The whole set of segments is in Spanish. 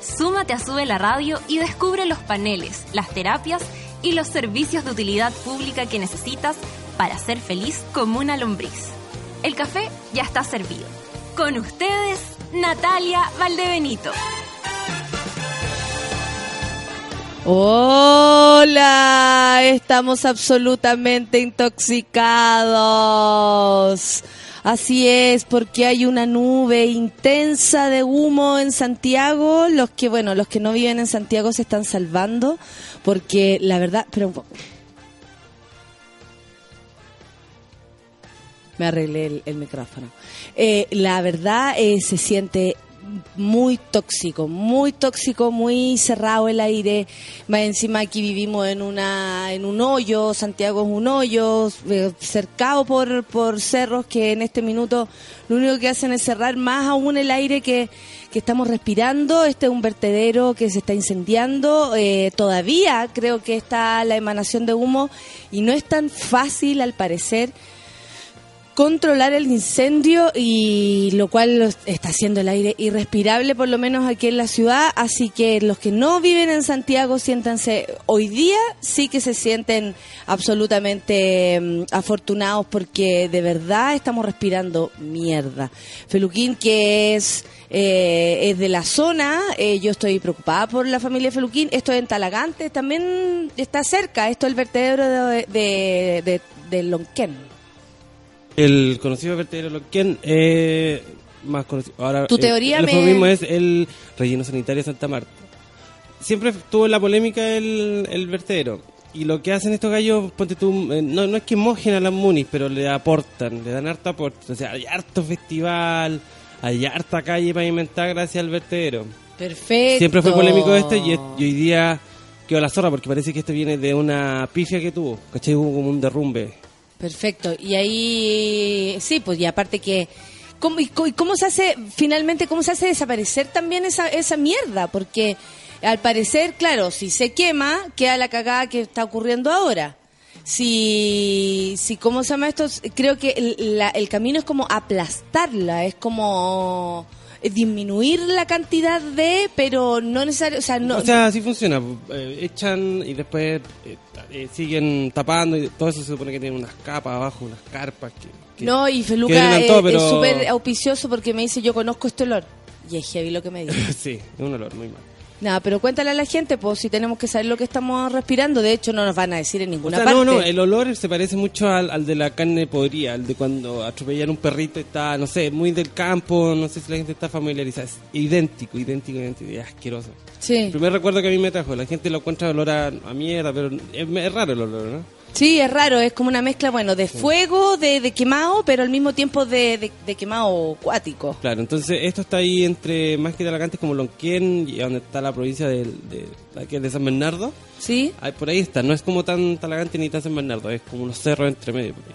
Súmate a Sube la Radio y descubre los paneles, las terapias y los servicios de utilidad pública que necesitas para ser feliz como una lombriz. El café ya está servido. Con ustedes, Natalia Valdebenito. Hola, estamos absolutamente intoxicados. Así es, porque hay una nube intensa de humo en Santiago. Los que, bueno, los que no viven en Santiago se están salvando, porque la verdad, pero me arreglé el, el micrófono. Eh, la verdad eh, se siente muy tóxico, muy tóxico, muy cerrado el aire. Más encima aquí vivimos en una en un hoyo, Santiago es un hoyo, eh, cercado por, por cerros que en este minuto lo único que hacen es cerrar más aún el aire que, que estamos respirando. Este es un vertedero que se está incendiando. Eh, todavía creo que está la emanación de humo y no es tan fácil al parecer controlar el incendio y lo cual está haciendo el aire irrespirable por lo menos aquí en la ciudad. Así que los que no viven en Santiago siéntanse hoy día. Sí que se sienten absolutamente mm, afortunados porque de verdad estamos respirando mierda. Feluquín que es eh, es de la zona eh, yo estoy preocupada por la familia Feluquín. Esto es en Talagante también está cerca. Esto es el vertedero de, de, de, de Lonquén El conocido vertedero Lonquén, eh, más conocido. Ahora, Tu eh, teoría el me- eufemismo es el relleno sanitario de Santa Marta. Siempre tuvo la polémica el, el vertedero. Y lo que hacen estos gallos, ponte tú, eh, no, no es que mojen a las munis, pero le aportan, le dan harto aporte. O sea, hay harto festival, hay harta calle pavimentada gracias al vertedero. perfecto Siempre fue polémico esto y, hoy día quedó la zorra porque parece que esto viene de una pifia que tuvo. ¿Cachai? Hubo como un derrumbe. Perfecto. Y ahí, sí, pues y aparte que, ¿cómo, y cómo se hace, finalmente, cómo se hace desaparecer también esa, esa mierda? Porque al parecer, claro, si se quema, queda la cagada que está ocurriendo ahora. Si, si ¿cómo se llama esto? Creo que el, camino es como aplastarla, es como disminuir la cantidad de, pero no necesariamente, o sea, no, O sea, así funciona. eh, echan y después eh, eh, siguen tapando y todo eso se supone que tiene unas capas abajo, unas carpas. Que, que- No, y Feluca es pero- súper auspicioso porque me dice, yo conozco este olor. Y es heavy lo que me dice. sí, es un olor muy mal. Nada, pero cuéntale a la gente, pues, si tenemos que saber lo que estamos respirando. De hecho, no nos van a decir en O ninguna sea, parte. no, no, el olor se parece mucho al, al de la carne podrida, al de cuando atropellan un perrito y está, no sé, muy del campo, no sé si la gente está familiarizada. Es idéntico, idéntico, idéntico, es asqueroso. El Sí, primer recuerdo que a mí me trajo, la gente lo encuentra olor a, a mierda, pero es, es raro el olor, ¿no? Sí, es raro, es como una mezcla, bueno, de fuego, de, de quemado, pero al mismo tiempo de, de, de quemado acuático. Claro, entonces esto está ahí entre más que Talagante como Lonquén y donde está la provincia de, San Bernardo. ¿Sí? Ahí, por ahí está, no es como tan Talagante ni tan San Bernardo, es como unos cerros entre medio. Por, ahí.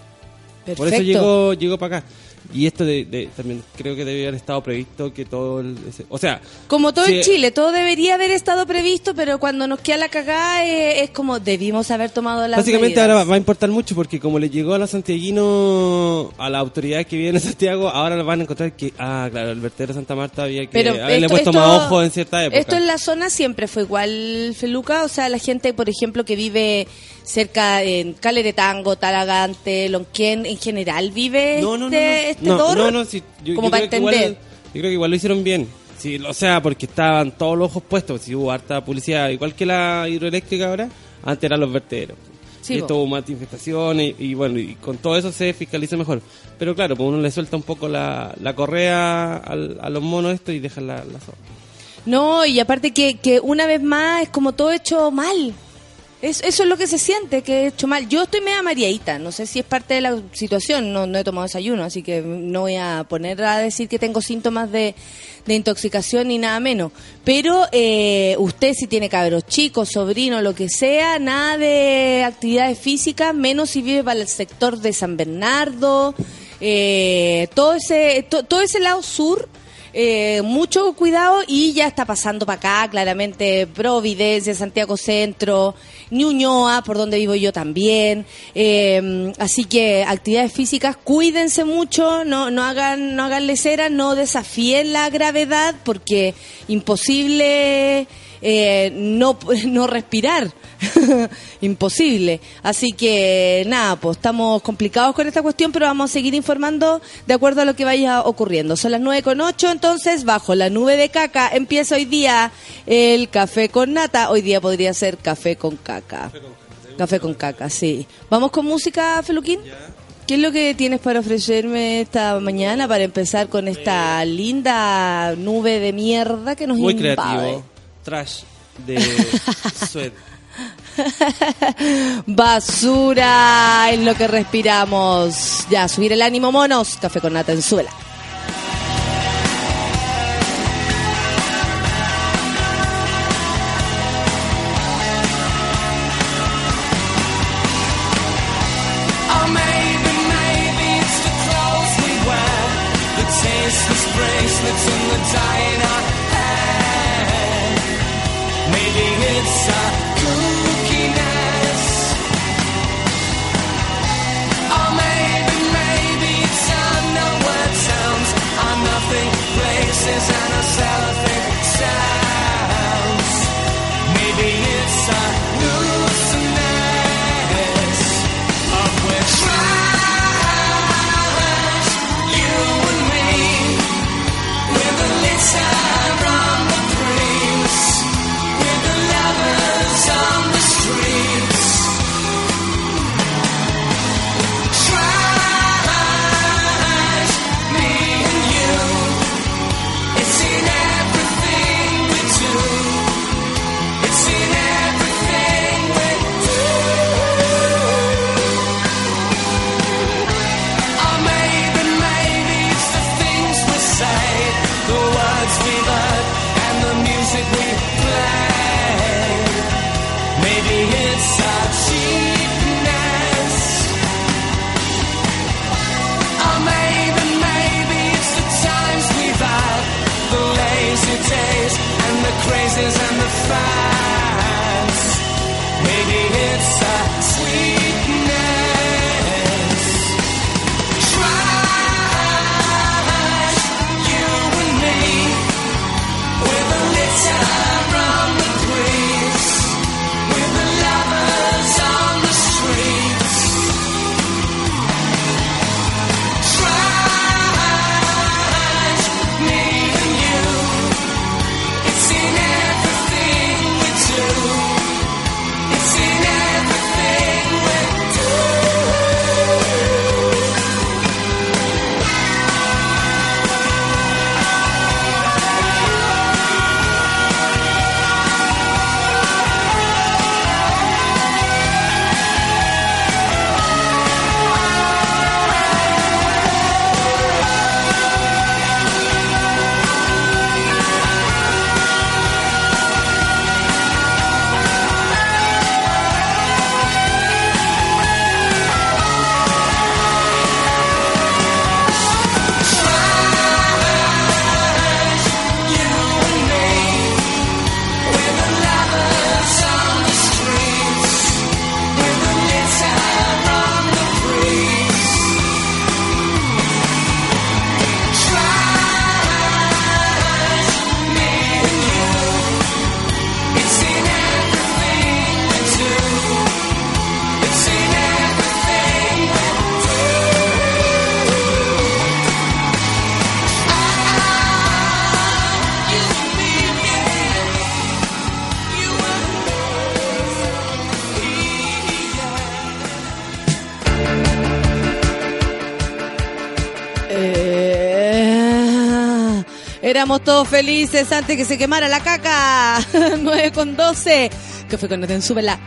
Perfecto. Por eso llegó, llegó para acá. Y esto de, de- también creo que debe haber estado previsto que todo el... o sea... Como todo en si- Chile, todo debería haber estado previsto, pero cuando nos queda la cagada eh, es como debimos haber tomado las Básicamente medidas. ahora va, va a importar mucho porque como le llegó a los santiaguinos, a la autoridad que vive en Santiago, ahora van a encontrar que, ah, claro, el vertedero de Santa Marta había que Pero haberle esto- puesto esto- más ojo en cierta época. Esto en la zona siempre fue igual, Feluca. O sea, la gente, por ejemplo, que vive cerca en Caleretango, Talagante, Lonquén, en general, vive no, no, no, este, no. No, no, no, sí, yo, Como yo para creo que igual- entender. yo creo que igual lo hicieron bien. Sí, o sea, porque estaban todos los ojos puestos. Si hubo harta publicidad, igual que la hidroeléctrica ahora, antes eran los vertederos. Sí, y esto hubo más infestaciones y, y bueno, y con todo eso se fiscaliza mejor. Pero claro, pues uno le suelta un poco la, la correa al- a los monos esto y dejan la, la zona. No, y aparte que, que una vez más es como todo hecho mal. Es- eso es lo que se siente, que he hecho mal. Yo estoy media mareadita, no sé si es parte de la situación, no, no he tomado desayuno, así que no voy a poner a decir que tengo síntomas de, intoxicación ni nada menos. Pero eh, usted si tiene cabros chicos, sobrinos, lo que sea, nada de actividades físicas, menos si vive para el sector de San Bernardo, eh, todo, ese, to- todo ese lado sur. Eh, mucho cuidado y ya está pasando para acá, claramente Providencia, Santiago Centro, Ñuñoa, por donde vivo yo también. Eh, así que actividades físicas, cuídense mucho, no, no hagan, no hagan leceras, no desafíen la gravedad porque imposible eh, no, no respirar. Imposible. Así que nada, pues estamos complicados con esta cuestión, pero vamos a seguir informando de acuerdo a lo que vaya ocurriendo. Son las nueve con ocho, entonces bajo la nube de caca empieza hoy día el café con nata. Hoy día podría ser café con caca. Café con caca, sí. Vamos con música, Feluquín. ¿Qué es lo que tienes para ofrecerme esta mañana para empezar con esta linda nube de mierda que nos Muy invade? creativo. Trash de Sued. Basura es lo que respiramos. Ya, subir el ánimo, monos. Café con nata en suela. Éramos todos felices antes que se quemara la caca. 9 con 12. Que fue con Nata en Súbela.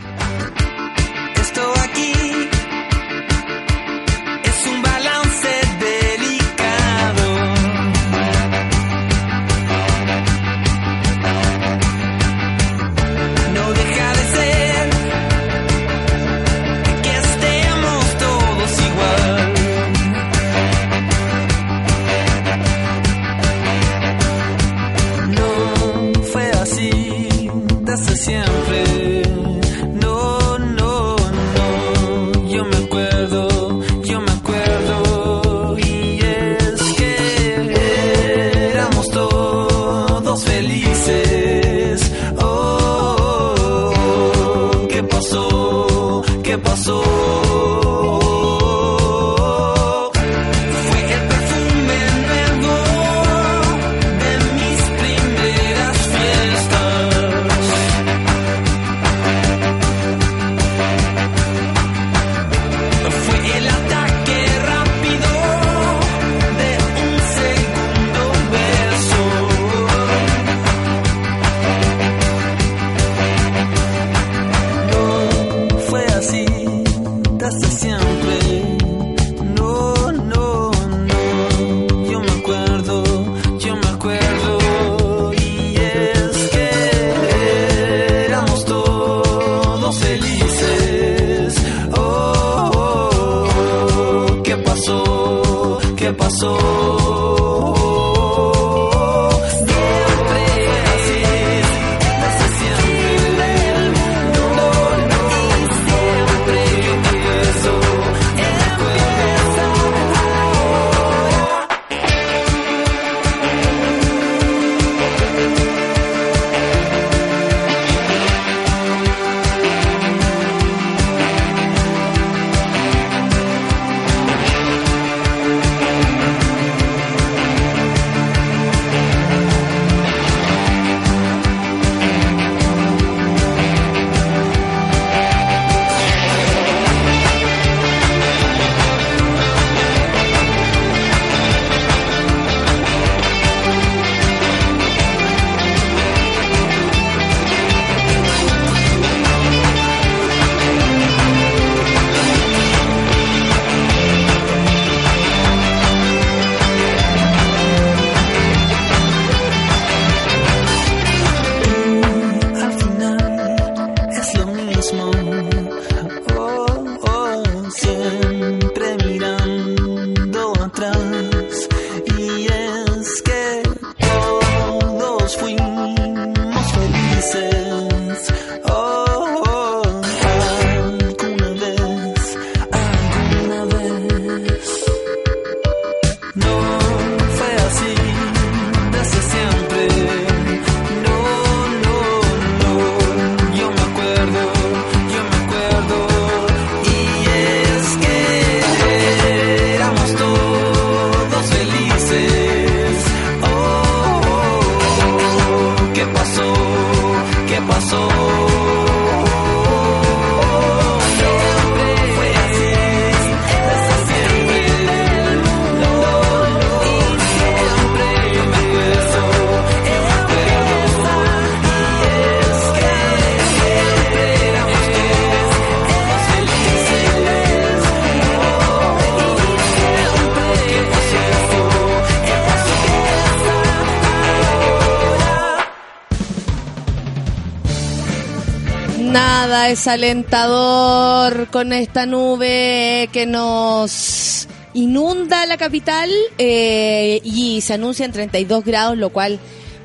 Nada es alentador con esta nube que nos inunda la capital eh, y se anuncia en 32 grados, lo cual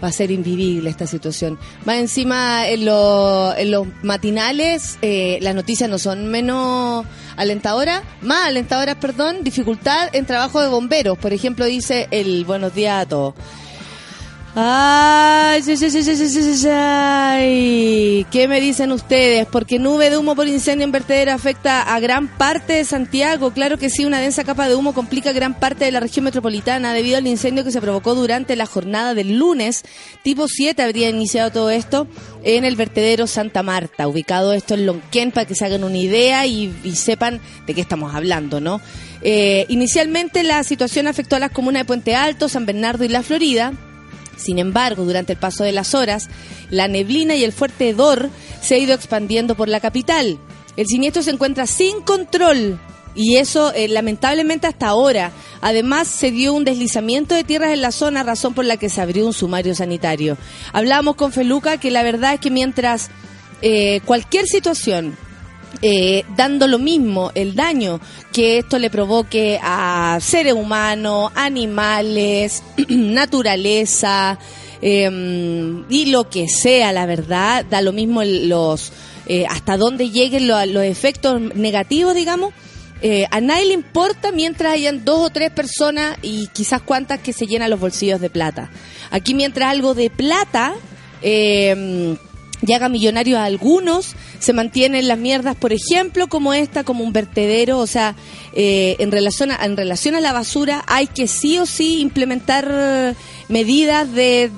va a ser invivible esta situación. Más encima, en los matinales, eh, las noticias no son menos alentadoras, más alentadoras, perdón, dificultad en trabajo de bomberos. Por ejemplo, dice el buenos días a todos. Ay, sí, sí, ay. ¿Qué me dicen ustedes? Porque nube de humo por incendio en vertedero afecta a gran parte de Santiago. Claro que sí, una densa capa de humo complica gran parte de la región metropolitana debido al incendio que se provocó durante la jornada del lunes. Tipo 7 habría iniciado todo esto en el vertedero Santa Marta, ubicado esto en Lonquén, para que se hagan una idea y, y sepan de qué estamos hablando, ¿no? Eh, inicialmente la situación afectó a las comunas de Puente Alto, San Bernardo y La Florida. Sin embargo, durante el paso de las horas, la neblina y el fuerte hedor se ha ido expandiendo por la capital. El siniestro se encuentra sin control y eso eh, lamentablemente hasta ahora. Además, se dio un deslizamiento de tierras en la zona, razón por la que se abrió un sumario sanitario. Hablábamos con Feluca que la verdad es que mientras eh, cualquier situación eh, dando lo mismo el daño que esto le provoque a seres humanos, animales, naturaleza, eh, y lo que sea, la verdad, da lo mismo los eh, hasta dónde lleguen lo- los efectos negativos, digamos. Eh, a nadie le importa mientras hayan dos o tres personas y quizás cuantas que se llenan los bolsillos de plata. Aquí mientras algo de plata eh, y haga millonarios a algunos, se mantienen las mierdas, por ejemplo, como esta, como un vertedero, o sea, eh, en, relación a, en relación a la basura hay que sí o sí implementar eh, medidas de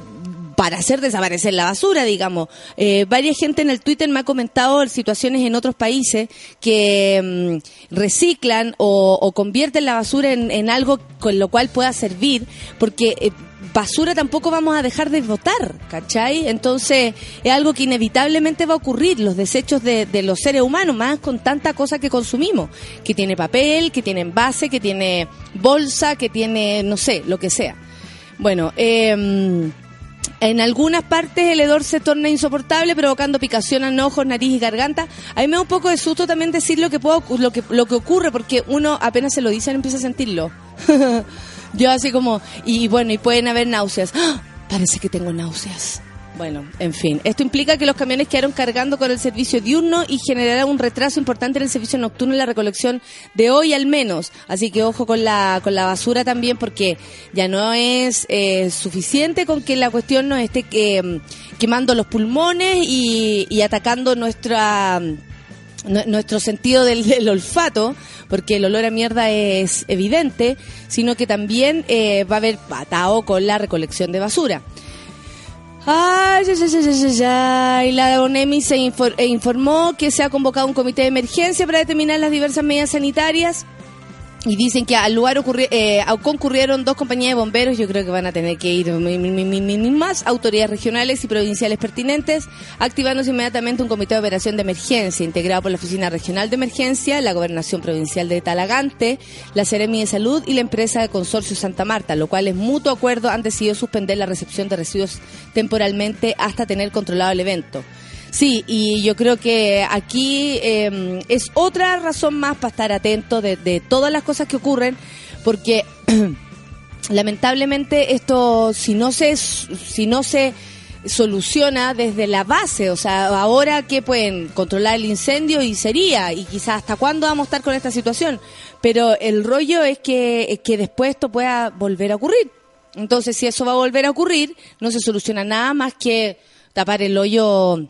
para hacer desaparecer la basura, digamos. Eh, varias gente en el Twitter me ha comentado situaciones en otros países que mm, reciclan o, o convierten la basura en, algo con lo cual pueda servir, porque eh, basura tampoco vamos a dejar de votar, ¿cachai? Entonces es algo que inevitablemente va a ocurrir, los desechos de, los seres humanos, más con tanta cosa que consumimos, que tiene papel, que tiene envase, que tiene bolsa, que tiene, no sé, lo que sea. Bueno, eh, en algunas partes el hedor se torna insoportable, provocando picación en ojos, nariz y garganta. A mí me da un poco de susto también decir lo que, puedo, lo que, lo que ocurre, porque uno apenas se lo dice empieza a sentirlo. Yo así como, y bueno, y pueden haber náuseas. ¡Ah! Parece que tengo náuseas. Bueno, en fin, esto implica que los camiones quedaron cargando con el servicio diurno y generará un retraso importante en el servicio nocturno y la recolección de hoy al menos. Así que ojo con la, con la basura también porque ya no es eh, suficiente con que la cuestión nos esté eh, quemando los pulmones y, y atacando nuestra nu- nuestro sentido del, olfato, porque el olor a mierda es evidente, sino que también eh, va a haber atado con la recolección de basura. Ay, ya, ya, ya, ya. Y la ONEMI se eh, informó que se ha convocado un comité de emergencia para determinar las diversas medidas sanitarias. Y dicen que al lugar eh, concurrieron dos compañías de bomberos. Yo creo que van a tener que ir más autoridades regionales y provinciales pertinentes, activándose inmediatamente un comité de operación de emergencia integrado por la Oficina Regional de Emergencia, la Gobernación Provincial de Talagante, la Seremi de Salud y la empresa de Consorcio Santa Marta, lo cual es mutuo acuerdo han decidido suspender la recepción de residuos temporalmente hasta tener controlado el evento. Sí, y yo creo que aquí eh, es otra razón más para estar atento de, de todas las cosas que ocurren, porque lamentablemente esto, si no se, si no se soluciona desde la base, o sea, ahora que pueden controlar el incendio y sería, y quizás hasta cuándo vamos a estar con esta situación, pero el rollo es que, es que después esto pueda volver a ocurrir. Entonces, si eso va a volver a ocurrir, no se soluciona nada más que tapar el hoyo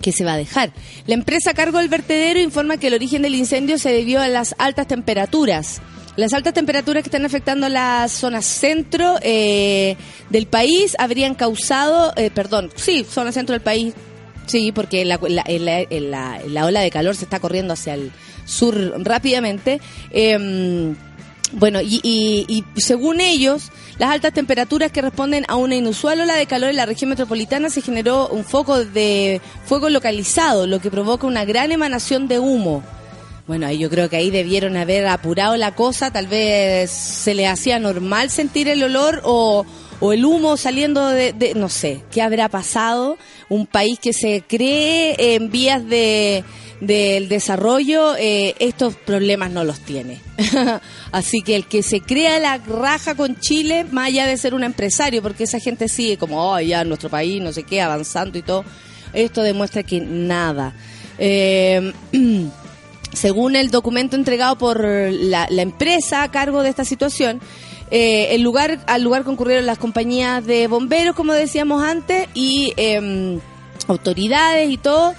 que se va a dejar. La empresa a cargo del vertedero informa que el origen del incendio se debió a las altas temperaturas. Las altas temperaturas que están afectando la zona centro eh, del país habrían causado, eh, perdón, sí, zona centro del país, sí, porque la- la- la ola de calor se está corriendo hacia el sur rápidamente. Em, bueno, y, y- y según ellos, las altas temperaturas que responden a una inusual ola de calor en la región metropolitana se generó un foco de fuego localizado, lo que provoca una gran emanación de humo. Bueno, yo creo que ahí debieron haber apurado la cosa, tal vez se le hacía normal sentir el olor o, o el humo saliendo de, de- no sé, ¿qué habrá pasado? Un país que se cree en vías de del desarrollo, eh, estos problemas no los tiene. Así que el que se crea la raja con Chile, más allá de ser un empresario, porque esa gente sigue como, oh, ya nuestro país, no sé qué, avanzando y todo, esto demuestra que nada. Eh, según el documento entregado por la, la empresa a cargo de esta situación, eh, el lugar, al lugar concurrieron las compañías de bomberos, como decíamos antes, y em, autoridades y todo,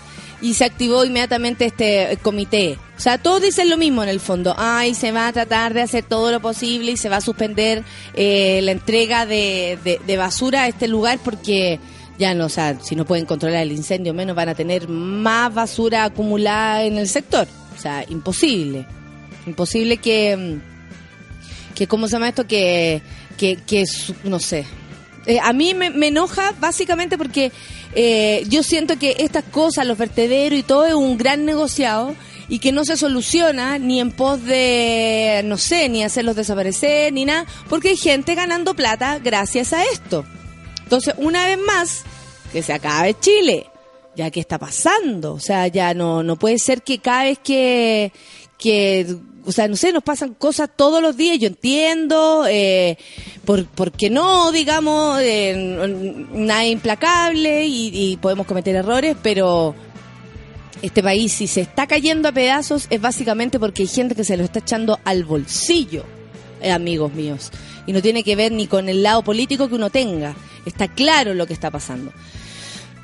y se activó inmediatamente este comité. O sea, todos dicen lo mismo en el fondo. Ay, se va a tratar de hacer todo lo posible y se va a suspender eh, la entrega de, de- basura a este lugar porque ya no, o sea, si no pueden controlar el incendio, menos van a tener más basura acumulada en el sector. O sea, imposible. Imposible que, mm, que ¿cómo se llama esto? Que, que, que no sé. Eh, a mí me, enoja básicamente porque eh, yo siento que estas cosas, los vertederos y todo, es un gran negociado y que no se soluciona ni en pos de, no sé, ni hacerlos desaparecer, ni nada, porque hay gente ganando plata gracias a esto. Entonces, una vez más, que se acabe Chile. Ya, ¿qué está pasando? O sea, ya no, no puede ser que cada vez que, que, o sea, no sé, nos pasan cosas todos los días, yo entiendo, eh, por, porque no, digamos, eh, nada implacable y, podemos cometer errores, pero este país si se está cayendo a pedazos es básicamente porque hay gente que se lo está echando al bolsillo, eh, amigos míos. Y no tiene que ver ni con el lado político que uno tenga. Está claro lo que está pasando.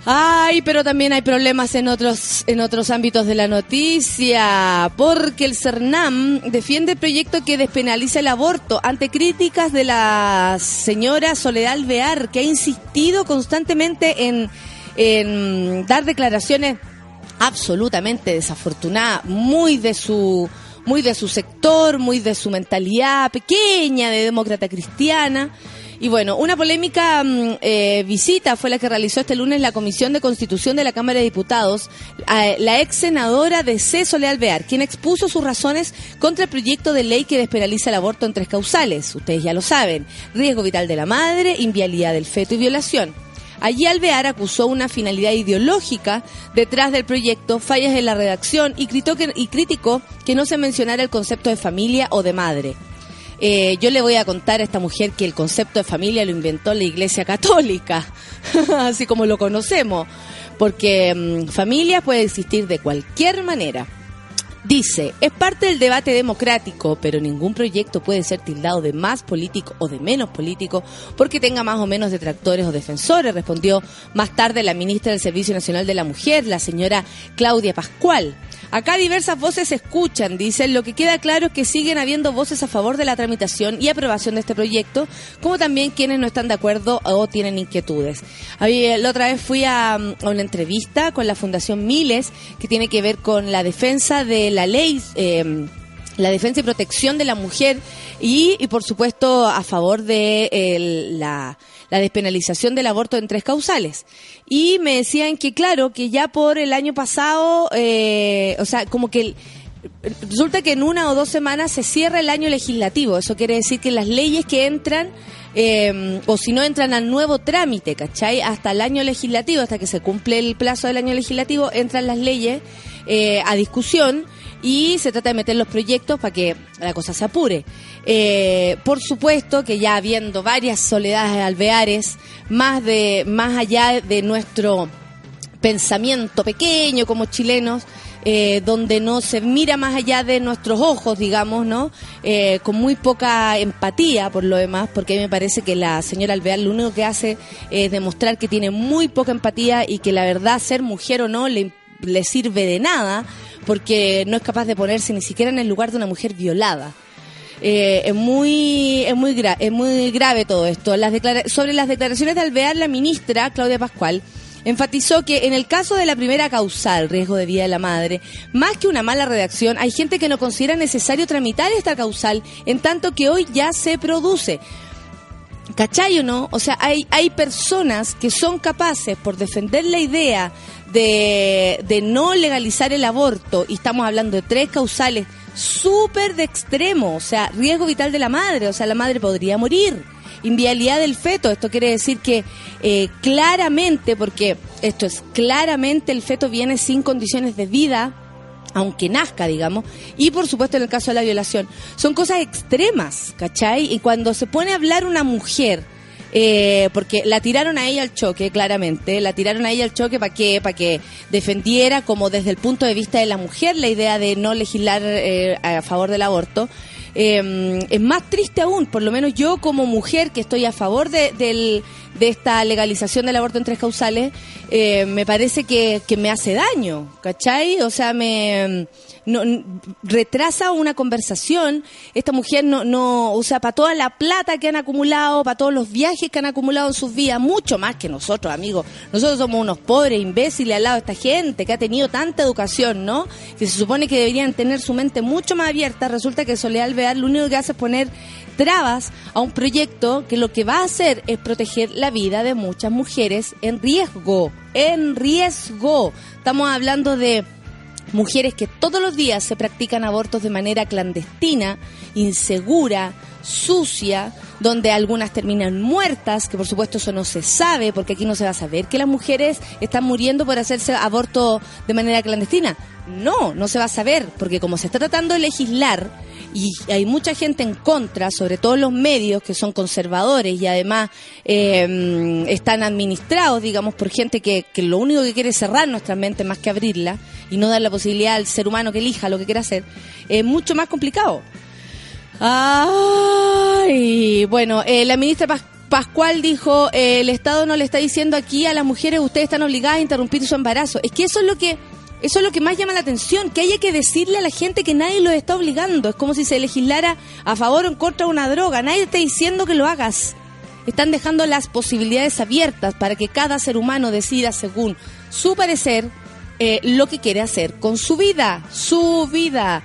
Ay, pero también hay problemas en otros en otros ámbitos de la noticia, porque el CERNAM defiende el proyecto que despenaliza el aborto ante críticas de la señora Soledad Alvear, que ha insistido constantemente en, en dar declaraciones absolutamente desafortunadas, muy de su muy de su sector, muy de su mentalidad pequeña de demócrata cristiana. Y bueno, una polémica mm, eh, visita fue la que realizó este lunes la Comisión de Constitución de la Cámara de Diputados, a la ex senadora de C. Alvear, quien expuso sus razones contra el proyecto de ley que despenaliza el aborto en tres causales. Ustedes ya lo saben, riesgo vital de la madre, invialidad del feto y violación. Allí Alvear acusó una finalidad ideológica detrás del proyecto, fallas en la redacción y criticó que no se mencionara el concepto de familia o de madre. Eh, yo le voy a contar a esta mujer que el concepto de familia lo inventó la Iglesia Católica, así como lo conocemos, porque mm, familia puede existir de cualquier manera. Dice, es parte del debate democrático, pero ningún proyecto puede ser tildado de más político o de menos político porque tenga más o menos detractores o defensores, respondió más tarde la ministra del Servicio Nacional de la Mujer, la señora Claudia Pascual. Acá diversas voces se escuchan, dicen. Lo que queda claro es que siguen habiendo voces a favor de la tramitación y aprobación de este proyecto, como también quienes no están de acuerdo o tienen inquietudes. Había- La otra vez fui a, mm, a una entrevista con la Fundación Miles, que tiene que ver con la defensa de la ley. eh, la defensa y protección de la mujer y, por supuesto a favor de el- la, la despenalización del aborto en tres causales. Y me decían que claro, que ya por el año pasado, eh, o sea, como que resulta que en una o dos semanas se cierra el año legislativo. Eso quiere decir que las leyes que entran, eh, o si no entran al nuevo trámite, ¿cachai? Hasta el año legislativo, hasta que se cumple el plazo del año legislativo, entran las leyes eh, a discusión y se trata de meter los proyectos para que la cosa se apure. Eh, por supuesto que ya habiendo varias soledades alveares, más de más allá de nuestro pensamiento pequeño como chilenos, eh, donde no se mira más allá de nuestros ojos, digamos, ¿no? Eh, con muy poca empatía por lo demás, porque a mí me parece que la señora Alvear lo único que hace es demostrar que tiene muy poca empatía y que la verdad ser mujer o no le, le sirve de nada, porque no es capaz de ponerse ni siquiera en el lugar de una mujer violada. Eh, es muy es muy gra- es muy grave todo esto. Sobre las declaraciones de Alvear, la ministra Claudia Pascual enfatizó que en el caso de la primera causal, riesgo de vida de la madre, más que una mala redacción, hay gente que no considera necesario tramitar esta causal, en tanto que hoy ya se produce. ¿Cachai o no? O sea, hay, hay personas que son capaces, por defender la idea de, de no legalizar el aborto, y estamos hablando de tres causales súper de extremo, o sea, riesgo vital de la madre, o sea, la madre podría morir. Invialidad del feto, esto quiere decir que eh, claramente, porque esto es claramente el feto viene sin condiciones de vida, aunque nazca, digamos, y por supuesto en el caso de la violación. Son cosas extremas, ¿cachai? Y cuando se pone a hablar una mujer, eh, porque la tiraron a ella al choque, claramente, la tiraron a ella al choque para que, para que defendiera como desde el punto de vista de la mujer la idea de no legislar eh, a favor del aborto. Eh, es más triste aún, por lo menos yo como mujer que estoy a favor de, del- de esta legalización del aborto en tres causales, eh, me parece que, que me hace daño, ¿cachai? O sea, me no, retrasa una conversación. Esta mujer no, no, o sea, para toda la plata que han acumulado, para todos los viajes que han acumulado en sus vidas, mucho más que nosotros, amigos. Nosotros somos unos pobres imbéciles al lado de esta gente que ha tenido tanta educación, ¿no? Que se supone que deberían tener su mente mucho más abierta. Resulta que Soledad Alvear lo único que hace es poner trabas a un proyecto que lo que va a hacer es proteger la vida de muchas mujeres en riesgo, en riesgo. Estamos hablando de mujeres que todos los días se practican abortos de manera clandestina, insegura, sucia, donde algunas terminan muertas, que por supuesto eso no se sabe, porque aquí no se va a saber que las mujeres están muriendo por hacerse aborto de manera clandestina. No, no se va a saber, porque como se está tratando de legislar y hay mucha gente en contra, sobre todo los medios que son conservadores y además mm, están administrados, digamos, por gente que, que lo único que quiere es cerrar nuestra mente más que abrirla y no dar la posibilidad al ser humano que elija lo que quiera hacer, es mucho más complicado. Ay, bueno, eh, la ministra Pas- Pascual dijo, eh, el Estado no le está diciendo aquí a las mujeres, ustedes están obligadas a interrumpir su embarazo. Es que eso es lo que eso es lo que más llama la atención, que haya que decirle a la gente que nadie los está obligando. Es como si se legislara a favor o en contra de una droga. Nadie está diciendo que lo hagas. Están dejando las posibilidades abiertas para que cada ser humano decida según su parecer eh, lo que quiere hacer con su vida, su vida.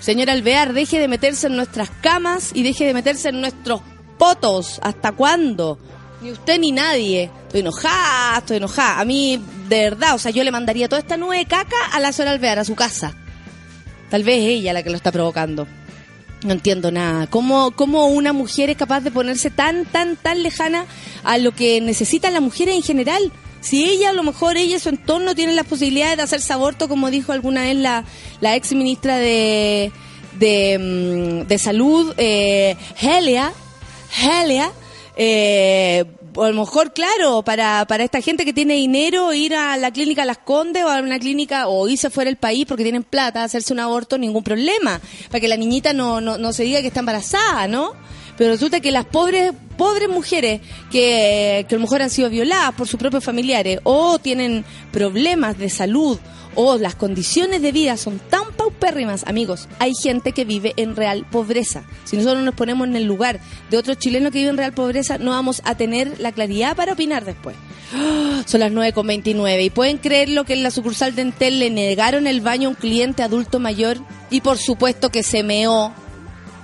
Señor Alvear, deje de meterse en nuestras camas y deje de meterse en nuestros potos. ¿Hasta cuándo? Ni usted ni nadie. Estoy enojada, estoy enojada. A mí, de verdad, o sea, yo le mandaría toda esta nube caca a la señora Alvear, a su casa. Tal vez ella la que lo está provocando. No entiendo nada. ¿Cómo, ¿Cómo una mujer es capaz de ponerse tan, tan, tan lejana a lo que necesitan las mujeres en general? Si ella, a lo mejor ella y su entorno tienen las posibilidades de hacerse aborto, como dijo alguna vez la, la ex ministra de, de, mm, de Salud, eh, Helia, Helia, eh, a lo mejor, claro, para, para esta gente que tiene dinero, ir a la clínica Las Condes o a una clínica o irse fuera del país porque tienen plata, hacerse un aborto, ningún problema. Para que la niñita no, no, no se diga que está embarazada, ¿no? Pero resulta que las pobres pobres mujeres que, que a lo mejor han sido violadas por sus propios familiares o tienen problemas de salud o las condiciones de vida son tan paupérrimas, amigos, hay gente que vive en real pobreza. Si nosotros nos ponemos en el lugar de otros chilenos que viven en real pobreza, no vamos a tener la claridad para opinar después. Son las 9.29 y pueden creerlo que en la sucursal de Entel le negaron el baño a un cliente adulto mayor y por supuesto que se meó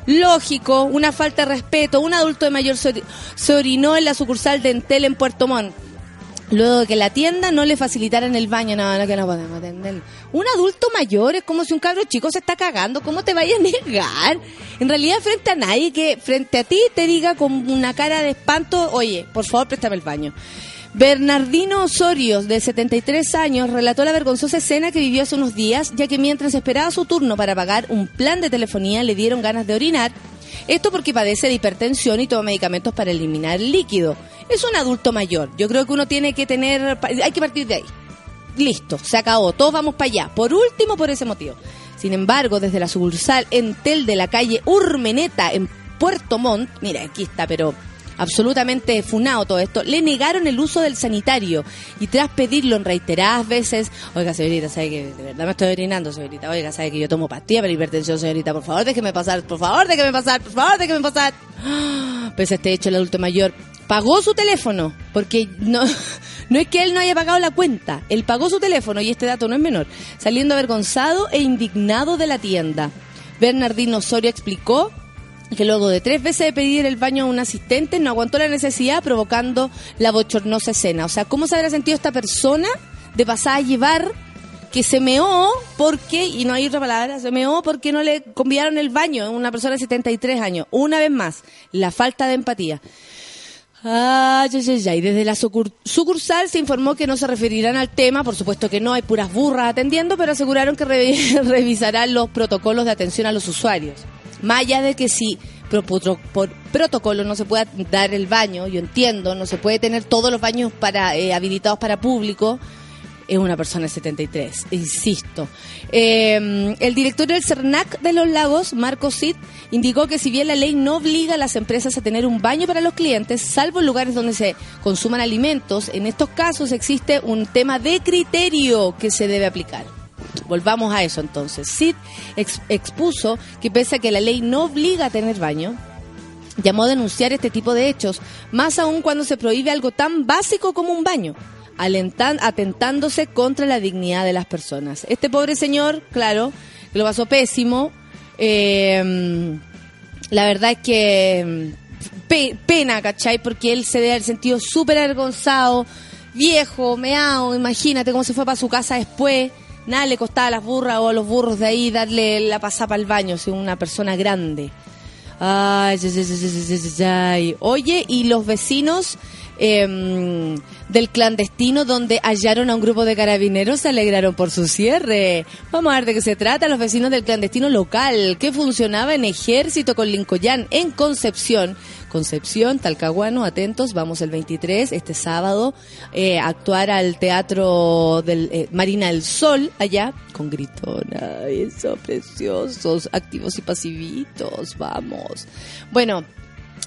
Lógico, una falta de respeto. Un adulto de mayor se ori- se orinó en la sucursal de Entel en Puerto Montt. Luego de que la tienda no le facilitaran el baño, no, no, que no podemos atenderlo. Un adulto mayor es como si un cabro chico se está cagando, ¿cómo te vayas a negar? En realidad, frente a nadie que frente a ti te diga con una cara de espanto, oye, por favor, préstame el baño. Bernardino Osorio, de 73 años, relató la vergonzosa escena que vivió hace unos días, ya que mientras esperaba su turno para pagar un plan de telefonía le dieron ganas de orinar. Esto porque padece de hipertensión y toma medicamentos para eliminar el líquido. Es un adulto mayor. Yo creo que uno tiene que tener... Hay que partir de ahí. Listo, se acabó. Todos vamos para allá. Por último, por ese motivo. Sin embargo, desde la sucursal Entel de la calle Urmeneta, en Puerto Montt, mira, aquí está, pero absolutamente funado todo esto, le negaron el uso del sanitario y tras pedirlo en reiteradas veces, oiga señorita, sabe que de verdad me estoy orinando, señorita, oiga, sabe que yo tomo pastillas para hipertensión, señorita, por favor déjeme pasar, por favor déjeme pasar, por favor déjeme pasar. Pues este hecho el adulto mayor pagó su teléfono, porque no, no es que él no haya pagado la cuenta, él pagó su teléfono y este dato no es menor, saliendo avergonzado e indignado de la tienda. Bernardino Osorio explicó que luego de tres veces de pedir el baño a un asistente no aguantó la necesidad provocando la bochornosa escena. O sea, ¿cómo se habrá sentido esta persona de pasar a llevar que se meó porque, y no hay otra palabra, se meó porque no le convidaron el baño a una persona de 73 años? Una vez más, la falta de empatía. Ah, ya, ya, ya. Y desde la sucur- sucursal se informó que no se referirán al tema, por supuesto que no, hay puras burras atendiendo, pero aseguraron que re- revisarán los protocolos de atención a los usuarios. Más allá de que si por, por- protocolo no se pueda dar el baño, yo entiendo, no se puede tener todos los baños para eh, habilitados para público, es una persona de 73, insisto. Eh, el director del CERNAC de los Lagos, Marco Cid, indicó que si bien la ley no obliga a las empresas a tener un baño para los clientes, salvo en lugares donde se consuman alimentos, en estos casos existe un tema de criterio que se debe aplicar. Volvamos a eso entonces. Ex- expuso que pese a que la ley no obliga a tener baño, llamó a denunciar este tipo de hechos, más aún cuando se prohíbe algo tan básico como un baño, atentándose contra la dignidad de las personas. Este pobre señor, claro, lo pasó pésimo, eh, la verdad es que pe- pena, ¿cachai? Porque él se debe haber sentido súper avergonzado, viejo, meao, imagínate cómo se fue para su casa después. Nada le costaba a las burras o a los burros de ahí darle la pasada al baño, si una persona grande. Ay, ay, ay, ay, ay. Oye, y los vecinos em, del clandestino donde hallaron a un grupo de carabineros se alegraron por su cierre. Vamos a ver de qué se trata. Los vecinos del clandestino local que funcionaba en ejército con Lincoyán en Concepción. Concepción, Talcahuano, atentos, vamos el 23, este sábado, eh, a actuar al Teatro del eh, Marina del Sol, allá, con gritona, son preciosos, activos y pasivitos, vamos. Bueno,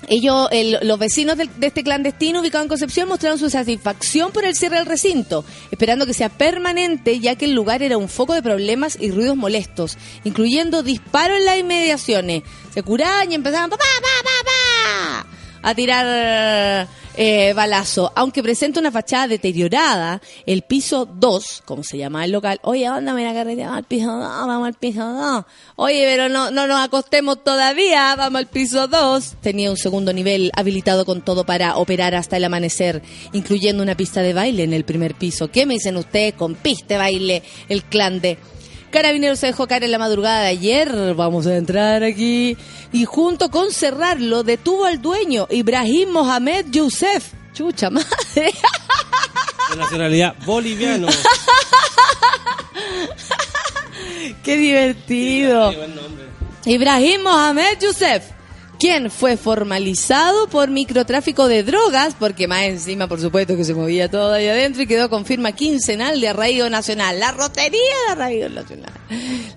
ellos, el- los vecinos de este clandestino ubicado en Concepción mostraron su satisfacción por el cierre del recinto, esperando que sea permanente, ya que el lugar era un foco de problemas y ruidos molestos, incluyendo disparos en las inmediaciones. Se curaban y empezaban "Pa, pa, pa, pa, pa", a tirar eh, balazo. Aunque presenta una fachada deteriorada, el piso 2, como se llama el local, oye, anda, mira carretera, vamos al piso 2, vamos al piso 2. Oye, pero no, no nos acostemos todavía, vamos al piso 2. Tenía un segundo nivel habilitado con todo para operar hasta el amanecer, incluyendo una pista de baile en el primer piso. ¿Qué me dicen ustedes con pista de baile, el clan de... Carabineros se dejó caer en la madrugada de ayer, vamos a entrar aquí, y junto con cerrarlo detuvo al dueño, Ibrahim Mohamed Youssef. Chucha madre. De nacionalidad boliviano. Qué divertido. Qué. Ibrahim Mohamed Youssef, quien fue formalizado por microtráfico de drogas, porque más encima, por supuesto, que se movía todo ahí adentro y quedó con firma quincenal de arraigo nacional. La rotería de arraigo nacional.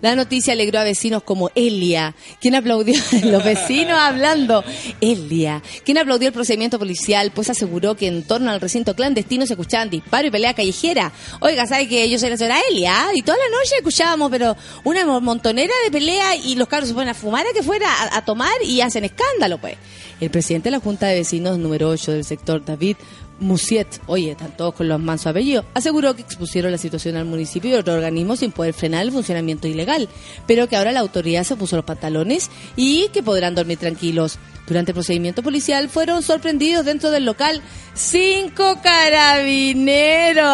La noticia alegró a vecinos como Elia, quien aplaudió, los vecinos hablando, Elia, quien aplaudió el procedimiento policial, pues aseguró que en torno al recinto clandestino se escuchaban disparos y pelea callejera. Oiga, ¿sabe que yo soy la señora Elia? Y toda la noche escuchábamos, pero una mo- montonera de pelea y los carros se ponen a fumar a que fuera a, a tomar y hacen escándalo, pues. El presidente de la Junta de Vecinos número 8 del sector, David Musiet, oye, están todos con los mansos apellidos, aseguró que expusieron la situación al municipio y otro organismo sin poder frenar el funcionamiento ilegal, pero que ahora la autoridad se puso los pantalones y que podrán dormir tranquilos. Durante el procedimiento policial fueron sorprendidos dentro del local cinco carabineros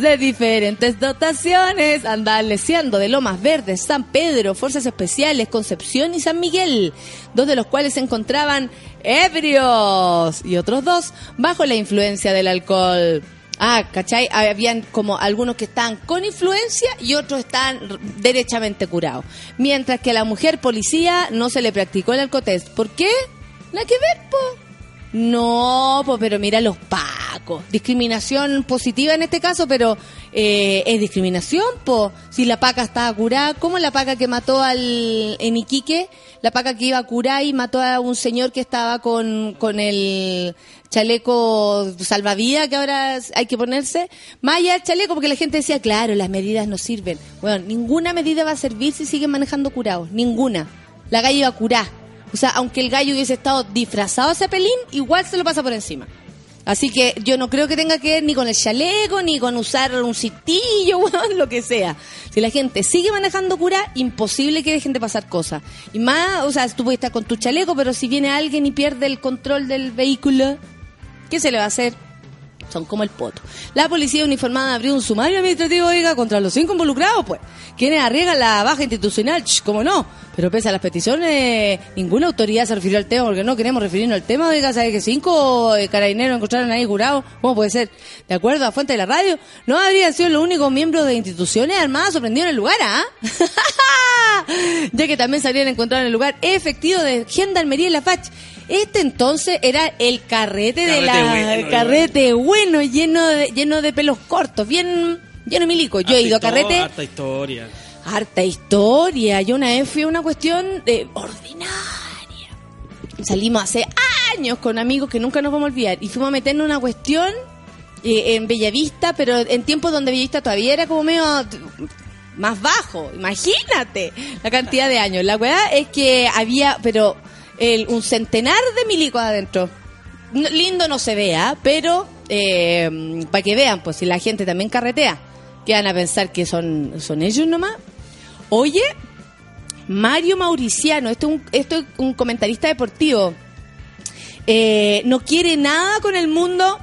de diferentes dotaciones. Andaban leseando de Lomas Verdes, San Pedro, Fuerzas Especiales, Concepción y San Miguel, dos de los cuales se encontraban ebrios y otros dos bajo la influencia del alcohol. Ah, ¿cachai? Habían como algunos que estaban con influencia y otros estaban derechamente curados. Mientras que a la mujer policía no se le practicó el alcotest. ¿Por qué? Nada que ver, po. No, po, pero mira los pacos. Discriminación positiva en este caso, pero eh, es discriminación, po. Si la paca estaba curada, ¿cómo la paca que mató al en Iquique? La paca que iba a curar y mató a un señor que estaba con, con el chaleco salvavidas que ahora hay que ponerse. Más allá del chaleco, porque la gente decía, claro, las medidas no sirven. Bueno, ninguna medida va a servir si siguen manejando curados. Ninguna. La gallo iba a curar. O sea, aunque el gallo hubiese estado disfrazado de cepelín, igual se lo pasa por encima. Así que yo no creo que tenga que ver ni con el chaleco, ni con usar un citillo, weón, lo que sea. Si la gente sigue manejando cura, imposible que dejen de pasar cosas. Y más, o sea, tú puedes estar con tu chaleco, pero si viene alguien y pierde el control del vehículo, ¿qué se le va a hacer? Son como el poto. La policía uniformada abrió un sumario administrativo, oiga, contra los cinco involucrados, pues. Quienes arriesgan la baja institucional, cómo no. Pero pese a las peticiones, ninguna autoridad se refirió al tema, porque no queremos referirnos al tema, oiga, ¿sabe que cinco eh, carabineros encontraron ahí jurados? ¿Cómo puede ser? De acuerdo a fuente de la radio, no habrían sido los únicos miembros de instituciones armadas sorprendidos en el lugar, ¿ah? ya que también se habrían encontrado en el lugar efectivo de Gendarmería y La Fach. Este entonces era el carrete, de la bueno, carrete bueno, lleno de, lleno de pelos cortos, bien lleno milico. Yo he ido a carrete, Harta historia. harta historia. Yo una vez fui a una cuestión de ordinaria. Salimos hace años con amigos que nunca nos vamos a olvidar y fuimos a meternos en una cuestión eh, en Bellavista, pero en tiempos donde Bellavista todavía era como medio más bajo. Imagínate la cantidad de años. La weá es que había, pero el- un centenar de milicos adentro. Lindo no se vea, pero para que vean, pues si la gente también carretea, que van a pensar que son, son ellos nomás. Oye, Mario Mauriciano, esto es un, esto es un comentarista deportivo, eh, no quiere nada con el mundo,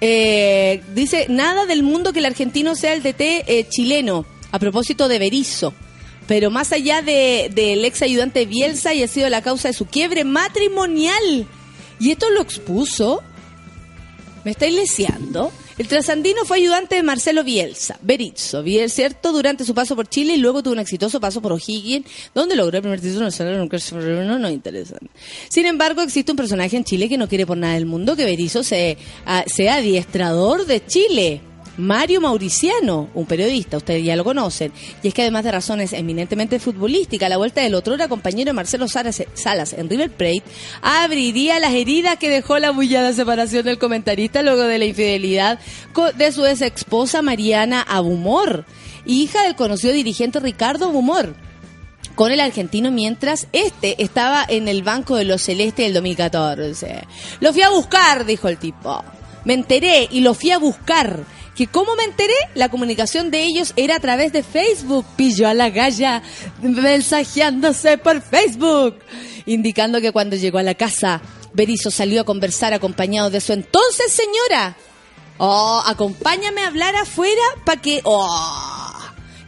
eh, dice nada del mundo que el argentino sea el DT eh, chileno, a propósito de Berizzo. Pero más allá de- del ex ayudante Bielsa y ha sido la causa de su quiebre matrimonial. Y esto lo expuso. ¿Me estáis leseando? El trasandino fue ayudante de Marcelo Bielsa, Berizzo, Bielsa, ¿cierto? Durante su paso por Chile y luego tuvo un exitoso paso por O'Higgins, donde logró el primer título nacional en un no, no interesa. Sin embargo, existe un personaje en Chile que no quiere por nada del mundo que Berizzo se, a- sea adiestrador de Chile. Mario Mauriciano, un periodista, ustedes ya lo conocen, y es que además de razones eminentemente futbolísticas, la vuelta del otro era compañero Marcelo Salas, en River Plate abriría las heridas que dejó la bullada separación del comentarista luego de la infidelidad de su ex esposa Mariana Abumor, hija del conocido dirigente Ricardo Abumor con el argentino mientras este estaba en el banco de los celestes del 2014. Lo fui a buscar, dijo el tipo. Me enteré y lo fui a buscar. Que cómo me enteré, la comunicación de ellos era a través de Facebook. Pilló a la galla mensajeándose por Facebook. Indicando que cuando llegó a la casa, Berizo salió a conversar acompañado de su entonces señora. Oh, acompáñame a hablar afuera para que... Oh,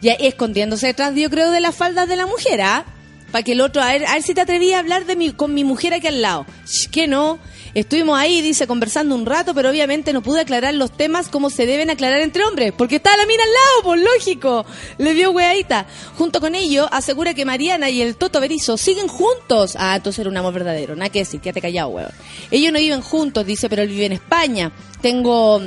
ya escondiéndose detrás, yo creo, de las faldas de la mujer, ¿ah? Para que el otro, a ver, a ver si te atrevías a hablar de mi, con mi mujer aquí al lado. Que no. Estuvimos ahí, dice, conversando un rato, pero obviamente no pude aclarar los temas como se deben aclarar entre hombres, porque está la mina al lado, por lógico. Le dio weadita. Junto con ello, asegura que Mariana y el Toto Berizo siguen juntos. Ah, entonces era un amor verdadero. Nada que decir, quédate callado, weón. Ellos no viven juntos, dice, pero él vive en España. Tengo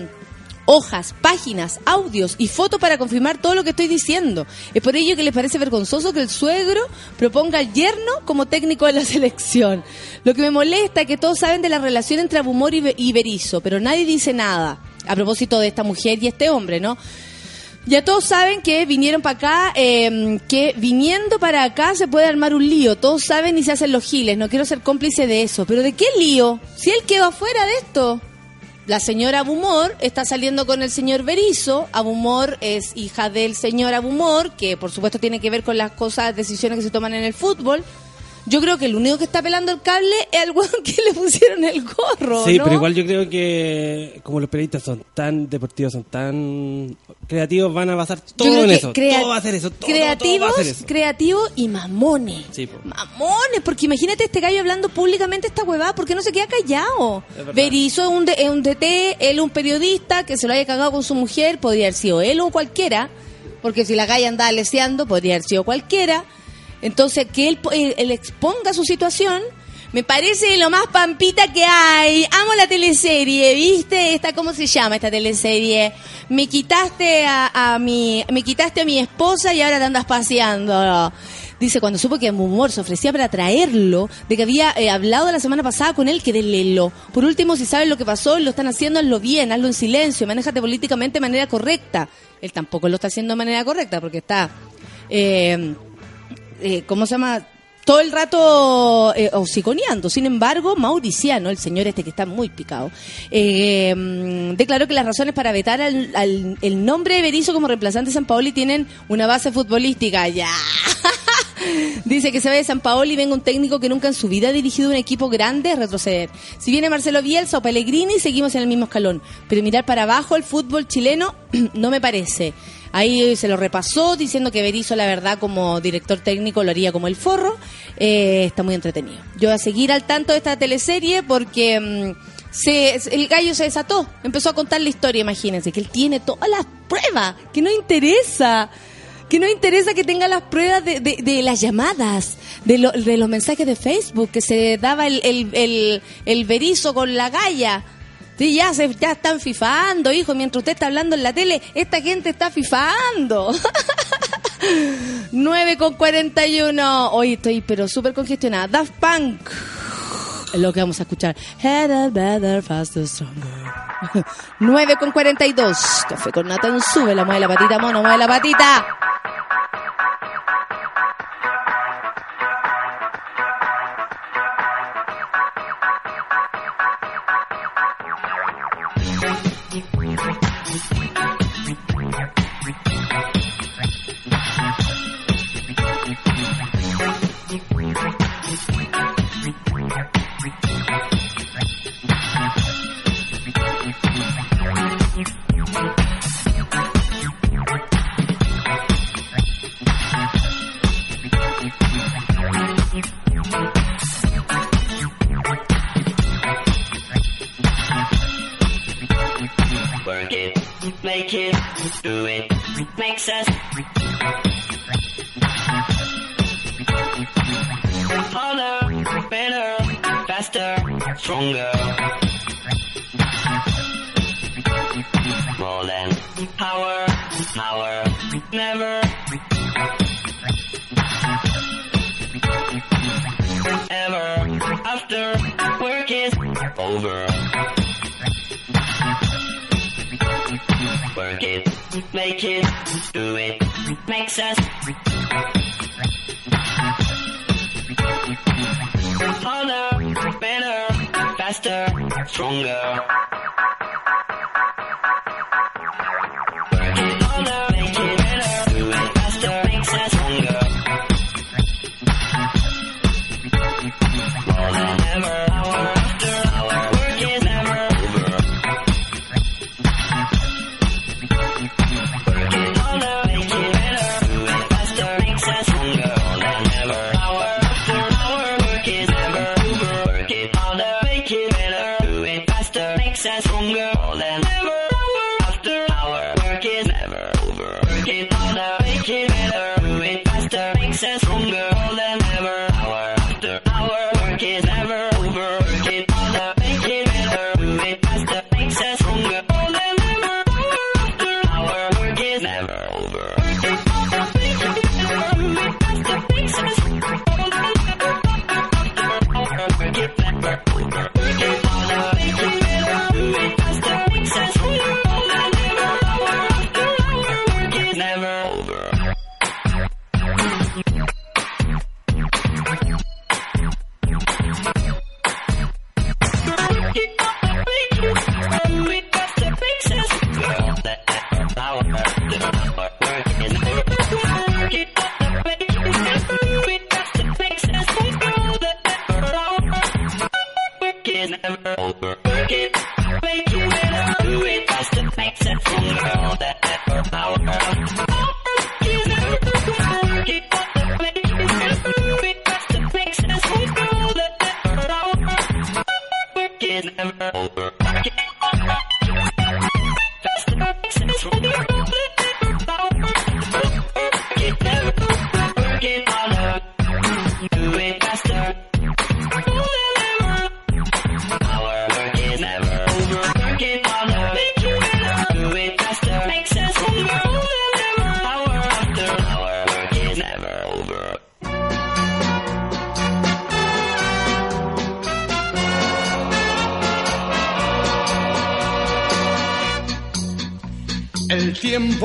hojas, páginas, audios y fotos para confirmar todo lo que estoy diciendo. Es por ello que les parece vergonzoso que el suegro proponga al yerno como técnico de la selección. Lo que me molesta es que todos saben de la relación entre Abumor y, Be- y Berizzo, pero nadie dice nada a propósito de esta mujer y este hombre, ¿no? Ya todos saben que vinieron para acá, eh, que viniendo para acá se puede armar un lío. Todos saben y se hacen los giles. No quiero ser cómplice de eso. ¿Pero de qué lío? Si él quedó afuera de esto. La señora Abumor está saliendo con el señor Berizo. Abumor es hija del señor Abumor, que por supuesto tiene que ver con las cosas, decisiones que se toman en el fútbol. Yo creo que el único que está pelando el cable es el weón que le pusieron el gorro. Sí, ¿no? pero igual yo creo que como los periodistas son tan deportivos, son tan creativos, van a basar todo en eso. todo va a ser eso. Todo, todo, todo creativos, va a ser eso. creativos y mamones. Sí. Mamones, porque imagínate este gallo hablando públicamente esta huevada, ¿por qué no se queda callado? Berizo es un, de- un DT, él un periodista que se lo haya cagado con su mujer, podría haber sido él o cualquiera, porque si la galla andaba leseando, podría haber sido cualquiera. Entonces, que él, él- exponga su situación, me parece lo más pampita que hay. Amo la teleserie, ¿viste? Esta, ¿cómo se llama esta teleserie? Me quitaste a, mi, me quitaste a mi esposa y ahora te andas paseando. Dice, cuando supo que Humor se ofrecía para traerlo, de que había eh, hablado la semana pasada con él, que lelo. Por último, si sabes lo que pasó, lo están haciendo, hazlo bien, hazlo en silencio, manéjate políticamente de manera correcta. Él tampoco lo está haciendo de manera correcta, porque está, eh, eh, ¿cómo se llama? Todo el rato eh. Sin embargo, Mauriciano, el señor este que está muy picado, eh, mm, declaró que las razones para vetar al, el nombre de Berizzo como reemplazante de San Paoli tienen una base futbolística. Ya. Dice que se ve de San Paoli y venga un técnico que nunca en su vida ha dirigido un equipo grande a retroceder. Si viene Marcelo Bielsa o Pellegrini, seguimos en el mismo escalón. Pero mirar para abajo el fútbol chileno no me parece. Ahí se lo repasó diciendo que Berizzo, la verdad, como director técnico lo haría como el forro. Eh, está muy entretenido. Yo voy a seguir al tanto de esta teleserie porque mm, se, el gallo se desató. Empezó a contar la historia, imagínense, que él tiene todas las pruebas, que no interesa. Que no interesa que tenga las pruebas de, de- de las llamadas, de, lo- de los mensajes de Facebook, que se daba el, el berizo con la galla. Sí, ya, se, ya están fifando, hijo. Mientras usted está hablando en la tele, esta gente está fifando. 9 con 41. Hoy estoy, pero súper congestionada. Daft Punk. Es lo que vamos a escuchar. Headed better, faster, stronger. 9 con 42. Café con Nathan sube la mueve la patita, mono, mueve la patita.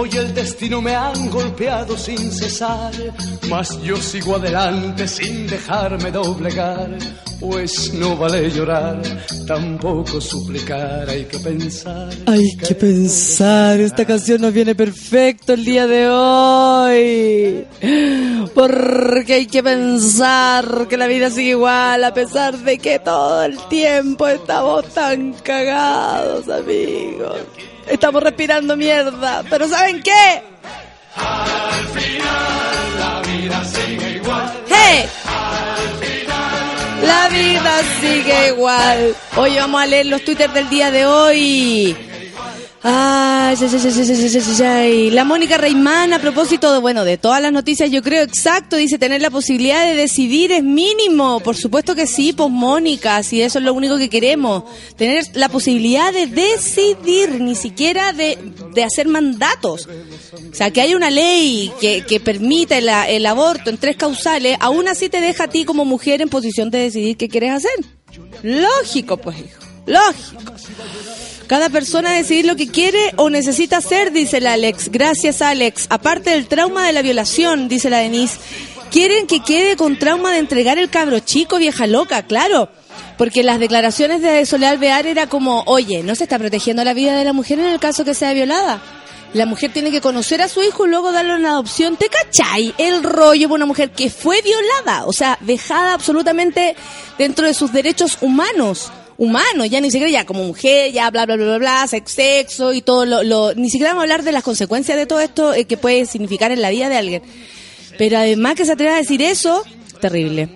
Tiempo y el destino me han golpeado sin cesar, mas yo sigo adelante sin dejarme doblegar, pues no vale llorar, tampoco suplicar, hay que pensar. Hay que pensar, esta canción nos viene perfecto el día de hoy. Porque hay que pensar que la vida sigue igual a pesar de que todo el tiempo estamos tan cagados, amigos. Estamos respirando mierda, pero ¿saben qué? ¡Hey! La vida sigue igual. Hoy vamos a leer los twitters del día de hoy. Ay, ay, ay, ay. La Mónica Reimán, a propósito de, bueno, de todas las noticias, yo creo exacto, dice tener la posibilidad de decidir es mínimo. Por supuesto que sí, pues Mónica, si eso es lo único que queremos. Tener la posibilidad de decidir, ni siquiera de, hacer mandatos. O sea, que haya una ley que, que permita el, el aborto en tres causales, aún así te deja a ti como mujer en posición de decidir qué quieres hacer. Lógico, pues, hijo. Lógico. Cada persona decidir lo que quiere o necesita hacer, dice la Alex. Gracias, Alex. Aparte del trauma de la violación, dice la Denise. Quieren que quede con trauma de entregar el cabro chico, vieja loca, claro. Porque las declaraciones de Soledad Alvear era como, oye, no se está protegiendo la vida de la mujer en el caso que sea violada. La mujer tiene que conocer a su hijo y luego darle una adopción. ¿Te cachai? El rollo de una mujer que fue violada, o sea, dejada absolutamente dentro de sus derechos humanos humano, ya ni siquiera ya como mujer, ya bla bla bla bla bla, sex- sexo y todo lo, lo- ni siquiera vamos a hablar de las consecuencias de todo esto eh, que puede significar en la vida de alguien. Pero además que se atreva a decir eso, terrible.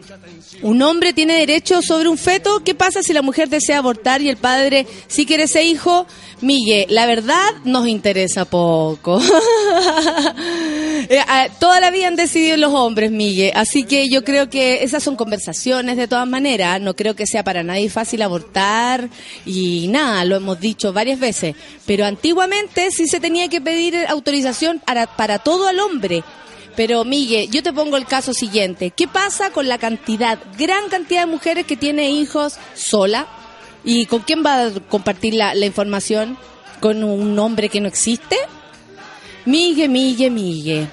Un hombre tiene derecho sobre un feto. ¿Qué pasa si la mujer desea abortar y el padre sí quiere ese hijo? Migue, la verdad nos interesa poco. Eh, Toda la vida han decidido los hombres, Migue. Así que yo creo que esas son conversaciones de todas maneras. No creo que sea para nadie fácil abortar y nada, lo hemos dicho varias veces. Pero antiguamente sí se tenía que pedir autorización para, para todo al hombre. Pero, Migue, yo te pongo el caso siguiente. ¿Qué pasa con la cantidad, gran cantidad de mujeres que tiene hijos sola? ¿Y con quién va a compartir la, información? ¿Con un hombre que no existe? Migue, Migue, Migue.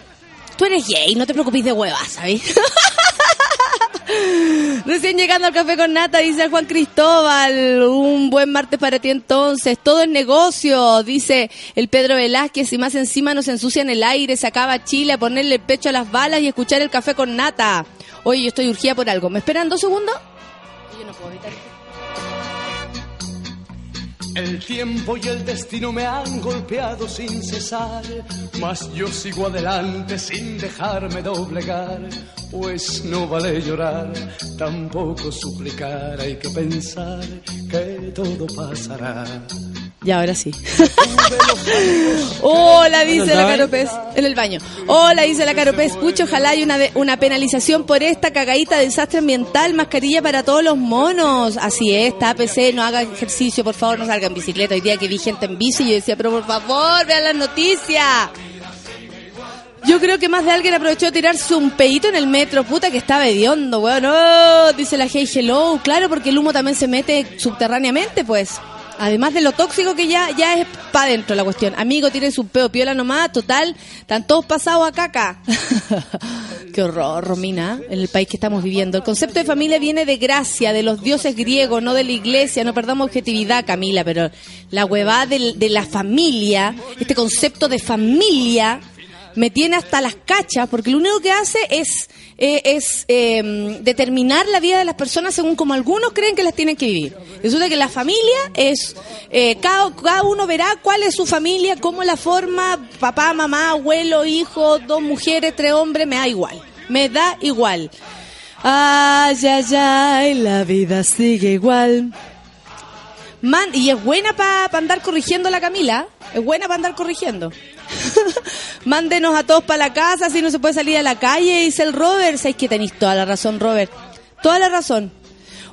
Tú eres gay, no te preocupes de huevas, ¿sabes? Recién llegando al café con nata, dice Juan Cristóbal. Un buen martes para ti entonces. Todo es negocio, dice el Pedro Velázquez. Y más encima nos ensucian el aire, se acaba Chile a ponerle el pecho a las balas y escuchar el café con nata. Oye, yo estoy urgida por algo. ¿Me esperan dos segundos? Yo no puedo evitar. El tiempo y el destino me han golpeado sin cesar, mas yo sigo adelante sin dejarme doblegar, pues no vale llorar, tampoco suplicar, hay que pensar que todo pasará. Y ahora sí. Hola, dice la Caropez. En el baño. Hola, dice la Caropez. Pucho, ojalá hay una, de- una penalización por esta cagadita de desastre ambiental. Mascarilla para todos los monos. Así es, tápese, no haga ejercicio, por favor, no salga en bicicleta. Hoy día que vi gente en bici, yo decía, pero por favor, vean las noticias. Yo creo que más de alguien aprovechó de tirarse un pedito en el metro. Puta que estaba hediondo, weón. No, dice la Hey Hello. Claro, porque el humo también se mete subterráneamente, pues. Además de lo tóxico que ya, ya es para adentro la cuestión. Amigo, tiene su peo piola nomás, total. Están todos pasados a caca. Qué horror, Romina, en el país que estamos viviendo. El concepto de familia viene de gracia, de los dioses griegos, no de la iglesia. No perdamos objetividad, Camila, pero la huevada de la familia, este concepto de familia, me tiene hasta las cachas, porque lo único que hace es, eh, es eh, determinar la vida de las personas según como algunos creen que las tienen que vivir. Resulta que la familia es, eh, cada, cada uno verá cuál es su familia, cómo la forma, papá, mamá, abuelo, hijo, dos mujeres, tres hombres, me da igual. Me da igual. Ay, ay, ay, la vida sigue igual. Man, y es buena para andar corrigiendo la Camila. Es buena para andar corrigiendo. Mándenos a todos para la casa, si no se puede salir a la calle, dice el Robert. Sabéis que tenéis toda la razón, Robert. Toda la razón.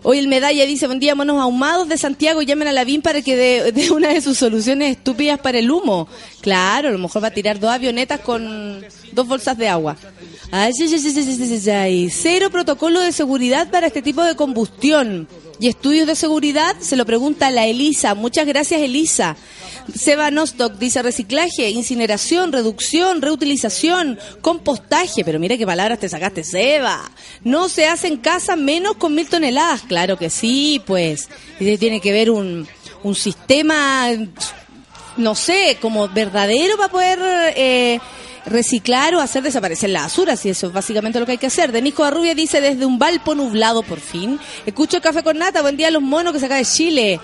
Hoy el medalla dice, buen día, monos ahumados de Santiago, llamen a la BIM para que dé una de sus soluciones estúpidas para el humo. Claro, a lo mejor va a tirar dos avionetas con dos bolsas de agua. Ay. Cero protocolo de seguridad para este tipo de combustión. Y estudios de seguridad, se lo pregunta la Elisa. Muchas gracias, Elisa. Seba Nostock dice reciclaje, incineración, reducción, reutilización, compostaje. Pero mira qué palabras te sacaste, Seba. No se hace en casa menos con mil toneladas. Claro que sí, pues. Tiene que ver un, un sistema, no sé, como verdadero para poder eh, reciclar o hacer desaparecer la basura, si eso es básicamente lo que hay que hacer. Denisco Barrubia dice desde un Valpo nublado por fin. Escucho el café con nata, buen día a los monos que se de Chile.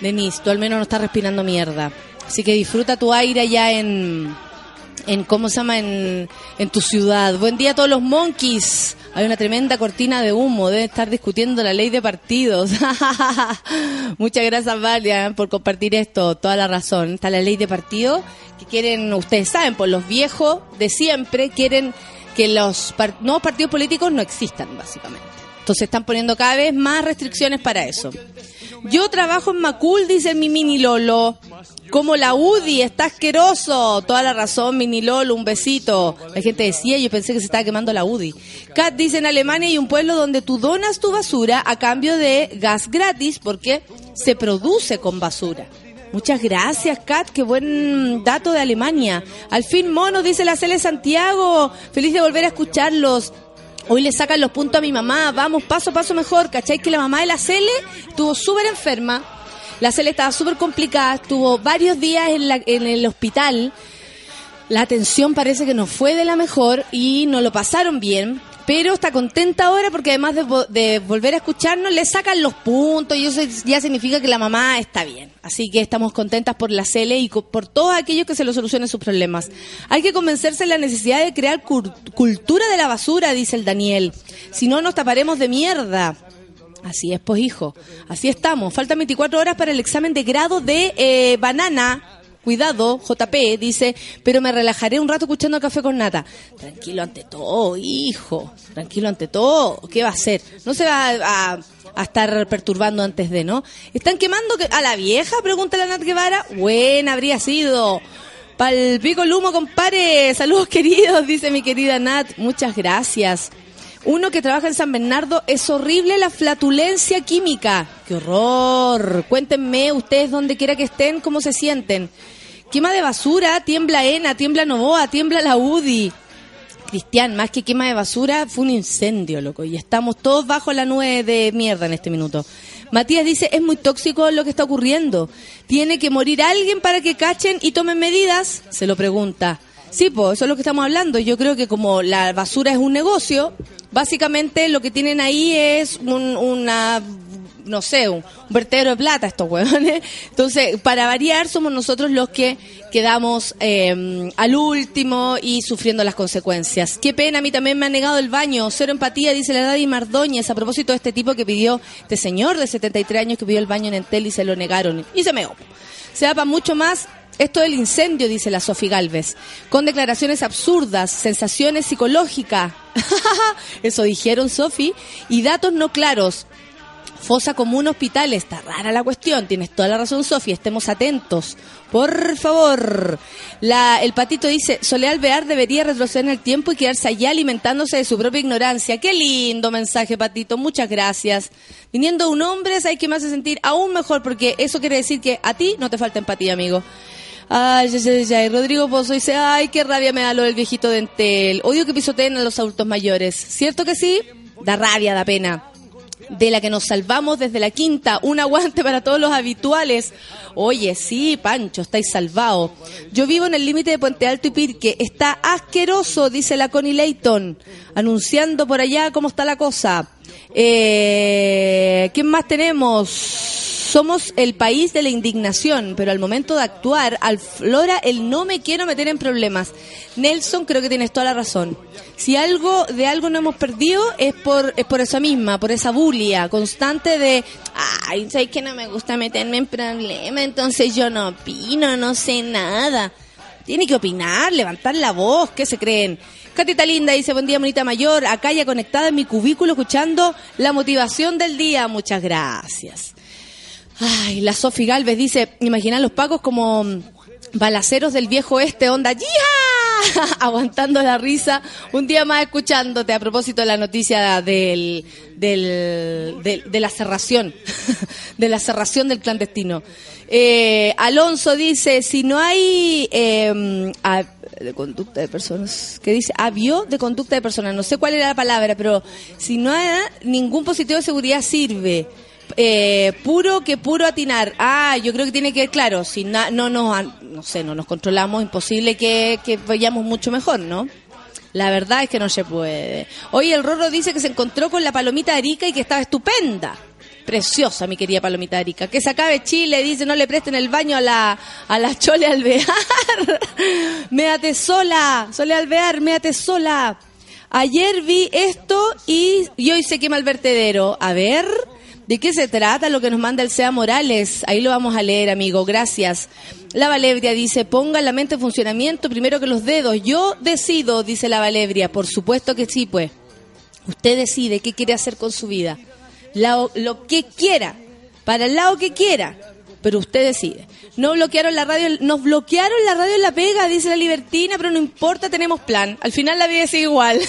Denis, tú al menos no estás respirando mierda. Así que disfruta tu aire allá en, en ¿cómo se llama? En, en tu ciudad. Buen día a todos los monkeys. Hay una tremenda cortina de humo. Deben estar discutiendo la ley de partidos. Muchas gracias, Valia, por compartir esto. Toda la razón. Está la ley de partidos que quieren, ustedes saben, por los viejos de siempre, quieren que los nuevos partidos políticos no existan, básicamente. Entonces están poniendo cada vez más restricciones para eso. Yo trabajo en Macul, dice mi mini Lolo. Como la UDI, está asqueroso. Toda la razón, mini Lolo, un besito. La gente decía, yo pensé que se estaba quemando la UDI. Kat dice, en Alemania hay un pueblo donde tú donas tu basura a cambio de gas gratis porque se produce con basura. Muchas gracias, Kat. Qué buen dato de Alemania. Al fin, mono, dice la Cele Santiago. Feliz de volver a escucharlos. Hoy le sacan los puntos a mi mamá. Vamos paso a paso mejor. ¿Cachai? Que la mamá de la Cele estuvo súper enferma. La Cele estaba súper complicada. Estuvo varios días en, la- en el hospital. La atención parece que no fue de la mejor y no lo pasaron bien. Pero está contenta ahora porque además de, de volver a escucharnos, le sacan los puntos y eso ya significa que la mamá está bien. Así que estamos contentas por la CL y por todos aquellos que se lo solucionen sus problemas. Hay que convencerse de la necesidad de crear cultura de la basura, dice el Daniel. Si no, nos taparemos de mierda. Así es, pues hijo. Así estamos. Faltan 24 horas para el examen de grado de eh, banana. Cuidado, JP dice, pero me relajaré un rato escuchando café con nata. Tranquilo ante todo, hijo. Tranquilo ante todo. ¿Qué va a hacer? No se va a, a- estar perturbando antes de, ¿no? ¿Están quemando que- a la vieja? Pregunta la Nat Guevara. Buena habría sido. Pal pico el humo, compare. Saludos queridos, dice mi querida Nat. Muchas gracias. Uno que trabaja en San Bernardo, es horrible la flatulencia química. ¡Qué horror! Cuéntenme ustedes donde quiera que estén, cómo se sienten. Quema de basura, tiembla ENA, tiembla Novoa, tiembla la UDI. Cristian, más que quema de basura, fue un incendio, loco. Y estamos todos bajo la nube de mierda en este minuto. Matías dice, es muy tóxico lo que está ocurriendo. ¿Tiene que morir alguien para que cachen y tomen medidas? Se lo pregunta. Sí, pues eso es lo que estamos hablando. Yo creo que como la basura es un negocio, básicamente lo que tienen ahí es un- una no sé, un, vertedero de plata estos huevones. Entonces, para variar, somos nosotros los que quedamos eh, al último y sufriendo las consecuencias. Qué pena, a mí también me han negado el baño. Cero empatía, dice la Daddy Mardóñez, a propósito de este tipo que pidió, este señor de 73 años que pidió el baño en Entel y se lo negaron. Y se meó. Se da para mucho más. Esto del incendio, dice la Sofi Galvez, con declaraciones absurdas, sensaciones psicológicas, eso dijeron Sofi, y datos no claros. Fosa común hospital, está rara la cuestión, tienes toda la razón Sofía, estemos atentos, por favor. La, el patito dice, Soleal Bear debería retroceder en el tiempo y quedarse allá alimentándose de su propia ignorancia. Qué lindo mensaje, patito, muchas gracias. Viniendo un hombre, ¿sabes qué me hace sentir aún mejor? Porque eso quiere decir que a ti no te falta empatía, amigo. Ay, ay, ay, ay. Rodrigo Pozo dice, ay, qué rabia me da lo del viejito de Entel. Odio que pisoteen a los adultos mayores. ¿Cierto que sí? Da rabia, da pena de la que nos salvamos desde la quinta. Un aguante para todos los habituales. Oye, sí, Pancho, estáis salvados. Yo vivo en el límite de Puente Alto y Pirque. Está asqueroso, dice la Connie Layton, anunciando por allá cómo está la cosa. Eh, ¿Quién más tenemos? Somos el país de la indignación, pero al momento de actuar, aflora el no me quiero meter en problemas. Nelson, creo que tienes toda la razón. Si algo de algo no hemos perdido es por es por esa misma, por esa bulia constante de, ay, sé que no me gusta meterme en problemas, entonces yo no opino, no sé nada. Tiene que opinar, levantar la voz, ¿qué se creen? Catita Linda dice, buen día, bonita mayor, acá ya conectada en mi cubículo escuchando la motivación del día. Muchas gracias. Ay, la Sofi Galvez dice, imagina los pacos como mm, balaceros del viejo este, onda, ¡ya! Aguantando la risa, un día más escuchándote a propósito de la noticia del, del, del- de la cerración, de la cerración del clandestino. Eh, Alonso dice, si no hay eh, de conducta de personas, que dice avio de conducta de personas, no sé cuál era la palabra, pero si no hay ningún positivo de seguridad sirve. Eh, puro que puro atinar. Ah, yo creo que tiene que ver claro. Si na- no nos, no sé, no nos controlamos, imposible que, que vayamos mucho mejor, ¿no? La verdad es que no se puede. Hoy el Rorro dice que se encontró con la palomita Arica y que estaba estupenda. Preciosa, mi querida palomita Arica. Que se acabe Chile, dice, no le presten el baño a la, a la Chole Alvear. méate sola, Sole Alvear, méate sola. Ayer vi esto y, y hoy se quema el vertedero. A ver, ¿de qué se trata lo que nos manda el SEA Morales? Ahí lo vamos a leer, amigo. Gracias. La Valebria dice, ponga la mente en funcionamiento primero que los dedos. Yo decido, dice la Valebria. Por supuesto que sí, pues. Usted decide qué quiere hacer con su vida. Lo, que quiera, para el lado que quiera, pero usted decide. No bloquearon la radio, nos bloquearon la radio en la pega, dice la libertina, pero no importa, tenemos plan. Al final la vida sigue igual.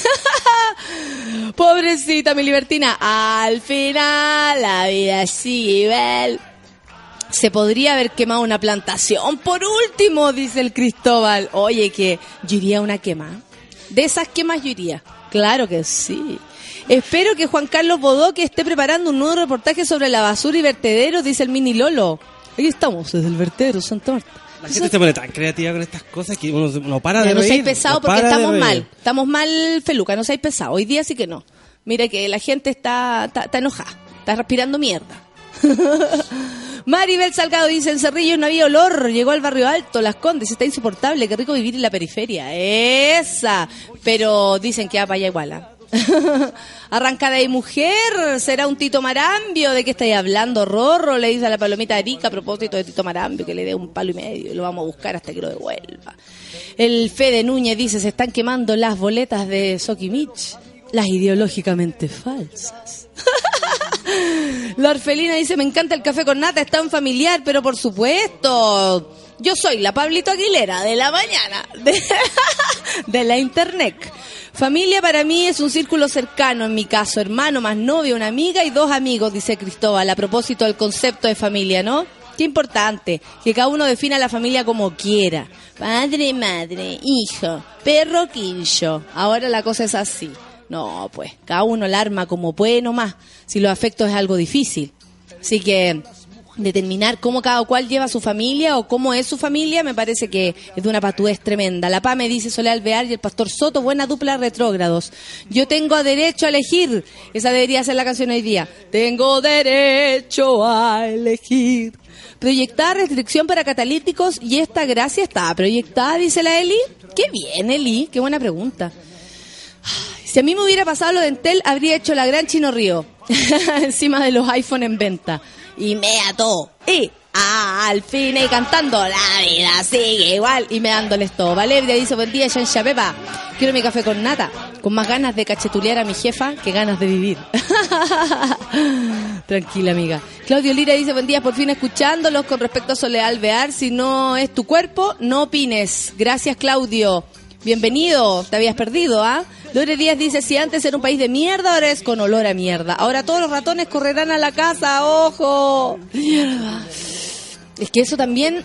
Pobrecita mi libertina, al final la vida sigue igual. Se podría haber quemado una plantación. Por último, dice el Cristóbal. Oye, que yo iría a una quema. De esas quemas yo iría. Claro que sí. Espero que Juan Carlos Bodoque esté preparando un nuevo reportaje sobre la basura y vertederos, dice el mini Lolo. Ahí estamos, desde el vertedero Santa Marta. La gente se pone tan creativa con estas cosas que uno no para Ya de no reír. seáis pesado no porque estamos mal. Estamos mal, Feluca, no seáis pesado. Hoy día sí que no. Mira que la gente está, está, está enojada, está respirando mierda. Maribel Salgado dice, en Cerrillo no había olor, llegó al barrio alto, Las Condes, está insoportable, qué rico vivir en la periferia. Esa. Pero dicen que va para allá igual. Arrancada de mujer, será un Tito Marambio, ¿de qué estáis hablando? Rorro, le dice a la palomita Erika a propósito de Tito Marambio, que le dé un palo y medio, lo vamos a buscar hasta que lo devuelva. El Fede Núñez dice, se están quemando las boletas de Sokimich, las ideológicamente falsas. La orfelina dice, me encanta el café con nata, es tan familiar, pero por supuesto, yo soy la Pablito Aguilera de la mañana, de la internet. Familia para mí es un círculo cercano, en mi caso, hermano más novio, una amiga y dos amigos, dice Cristóbal, a propósito del concepto de familia, ¿no? Qué importante, que cada uno defina la familia como quiera. Padre, madre, hijo, perro, quillo. Ahora la cosa es así. No, pues, cada uno la arma como puede nomás, si los afectos es algo difícil. Así que determinar cómo cada cual lleva su familia o cómo es su familia me parece que es de una patuez tremenda. La PA me dice Soledad Alvear y el Pastor Soto, buena dupla retrógrados. Yo tengo derecho a elegir. Esa debería ser la canción hoy día. Tengo derecho a elegir. Proyectada restricción para catalíticos y esta gracia está proyectada, dice la Eli. Qué bien, Eli, qué buena pregunta. Si a mí me hubiera pasado lo de Entel, habría hecho la gran Chino Río encima de los iPhone en venta. Y me ató. Y al fin y cantando, la vida sigue igual. Y me dándoles todo. Valeria dice, buen día, Shansha Pepa. Quiero mi café con nata. Con más ganas de cachetulear a mi jefa que ganas de vivir. Tranquila, amiga. Claudio Lira dice, buen día, por fin escuchándolos con respecto a Soledad Alvear. Si no es tu cuerpo, no opines. Gracias, Claudio. Bienvenido, te habías perdido, ¿ah? Lore Díaz dice, si antes era un país de mierda, ahora es con olor a mierda. Ahora todos los ratones correrán a la casa, ojo. Mierda. Es que eso también,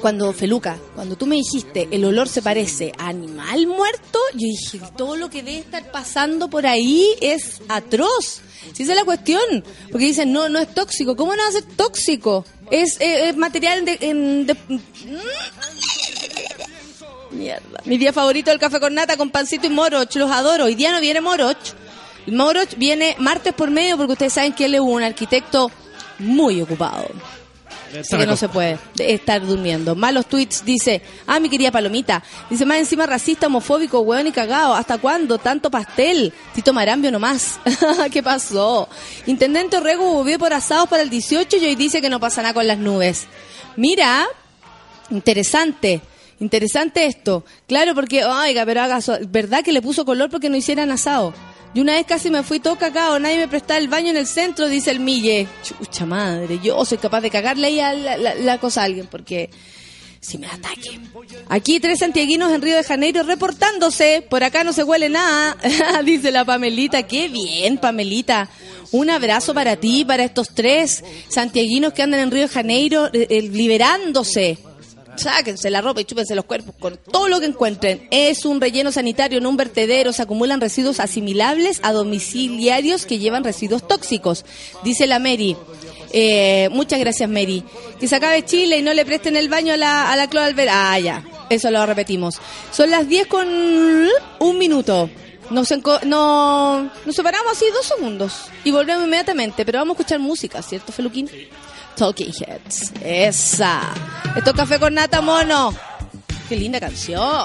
cuando Feluca, cuando tú me dijiste, el olor se parece a animal muerto, yo dije, todo lo que debe estar pasando por ahí es atroz. Si esa es la cuestión. Porque dicen, no, no es tóxico. ¿Cómo no va a ser tóxico? Es, eh, es material de, en- de- Mierda. Mi día favorito el café con nata con pancito y moroch. Los adoro. Hoy día no viene moroch. Moroch viene martes por medio porque ustedes saben que él es un arquitecto muy ocupado. Así que no se puede de- estar durmiendo. Malos tweets dice, ah, mi querida Palomita. Dice, más encima racista, homofóbico, hueón y cagado. ¿Hasta cuándo? Tanto pastel. Tito Marambio nomás. ¿Qué pasó? Intendente Orrego volvió por asados para el 18 y hoy dice que no pasa nada con las nubes. Mira, interesante. Interesante esto. Claro, porque, oiga, pero haga, ¿verdad que le puso color porque no hicieran asado? Y una vez casi me fui todo cagado, nadie me prestaba el baño en el centro, dice el Mille. Chucha madre, yo soy capaz de cagarle ahí a la cosa a alguien porque si me ataque. Aquí tres santiaguinos en Río de Janeiro reportándose. Por acá no se huele nada, dice la Pamelita. Qué bien, Pamelita. Un abrazo para ti, para estos tres santiaguinos que andan en Río de Janeiro eh, eh, liberándose. Sáquense la ropa y chúpense los cuerpos con todo lo que encuentren. Es un relleno sanitario, no un vertedero. Se acumulan residuos asimilables a domiciliarios que llevan residuos tóxicos, dice la Mary. Eh, muchas gracias, Mary. Que se acabe Chile y no le presten el baño a la, a la Cloa Albert. Ah, ya. Eso lo repetimos. Son las 10 con un minuto. Nos, no, nos separamos así dos segundos y volvemos inmediatamente, pero vamos a escuchar música, ¿cierto, Feluquín? Talking Heads. Esa. Esto es Café con Nata Mono. Qué linda canción.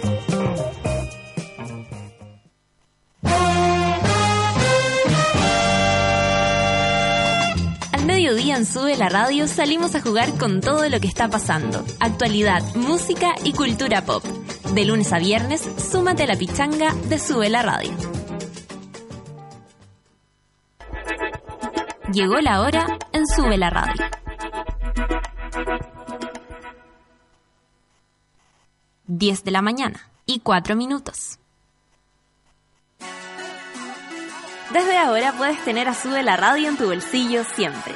La Radio salimos a jugar con todo lo que está pasando. Actualidad, música y cultura pop. De lunes a viernes, súmate a la pichanga de Sube la Radio. Llegó la hora en Sube la Radio. Diez de la mañana y cuatro minutos. Desde ahora puedes tener a Sube la Radio en tu bolsillo siempre.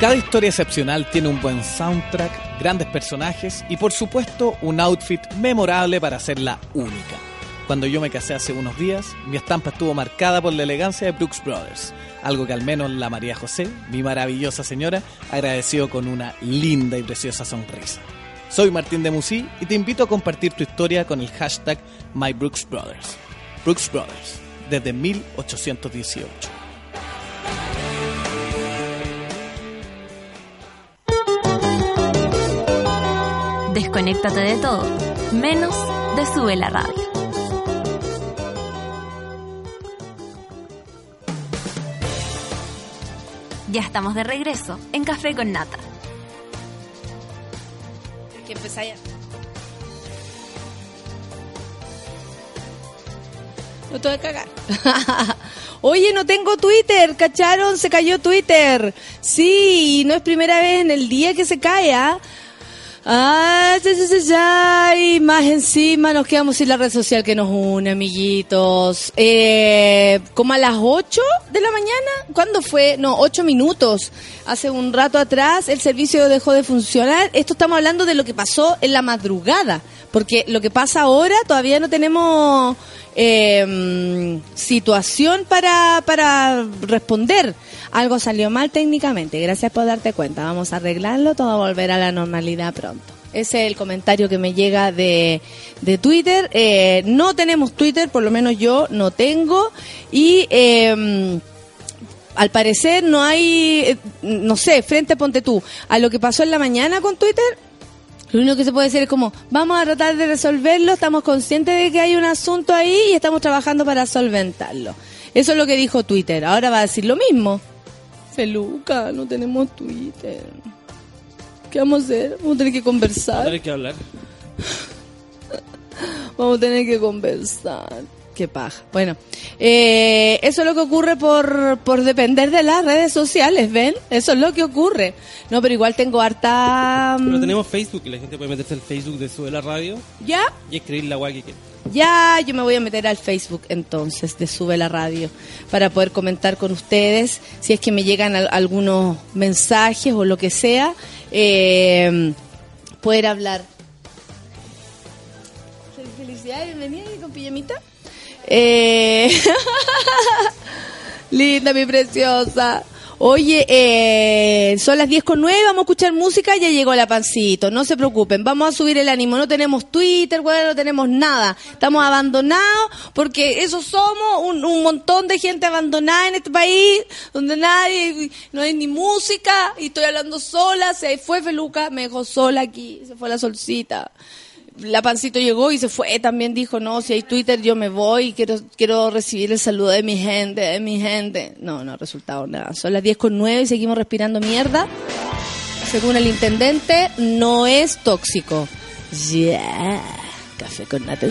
Cada historia excepcional tiene un buen soundtrack, grandes personajes y por supuesto un outfit memorable para hacerla única. Cuando yo me casé hace unos días, mi estampa estuvo marcada por la elegancia de Brooks Brothers, algo que al menos la María José, mi maravillosa señora, agradeció con una linda y preciosa sonrisa. Soy Martín de Musí y te invito a compartir tu historia con el hashtag MyBrooksBrothers. Brooks Brothers, desde 1818. Desconéctate de todo, menos de Sube la Radio. Ya estamos de regreso en Café con Nata. que empezáis a- No te voy a cagar. Oye, no tengo Twitter, ¿cacharon? Se cayó Twitter. Sí, no es primera vez en el día que se cae, ¿ah? Ah, ya, ya, ya, y más encima nos quedamos sin la red social que nos une, amiguitos. Eh, como a las 8 de la mañana, ¿cuándo fue? No, 8 minutos. Hace un rato atrás el servicio dejó de funcionar. Esto estamos hablando de lo que pasó en la madrugada, porque lo que pasa ahora todavía no tenemos eh, situación para, para responder. Algo salió mal técnicamente. Gracias por darte cuenta. Vamos a arreglarlo. Todo va a la normalidad pronto. Ese es el comentario que me llega de, de Twitter. Eh, no tenemos Twitter, por lo menos yo no tengo. Y eh, al parecer no hay, eh, no sé, frente Ponte tú, a lo que pasó en la mañana con Twitter, lo único que se puede decir es como, vamos a tratar de resolverlo, estamos conscientes de que hay un asunto ahí y estamos trabajando para solventarlo. Eso es lo que dijo Twitter. Ahora va a decir lo mismo. Feluca, no tenemos Twitter. ¿Qué vamos a hacer? Vamos a tener que conversar. Ahora hay que hablar. Vamos a tener que conversar. Qué paja. Bueno, eh, eso es lo que ocurre por, por depender de las redes sociales, ¿ven? Eso es lo que ocurre. No, pero igual tengo harta... mm, Pero tenemos Facebook y la gente puede meterse al Facebook de Sube la Radio ¿Ya? y escribir la guay que quiera. Ya, yo me voy a meter al Facebook entonces de Sube la Radio para poder comentar con ustedes si es que me llegan al- algunos mensajes o lo que sea, eh, poder hablar. Felicidades, bienvenida con pijamita. Eh, linda, mi preciosa. Oye, eh, son las 10 con 9, vamos a escuchar música, ya llegó la pancito, no se preocupen, vamos a subir el ánimo, no tenemos Twitter, bueno, no tenemos nada, estamos abandonados porque eso somos, un, un montón de gente abandonada en este país, donde nadie, no hay ni música, y estoy hablando sola, se fue Feluca, me dejó sola aquí, se fue la solcita la pancito llegó y se fue, también dijo, no, si hay Twitter yo me voy, quiero, quiero recibir el saludo de mi gente, de mi gente. No, no resultado nada. Son las 10 con 9 y seguimos respirando mierda. Según el intendente, no es tóxico. Ya, café con nata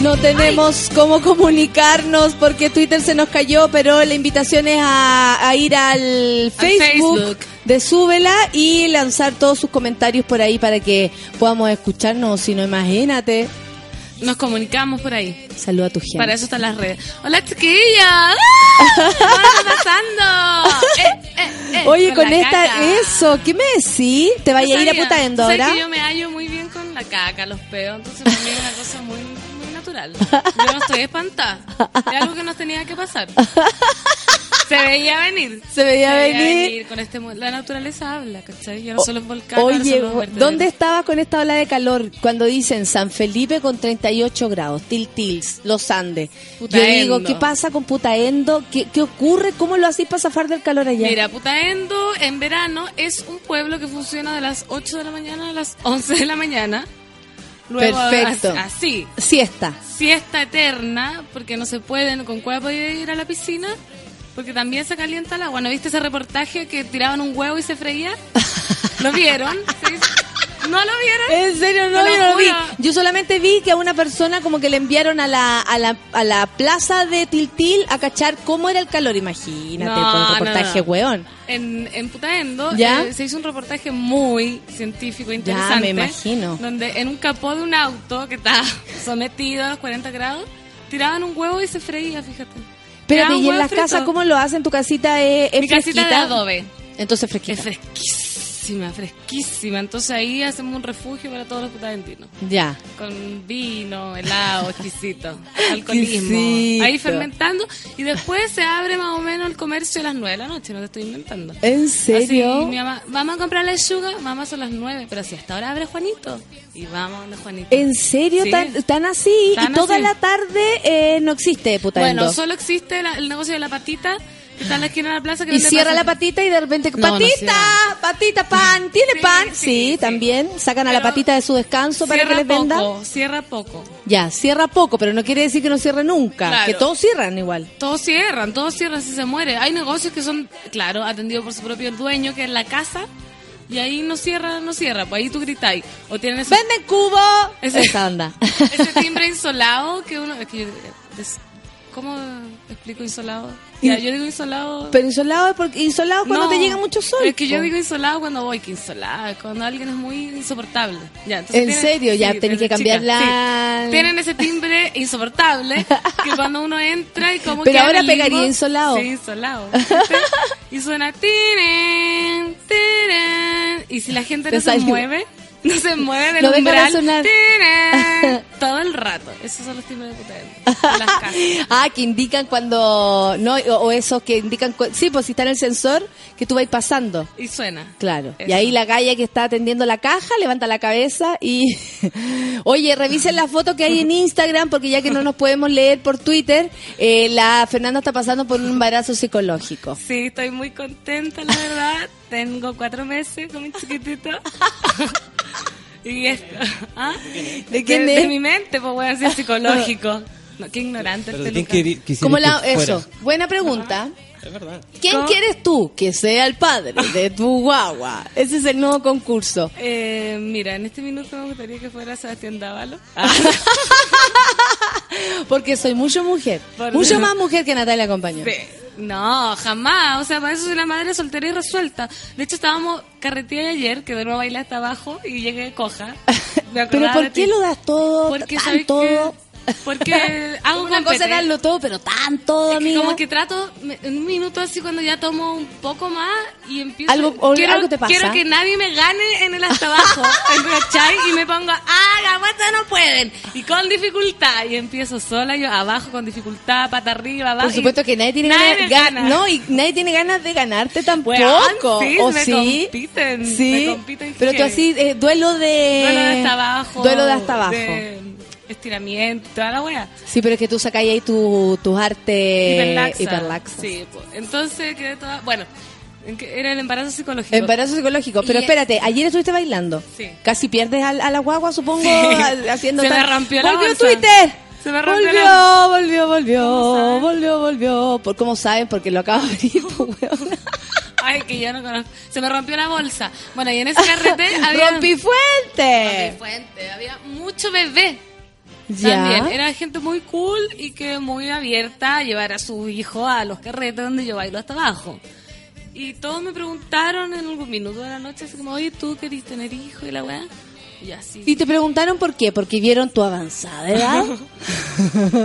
No tenemos cómo comunicarnos porque Twitter se nos cayó, pero la invitación es a, a ir al Facebook, Facebook. de Súbela y lanzar todos sus comentarios por ahí para que podamos escucharnos. Si no, imagínate. Nos comunicamos por ahí. Saluda a tu gente. Para eso están las redes. Hola, chiquilla. ¡Ah! ¿Qué está pasando? Eh, eh, eh, Oye, con, esta, caca. eso, ¿qué me decís? ¿Te vaya a ir a puta endo ¿Sabes ahora? que yo me hallo muy bien con la caca, los peos, entonces para mí es una cosa muy natural. Yo no estoy espantada. Es algo que nos tenía que pasar. Se veía venir. Se veía venir. Con este, la naturaleza habla, ¿cachai? Yo no solo volcán, Oye, ¿dónde estabas con esta ola de calor cuando dicen San Felipe con 38 grados, Tiltils, Los Andes? Yo digo, Putaendo. ¿qué pasa con Putaendo? ¿Qué, qué ocurre? ¿Cómo lo hacís para zafar del calor allá? Mira, Putaendo en verano es un pueblo que funciona de las 8 de la mañana a las 11 de la mañana. Luego, Perfecto. as- Así, Siesta. siesta eterna, porque no se pueden, con cuál poder ir a la piscina, porque también se calienta el agua. ¿No viste ese reportaje que tiraban un huevo y se freía? ¿Lo vieron? ¿Sí? ¿No lo vieron? En serio, no, yo no lo vi. Yo solamente vi que a una persona como que le enviaron a la, a la, a la plaza de Tiltil a cachar cómo era el calor. Imagínate, No, por no, reportaje, no. weón. En, en Putaendo ¿Ya? eh, se hizo un reportaje muy científico, interesante. me imagino. Donde en un capó de un auto que está sometido a los 40 grados, tiraban un huevo y se freía, fíjate. Pero ¿y en las frito. casas cómo lo hacen? ¿Tu casita es, es Mi casita de fresquita? adobe. Entonces Es fresquita. Fresquísima, fresquísima. Entonces ahí hacemos un refugio para todos los putaventinos. Ya. Con vino, helado, exquisito, alcoholismo. Exquisito. Ahí fermentando. Y después se abre más o menos el comercio a las 9 de la noche, no te estoy inventando. ¿En serio? Así, mi mamá, vamos a comprar lechuga, mamá son las 9, pero si hasta ahora abre Juanito. Y vamos donde Juanito. ¿En serio? Sí. ¿Tan, tan así? Tan y toda así. la tarde eh, no existe Putaendo. Bueno, solo existe la- el negocio de la patita, está en la esquina de la plaza. Que y vende cierra la patita y de repente, No, no patita, patita, pan, ¿tiene Sí, pan? sí, Sí, sí. también. Sacan a la patita de su descanso para que les venda. poco, cierra poco. Ya, cierra poco, pero no quiere decir que no cierre nunca. Claro. Que todos cierran igual. Todos cierran, todos cierran si se muere. Hay negocios que son, claro, atendidos por su propio dueño, que es la casa, y ahí no cierra, no cierra, pues ahí tú gritáis. O tienen ese, ¡Venden cubo! Ese- Esa anda. ese timbre insolado que uno... Es que yo- es- ¿Cómo explico insolado? Ya, yo digo insolado... pero insolado es porque insolado cuando No, te llega mucho sol. Es que yo digo insolado cuando voy, que insolado, cuando alguien es muy insoportable. Ya, ¿En tienen- serio? Ya, tenés que cambiar chica, la- sí. Tienen ese timbre insoportable que cuando uno entra y como Pero queda ahora en el pegaría limbo- insolado. Sí, insolado. y suena tiren, tiren. Y si la gente Te no se mueve, no se mueve del No umbral, sonar. todo el rato. Esos son los timbres de puta las casas. Ah, que indican cuando. No, o, o esos que indican. Sí, pues si está en el sensor, que tú vas pasando. Y suena. Claro. Y ahí la galla que está atendiendo la caja levanta la cabeza y. Oye, revisen la foto que hay en Instagram, porque ya que no nos podemos leer por Twitter, eh, la Fernanda está pasando por un embarazo psicológico. Sí, estoy muy contenta, la verdad. Tengo cuatro meses con mi chiquitito. Y esto, ¿ah? ¿De quién de, es? de mi mente, pues voy a decir psicológico. No, qué ignorante Pero este ¿quién Lucas. queri- quisieras ¿Cómo que la, eso? Buena pregunta. Es verdad. ¿Quién ¿Cómo? quieres tú que sea el padre de tu guagua? Ese es el nuevo concurso. Eh, mira, en este minuto me gustaría que fuera Sebastián Dávalo. Porque soy mucho mujer. Por- Mucho más mujer que Natalia Compañón. No, jamás. O sea, para eso soy una madre soltera y resuelta. De hecho, estábamos carreteando ayer, que de nuevo bailé hasta abajo y llegué coja. Pero ¿por qué ti. lo das todo? Porque, ¿sabes todo. Porque hago Una cosa es darlo todo, pero tan todo, Es que amiga. como que trato en un minuto así cuando ya tomo un poco más y empiezo Algo- o- quiero, algo te pasa. quiero que nadie me gane en el hasta abajo ¿cachai? y me pongo ah gamuetas no pueden y con dificultad y empiezo sola yo abajo con dificultad pata arriba abajo Por supuesto que nadie tiene nadie ganas, gana. no, y nadie tiene ganas de ganarte tampoco. Weón, sí, ¿O me sí? compiten, Sí. me compiten Pero tú así, eh, duelo de... duelo de hasta abajo Duelo de hasta abajo. de estiramiento toda la wea Sí, pero es que tú sacas ahí tu- tus artes hiperlaxa. hiperlaxas. Sí, pues. entonces quedé toda. Bueno, era el embarazo psicológico. Embarazo psicológico. Pero Y- espérate, ayer estuviste bailando. Sí. Casi pierdes al- a, la guagua, supongo, Sí. al- haciendo Se me rompió la ¡Volvió. Twitter! Se me rompió volvió, la- volvió, volvió, volvió, volvió. ¿Por cómo saben? Porque lo acabo de abrir. Ay, que yo no conozco. Se me rompió la bolsa. Bueno, y en ese carrete había. ¡Rompifuente! fuente. Había mucho bebé. También, era gente muy cool y que muy abierta a llevar a su hijo a los carretes donde yo bailo hasta abajo. Y todos me preguntaron en algún minuto de la noche, así como, oye, ¿tú querés tener hijo y la weá? Y así. Y te preguntaron por qué, porque vieron tu avanzada edad.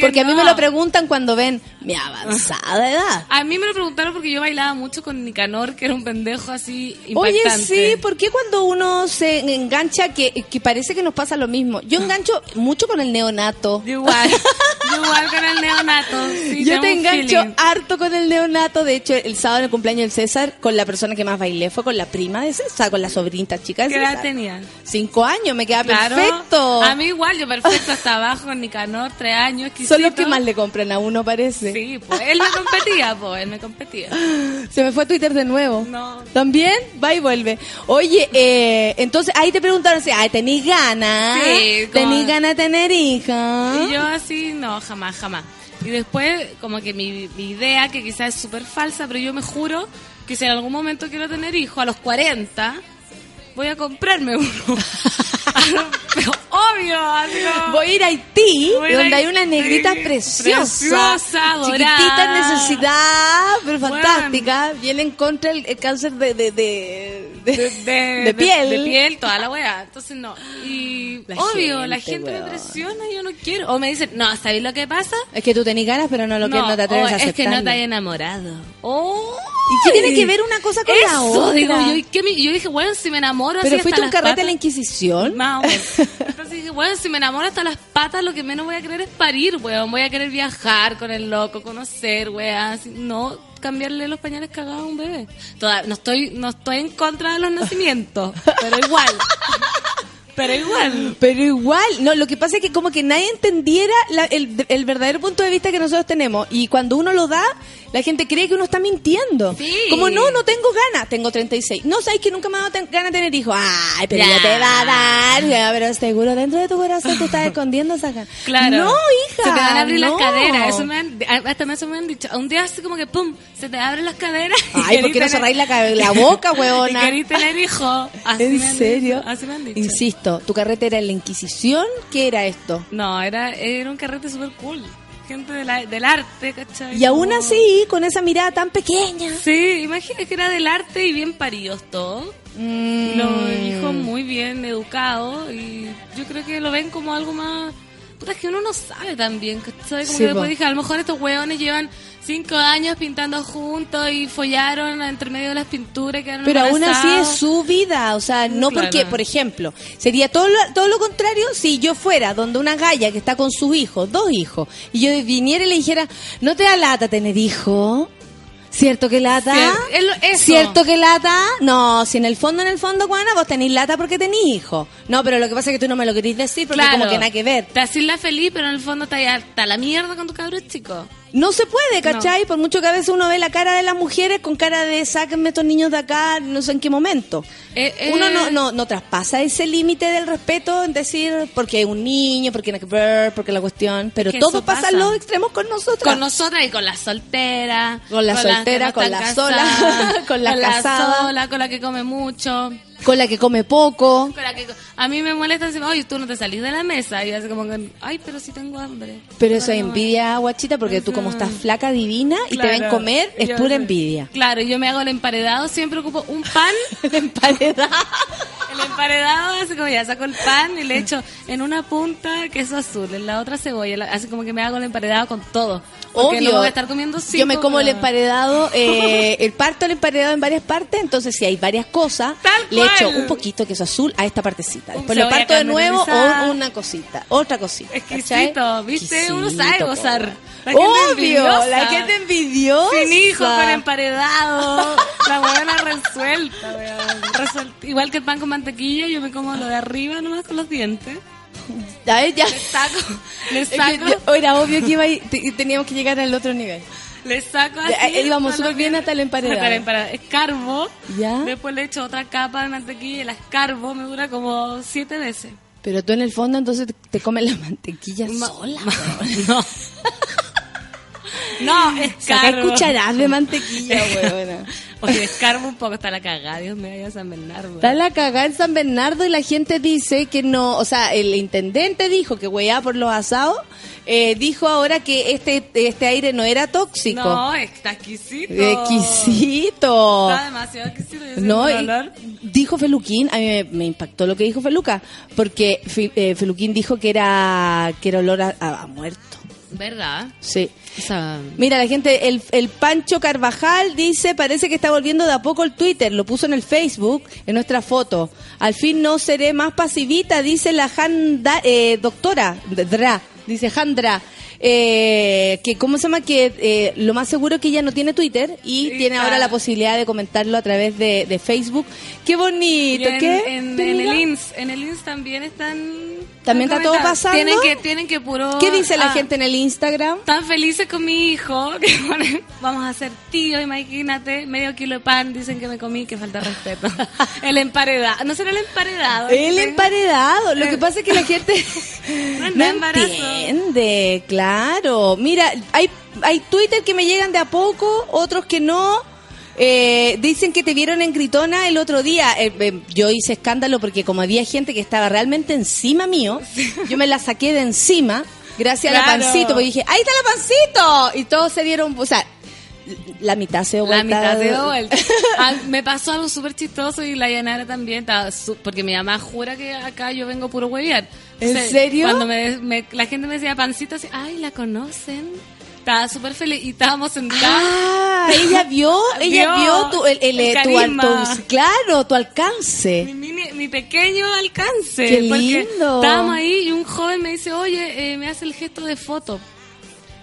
porque a mí me lo preguntan cuando ven mi avanzada edad. A mí me lo preguntaron porque yo bailaba mucho con Nicanor, que era un pendejo así Oye, sí, ¿por qué cuando uno se engancha que, que parece que nos pasa lo mismo? Yo engancho mucho con el neonato. Yo igual, yo igual con el neonato. sí, Yo te engancho feeling. harto con el neonato. De hecho, el sábado en el cumpleaños del César, con la persona que más bailé fue con la prima de César, con la sobrinita chica de ¿Qué edad César. Tenían? Cinco años, me queda Claro. perfecto. A mí igual, yo perfecto hasta abajo con Nicanor, tres años, exquisito. Son los que más le compran a uno, parece. Sí, pues él me competía, pues él me competía. Se me fue a Twitter de nuevo. No. ¿También? Va y vuelve. Oye, eh, entonces ahí te preguntaron si, ay, ¿tenís ganas? Sí, como- ¿Tenís ganas de tener hija? Y yo así, no, jamás, jamás. Y después, como que mi, mi idea, que quizás es súper falsa, pero yo me juro que si en algún momento quiero tener hijo, a los 40, voy a comprarme uno. pero obvio, como- Voy a ir a Haití, Voy a donde hay Haití, unas negritas preciosas. preciosa, dorada. Chiquititas, necesidad, pero Bueno. fantástica. Vienen contra el, el cáncer de, de, de, de- de, de piel. De, piel, toda la weá. Entonces, no. Y La obvio, la gente, me presiona y yo no quiero. O me dicen, no, ¿sabéis lo que pasa? Es que tú tenés ganas, pero no lo que no te atreves a es que no te hay enamorado. Oh. ¿Y qué tiene que ver una cosa con la otra? digo yo. ¿y qué me- yo dije, bueno, si me enamoro ¿Pero así fuiste hasta un carrete de la Inquisición? Más o menos. Entonces dije, bueno, si me enamoro hasta las patas, lo que menos voy a querer es parir, weón. Voy a querer viajar con el loco, conocer, weón. No cambiarle los pañales cagados a un bebé. Toda- no estoy no estoy en contra de los nacimientos, pero igual. Pero igual. Pero igual, no, lo que pasa es que como que nadie entendiera la- el, el verdadero punto de vista que nosotros tenemos. Y cuando uno lo da, la gente cree que uno está mintiendo. Sí. Como no, no tengo ganas, tengo 36. No, sabes que nunca me ha dado ganas de tener hijos. Ay, pero Ya. ya te va a dar. Ya, pero seguro dentro de tu corazón tú estás escondiendo esa gana. Claro. No, hija. Se te van a abrir no. las caderas. Eso me han, hasta me, eso me han dicho. Un día así como que, pum, se te abren las caderas. y Ay, ¿por qué no cerráis la, la boca, Y huevona? querís tener hijos. Así ¿En serio? dicho, Así me han dicho. Insisto, ¿tu carrete era en la Inquisición? ¿Qué era esto? No, era, era un carrete súper cool. Gente de la- del arte, ¿cachai? Y aún Como- así, con esa mirada tan pequeña. Sí, imagínate que era del arte y bien paridos todos. Mm. Los hijos muy bien educados y yo creo que lo ven como algo más... Puta, es que uno no sabe también, ¿cachai? Como Sí, que después po. dije, a lo mejor estos hueones llevan cinco años pintando juntos y follaron entre medio de las pinturas quedaron Pero aún así es su vida, o sea, no Claro. porque, por ejemplo, sería todo lo, todo lo contrario si yo fuera donde una galla que está con sus hijos, dos hijos, y yo viniera y le dijera, ¿no te da lata tener hijo? ¿Cierto que lata? Cier- eso. ¿Cierto que lata? No, si en el fondo, en el fondo, Juana, vos tenés lata porque tenés hijo. No, pero lo que pasa es que tú no me lo querís decir porque Claro. como que nada que ver. Te haces la feliz, pero en el fondo está hasta la mierda con tu cabrón chico. No se puede, ¿cachai? Por mucho que a veces uno ve la cara de las mujeres con cara de sáquenme estos niños de acá, no sé en qué momento. Eh, eh, Uno no, no, no traspasa ese límite del respeto en decir porque es un niño, porque hay que ver, porque la cuestión. Pero todo pasa en los extremos con nosotros. Con nosotras y con la soltera. Con la las soltera, que con están la sola, casadas, con la casada. sola, con la que come mucho. Con la que come poco. Con la que, a mí me molesta decir, oye, tú no te salís de la mesa. Y así como que, ay, pero sí tengo hambre. Pero eso es envidia, guachita, porque tú como estás flaca, divina, y te ven comer, es Yo- pura envidia. Claro, yo me hago el emparedado, siempre ocupo un pan. Emparedada. El emparedado, así como ya saco el pan y le echo en una punta queso azul, en la otra cebolla, la- así como que me hago el emparedado con todo. Porque Obvio. no voy a estar comiendo cinco, Yo me como el emparedado, eh, el parto el emparedado en varias partes, entonces si hay varias cosas, Tal le. Echo un poquito queso azul a esta partecita. Después lo parto de nuevo o una cosita, otra cosita. Exquisito, ¿cachai? ¿viste? Uno sabe gozar. La gente Obvio, envidiosa. la gente envidiosa. Sin hijo, emparedado. La buena resuelta. Igual que el pan con mantequilla, yo me como lo de arriba nomás con los dientes. A ver, ya. Le saco, le saco, era obvio que iba y te- teníamos que llegar al otro nivel. Le saco así. Eh, íbamos súper bien hasta el emparedado. Hasta el emparedado. Escarbo. ¿Ya? Después le echo otra capa de mantequilla y la escarbo. Me dura como siete veces. Pero tú en el fondo entonces te, comes la mantequilla Ma- sola. No. No, Saca escarbo. cucharadas de mantequilla, huevona. Oye, escarbo un poco, está la cagada, Dios me vaya a San Bernardo. Está la cagada en San Bernardo y la gente dice que no, o sea, el intendente dijo que weá por los asados, eh, dijo ahora que este este aire no era tóxico. No, está exquisito. Exquisito. Está demasiado exquisito. yo No, dijo Feluquín, a mí me, me impactó lo que dijo Feluca, porque eh, Feluquín dijo que era que era olor a, a- a muerto. ¿Verdad? Sí. Esa... Mira, la gente, el, el Pancho Carvajal dice, parece que está volviendo de a poco el Twitter, lo puso en el Facebook, en nuestra foto. Al fin no seré más pasivita, dice la Janda, eh, doctora, Dra, dice Jandra. Eh, que cómo se llama que eh, lo más seguro es que ella no tiene Twitter y Sí, tiene ahora la posibilidad de comentarlo a través de, de Facebook qué bonito en, ¿qué? en- ¿Qué en el? INS, en el INS también están... ¿También está todo pasando? Tienen que, tienen que puro... ¿qué dice la Ah, gente en el Instagram? Están felices con mi hijo, que ponen, vamos a ser tíos, imagínate, medio kilo de pan, dicen que me comí, que falta respeto. El emparedado, no será el emparedado. El que emparedado. Lo que pasa es que la gente No entiende, claro. Mira, hay, hay Twitter que me llegan de a poco, otros que no. Eh, dicen que te vieron en Gritona el otro día. Eh, eh, yo hice escándalo porque como había gente que estaba realmente encima mío, yo me la saqué de encima gracias a la Claro. pancito. Porque dije, ¡ahí está la pancito! Y todos se dieron, o sea, la mitad se dio La vuelta. mitad de vuelta. Ah, me pasó algo súper chistoso y la Yanara también porque mi mamá jura que acá yo vengo puro hueviar. ¿En serio? Cuando me, me- la gente me decía pancito así, ay, la conocen. Estaba súper feliz y estábamos sentadas. Ah, ella vio, ella Vio vio tu, el, el, el eh, tu, tu- claro, tu alcance. Mi, mini- mi pequeño alcance. Qué lindo. Estábamos ahí y un joven me dice, oye, eh, me hace el gesto de foto.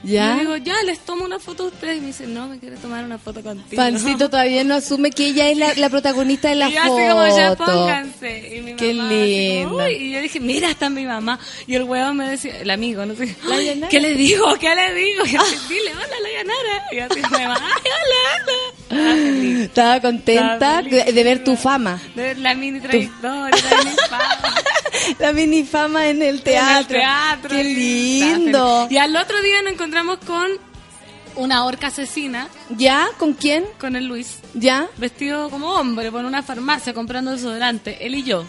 ¿Ya? Yo digo, ya, les tomo una foto a ustedes. Y me dice, no, me quiere tomar una foto contigo. Pancito todavía no asume que ella es la, la protagonista de la y yo foto. así como, ya pónganse. Y mi Qué mamá así como, lindo. Y yo dije, mira, está mi mamá. Y el huevón me decía, el amigo, no sé, La "Ay, Yanara. ¿qué le digo? ¿Qué le digo? Y así, dile, hola, la Yanara. Y así me va, ay, hola, hola. Estaba feliz. Estaba contenta Estaba de, feliz. de ver tu fama. De ver la mini trayectoria, la mini fama. La mini fama en el teatro. En el teatro. Qué lindo. Y al otro día nos encontramos con una orca asesina, ¿Ya? ¿Con quién? con el Luis, ¿Ya? vestido como hombre, por una farmacia comprando desodorante, él y yo.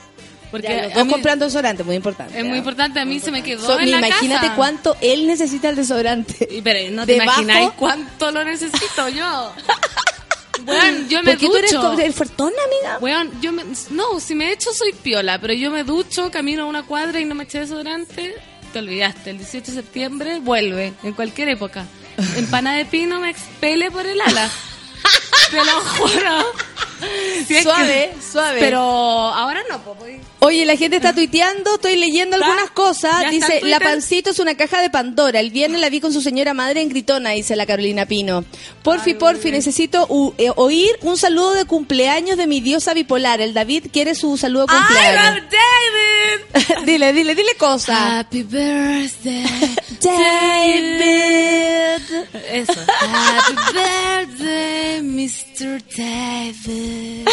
Porque Ya, los a dos mí- comprando desodorante, muy importante. es muy importante, a mí se me quedó So- en la imagínate casa. cuánto él necesita el desodorante. Pero no te Debajo- imagináis cuánto lo necesito yo. Weón, yo me Porque tú eres ducho. eres fuertona, amiga. Weón, yo me, no, si me echo soy piola, pero yo me ducho, camino a una cuadra y no me eché desodorante, te olvidaste. El 18 de septiembre vuelve, en cualquier época. Empanada de pino me expele por el ala. te lo juro. Si Suave, suave. Pero ahora no, po, voy- Oye, la gente está tuiteando, estoy leyendo ¿Está? algunas cosas. ¿Ya está Dice, la pancito es una caja de Pandora. El viernes la vi con su señora madre en Gritona, dice la Carolina Pino. Porfi, porfi, necesito u- eh, oír un saludo de cumpleaños de mi diosa bipolar. El David quiere su saludo de ¡Ay, cumpleaños. David! dile, dile, dile cosas. Happy birthday, David. Eso. Happy birthday, Mr. David.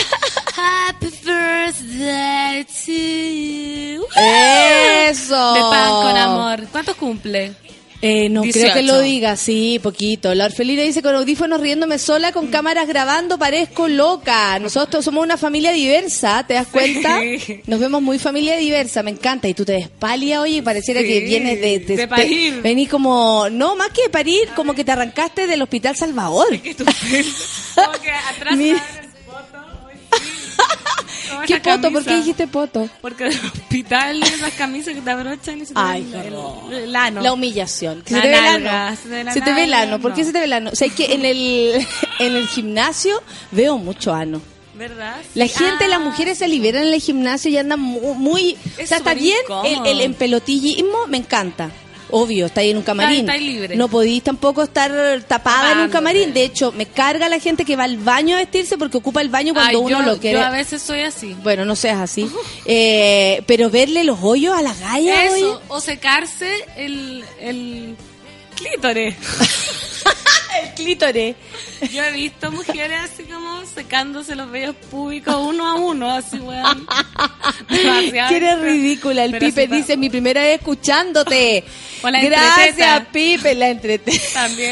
Happy birthday to you. Eso. De pan con amor. ¿Cuántos cumple? Eh, no creo 18. que lo diga, sí, poquito. La orfelina dice con audífonos riéndome sola, con cámaras grabando, parezco loca. Nosotros somos una familia diversa, ¿te das cuenta? Sí. Nos vemos muy familia diversa, me encanta. Y tú te ves pálida, oye, y pareciera Sí, que vienes de... de parir. venís como, no, más que de parir, como que te arrancaste del Hospital Salvador. Como que atrás Mi- me abren foto. ¿Qué poto? ¿Por qué dijiste poto? Porque del hospital esas camisas que te abrochan y se te Ay, ven el, ano. La humillación. La se te ve el nalga, ano. se te ve Se te ve el ano. ¿Por qué no. se te ve el ano? O sea, es que en el, en el gimnasio veo mucho ano. ¿Verdad? La gente, las Ah, mujeres se liberan en el gimnasio y andan mu- muy... Es o sea, está bien el, el empelotillismo, me encanta. Obvio, está ahí en un camarín. Está- está libre. No podís tampoco estar tapada en un camarín. De hecho, me carga la gente que va al baño a vestirse porque ocupa el baño cuando Ay, uno yo, lo quiere. Yo a veces soy así. Bueno, no seas así. Eh, pero verle los hoyos a las gallas, oye. Eso, o secarse el, el clítores. El clítore. Yo he visto mujeres así como secándose los vellos públicos uno a uno, así, weón. Que eres ridícula. El Pero Pipe dice, mi primera vez escuchándote. Gracias. Pipe, la entrete. También.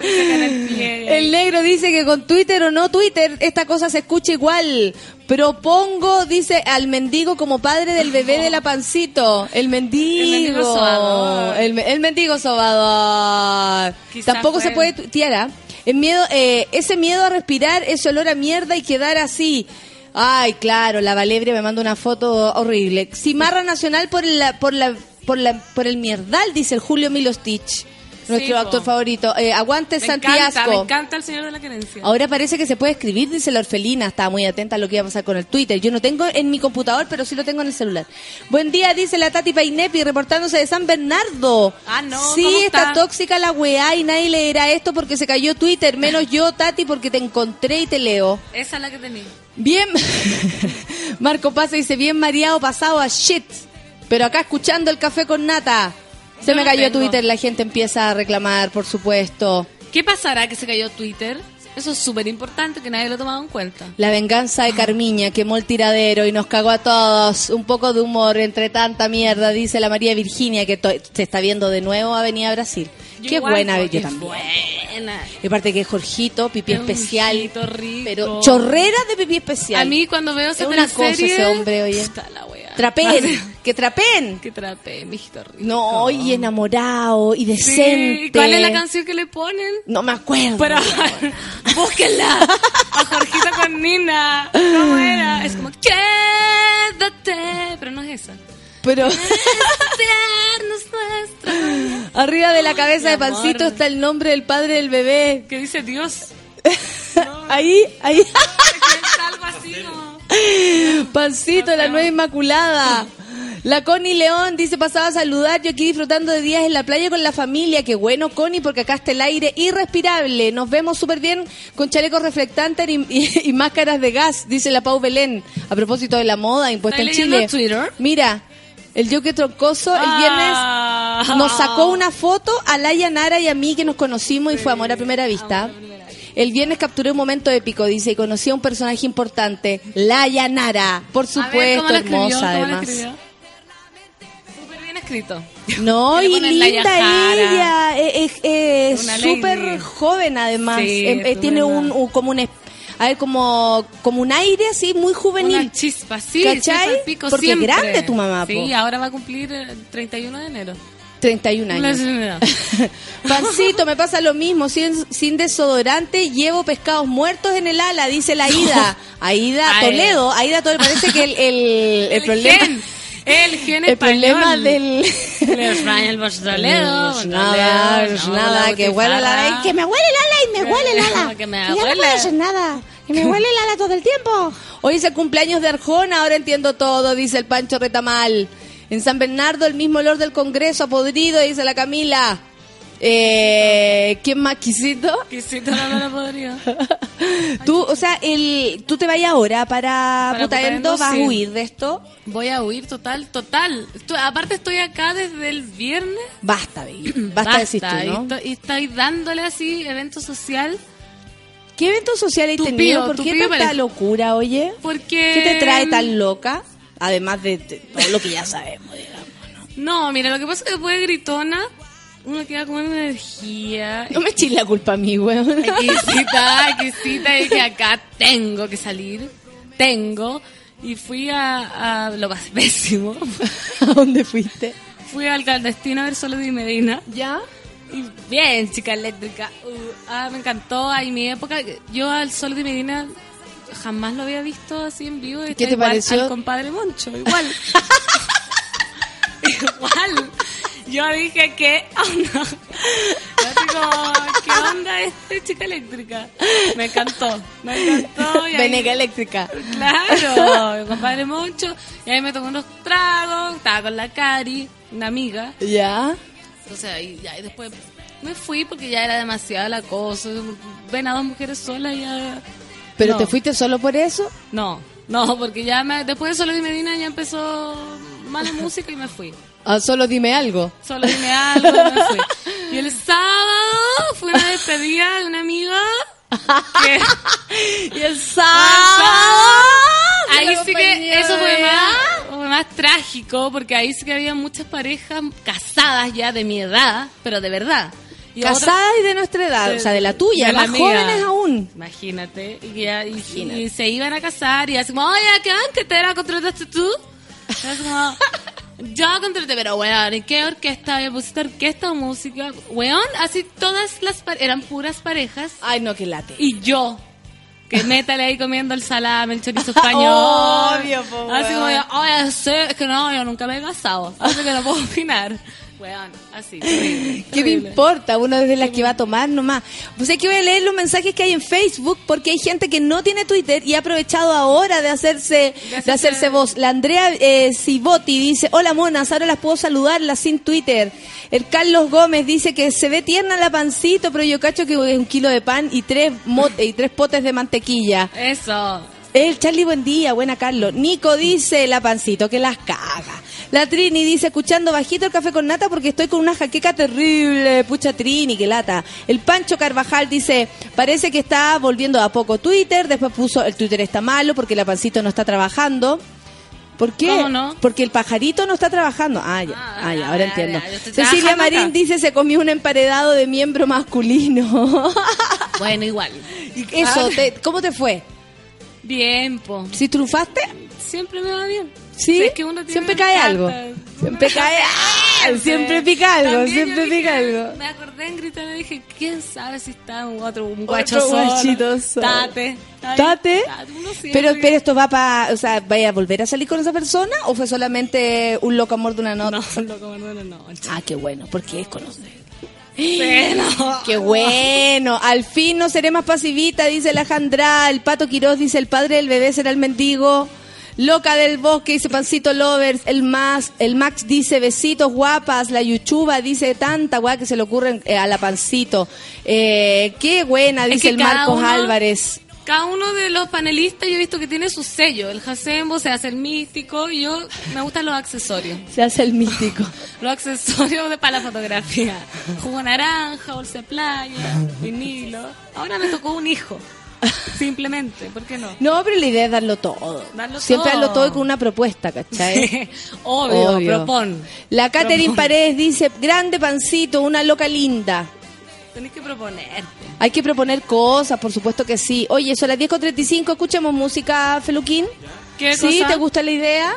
El negro dice que con Twitter o no Twitter, esta cosa se escucha igual. Propongo, dice, al mendigo como padre del bebé de la pancito. El mendigo. El mendigo sobador. El, el mendigo sobador. Tampoco se puede tuitear, ¿ah? El miedo, eh, ese miedo a respirar, ese olor a mierda y quedar así. Ay, claro, la Valebria me manda una foto horrible. Cimarra nacional por la, por la, por la, por el mierdal, dice el Julio Milostich, nuestro po. actor favorito. Eh, aguante Me Santiago. encanta, me encanta el señor de la querencia. Ahora parece que se puede escribir, dice la orfelina. Estaba muy atenta a lo que iba a pasar con el Twitter. Yo no tengo en mi computador, pero sí lo tengo en el celular. Buen día, dice la Tati Painepi, reportándose de San Bernardo. Ah, no, Sí, ¿cómo está? está? tóxica la weá y nadie leerá esto porque se cayó Twitter. Menos yo, Tati, porque te encontré y te leo. Esa es la que tenía. Bien, Marco Pasa dice, bien mareado, pasado a shit. Pero acá escuchando el café con nata. Se me cayó tengo. Twitter, la gente empieza a reclamar, por supuesto. ¿Qué pasará que se cayó Twitter? Eso es súper importante que nadie lo ha tomado en cuenta. La venganza de Carmiña quemó el tiradero y nos cagó a todos. Un poco de humor entre tanta mierda, dice la María Virginia, que se está viendo de nuevo Avenida Brasil. Yo Qué buena, yo también. Buena. Y aparte que Jorgito, pipí Es especial. rico. Pero chorrera de pipí especial. A mí cuando veo esa Es una cosa ese hombre, oye. Está la wea. Trapen, que trapen. Que trape, mi hijito rico. No, y enamorado, y decente. ¿y ¿Cuál es la canción que le ponen? No me acuerdo. Pero búsquenla. A Jorgito con Nina. ¿Cómo era? Es como, quédate. Pero no es esa. Pero arriba de la cabeza de Pancito está el nombre del padre del bebé. ¿Qué dice Dios? Ahí, ahí. Algo así. Pancito, la nueva inmaculada. La Connie León dice, pasaba a saludar, yo aquí disfrutando de días en la playa con la familia. Qué bueno, Connie, porque acá está el aire irrespirable. Nos vemos súper bien con chalecos reflectantes y, y- y máscaras de gas, dice la Pau Belén. A propósito de la moda impuesta en ¿Estás Chile. Twitter? Mira, el Yoke Troncoso el viernes Ah. nos sacó una foto a Laia Nara y a mí que nos conocimos y fue amor a primera vista. El viernes capturé un momento épico, dice, y conocí a un personaje importante, Laia Nara, por ver, supuesto, ¿cómo lo escribió? hermosa. Súper bien escrito. No, y linda ella, es es- es Una súper lady. joven además, Sí, Em, eh, tiene un, un- como un, a ver, como, como un aire así muy juvenil. Una chispa, sí. ¿Cachai? pico Porque siempre. grande tu mamá, Sí, po. ahora va a cumplir el 31 de enero. 31 La años. Pancito, me pasa lo mismo, sin, sin desodorante llevo pescados muertos en el ala, dice la Aida. Aida. Toledo, Aida Toledo, parece que el, el, el problema... gen, el gen El español. problema del... El español, pues, Toledo, No nada, no nada, que huele el ala que me huele el ala y me huele el ala. Que me Y ya no huele. puedo hacer nada. Que me huele el ala todo el tiempo. Hoy es el cumpleaños de Arjona, ahora entiendo todo, dice el Pancho Retamal. En San Bernardo el mismo olor del Congreso, podrido, dice la Camila. Eh, ¿Quién más quisito? Quisito no lo podría. Tú, o sea, el, tú te vayas ahora para, Para Putaendo, vas sí. a huir de esto. Voy a huir total, total. Aparte estoy acá desde el viernes. Basta, baby. Basta, decir tú, y, ¿no? estoy, y estoy dándole así evento social ¿Qué evento social hay Tupío, tenido? ¿Por qué tanta parece. locura, oye? porque... ¿Qué te trae tan loca? Además de, de todo lo que ya sabemos, digamos. No, mira, lo que pasa es que después de gritona uno queda con una energía. No me eches la culpa a mí, weón. Exquisita, exquisita, y dije, acá tengo que salir, tengo. Y fui a, a lo pasé pésimo. ¿A dónde fuiste? Fui al clandestino a ver solo de Medina. ¿Ya? Y bien, chica eléctrica. Uh, ah, me encantó. Ahí mi época, yo al Sol de Medina jamás lo había visto así en vivo. ¿Qué te igual pareció? Al compadre Moncho, igual. igual. Yo dije que onda. Yo digo, ¿qué onda este chica eléctrica? Me encantó, me encantó. y ahí- Veneca eléctrica. Claro, el compadre Moncho. Y ahí me tomé unos tragos, estaba con la Cari, una amiga. ¿Ya? Entonces ahí ya y después me fui porque ya era demasiada la cosa. Ven a dos mujeres solas y ya. ¿Pero No. te fuiste solo por eso? No, no, porque ya me- después de Solo Dime Medina ya empezó mala música y me fui. Ah, solo dime algo. Solo dime algo, me fui. Y el sábado fue una despedida de una amiga que Y el ahí sí que eso fue más, fue más trágico porque ahí sí que había muchas parejas casadas ya de mi edad, pero de verdad. Y otra- Casadas y de nuestra edad, o sea, de la tuya, de la más jóvenes aún. Imagínate. Y, ya- y- y se iban a casar y así como, oye, ¿qué anquetera contrataste tú? Así como, yo contraté, pero weón, ¿y qué orquesta? ¿Me pusiste orquesta o música? Weón, así todas las eran puras parejas. Ay, no, que late. Y yo, que métale ahí comiendo el salame, el chorizo español. Obvio, po, Así como, yo, oye, sí, es que no, yo nunca me he casado. Así que no puedo opinar. Weón, así. ¿Qué me importa? Una de las que va a tomar nomás. Pues es que voy a leer los mensajes que hay en Facebook porque hay gente que no tiene Twitter y ha aprovechado ahora de hacerse de hacerse- voz. La Andrea eh, Cibotti dice, hola monas, ahora las puedo saludarlas sin Twitter. El Carlos Gómez dice que se ve tierna la pancito, pero yo cacho que es un kilo de pan y tres, y tres potes de mantequilla. Eso. El Charlie, buen día, buena Carlos. Nico dice, la pancito, que las caga. La Trini dice, escuchando bajito el café con nata porque estoy con una jaqueca terrible. Pucha Trini, que lata. El Pancho Carvajal dice, parece que está volviendo a poco Twitter. Después puso, el Twitter está malo porque la pancito no está trabajando. ¿Por qué? ¿Cómo no? Porque el pajarito no está trabajando. Ah, ya, Ah, ah, ya, ahora ya, entiendo. Cecilia Marín acá. dice, se comió un emparedado de miembro masculino. Bueno, igual. Eso, Ah. te- ¿cómo te fue? Bien, po. ¿Si triunfaste? Siempre me va bien. ¿Sí? Si es que uno tiene siempre una cae carta. algo. Siempre Una cae carta. algo. Siempre pica algo. Siempre pica algo. Me acordé en gritar y dije, ¿quién sabe si está un otro un Otro guacho solo? guachito solo. Tate. ¿Tate? Pero, pero esto va para, o sea, ¿vaya a volver a salir con esa persona o fue solamente un loco amor de una noche? No, loco, no, no, no. Ah, qué bueno, porque es conocer. Bueno. Qué bueno, al fin no seré más pasivita, dice la Jandra, el Pato Quiroz dice el padre del bebé será el mendigo, Loca del bosque dice Pancito Lovers, el Max, el Max dice besitos guapas, la Yuchuba dice tanta guay que se le ocurre eh, a la Pancito, eh, qué buena Es dice que el Marcos uno- Álvarez. Cada uno de los panelistas yo he visto que tiene su sello. El Jacembo se hace el místico y yo me gustan los accesorios. Se hace el místico. Los accesorios de, para la fotografía. Jugo naranja, bolsa de playa, vinilo. Ahora me tocó un hijo. Simplemente, ¿por qué no? No, pero la idea es darlo todo. Darlo Siempre todo. darlo todo y con una propuesta, ¿cachai? Obvio, Obvio. propon. La Catherine Propon. Paredes dice, grande pancito, una loca linda. Tenés que proponerte. Hay que proponer cosas, por supuesto que sí. Oye, son las 10.35, escuchemos música, Feluquín. ¿Qué ¿Sí? cosa? ¿Te gusta la idea?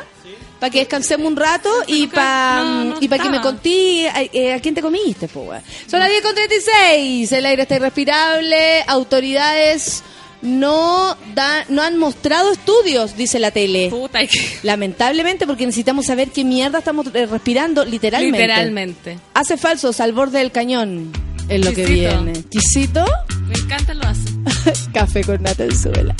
Para que descansemos un rato y para no, no y para que me conté a, eh, a quién te comiste, pues. Son las 10.36, el aire está irrespirable, autoridades no da, no han mostrado estudios, dice la tele. Puta, que... Lamentablemente, porque necesitamos saber qué mierda estamos eh, respirando literalmente. Literalmente. Hace falsos al borde del cañón. Es lo que viene. Quisito, Me encanta lo hace. café con nata en suela.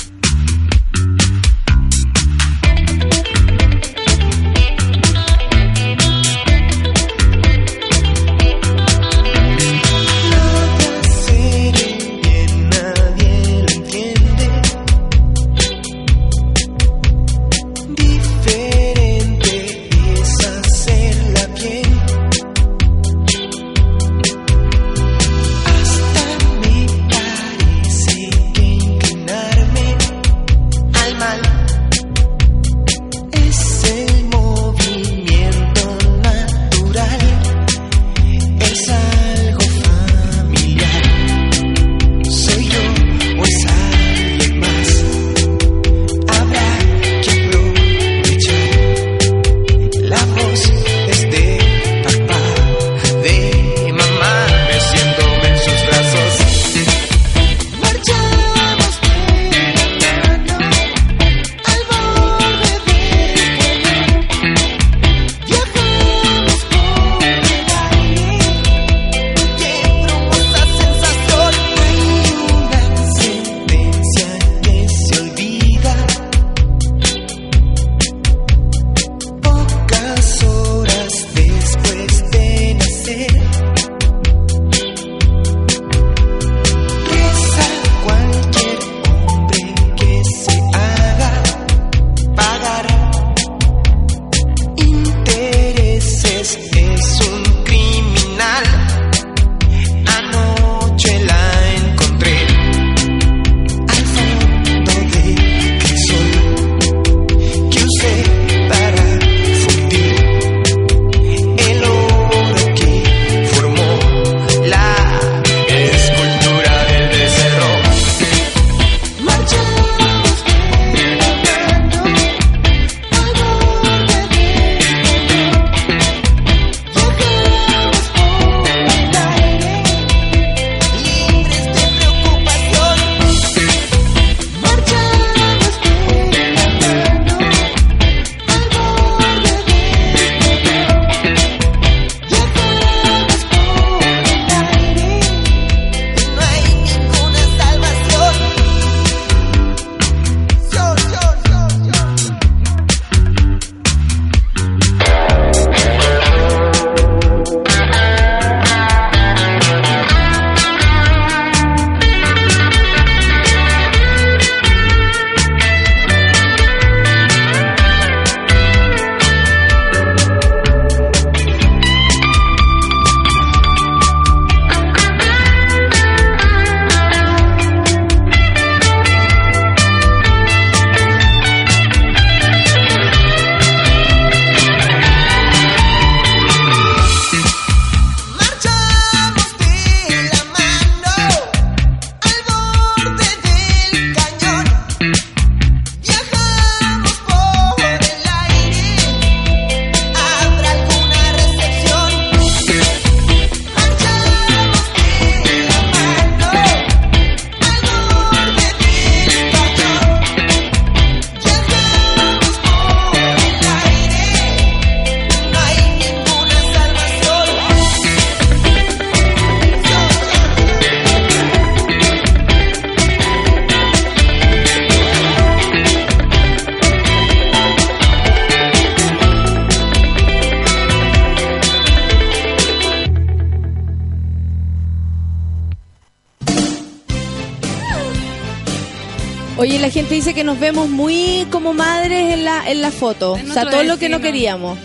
Foto. O sea, todo lo que no queríamos.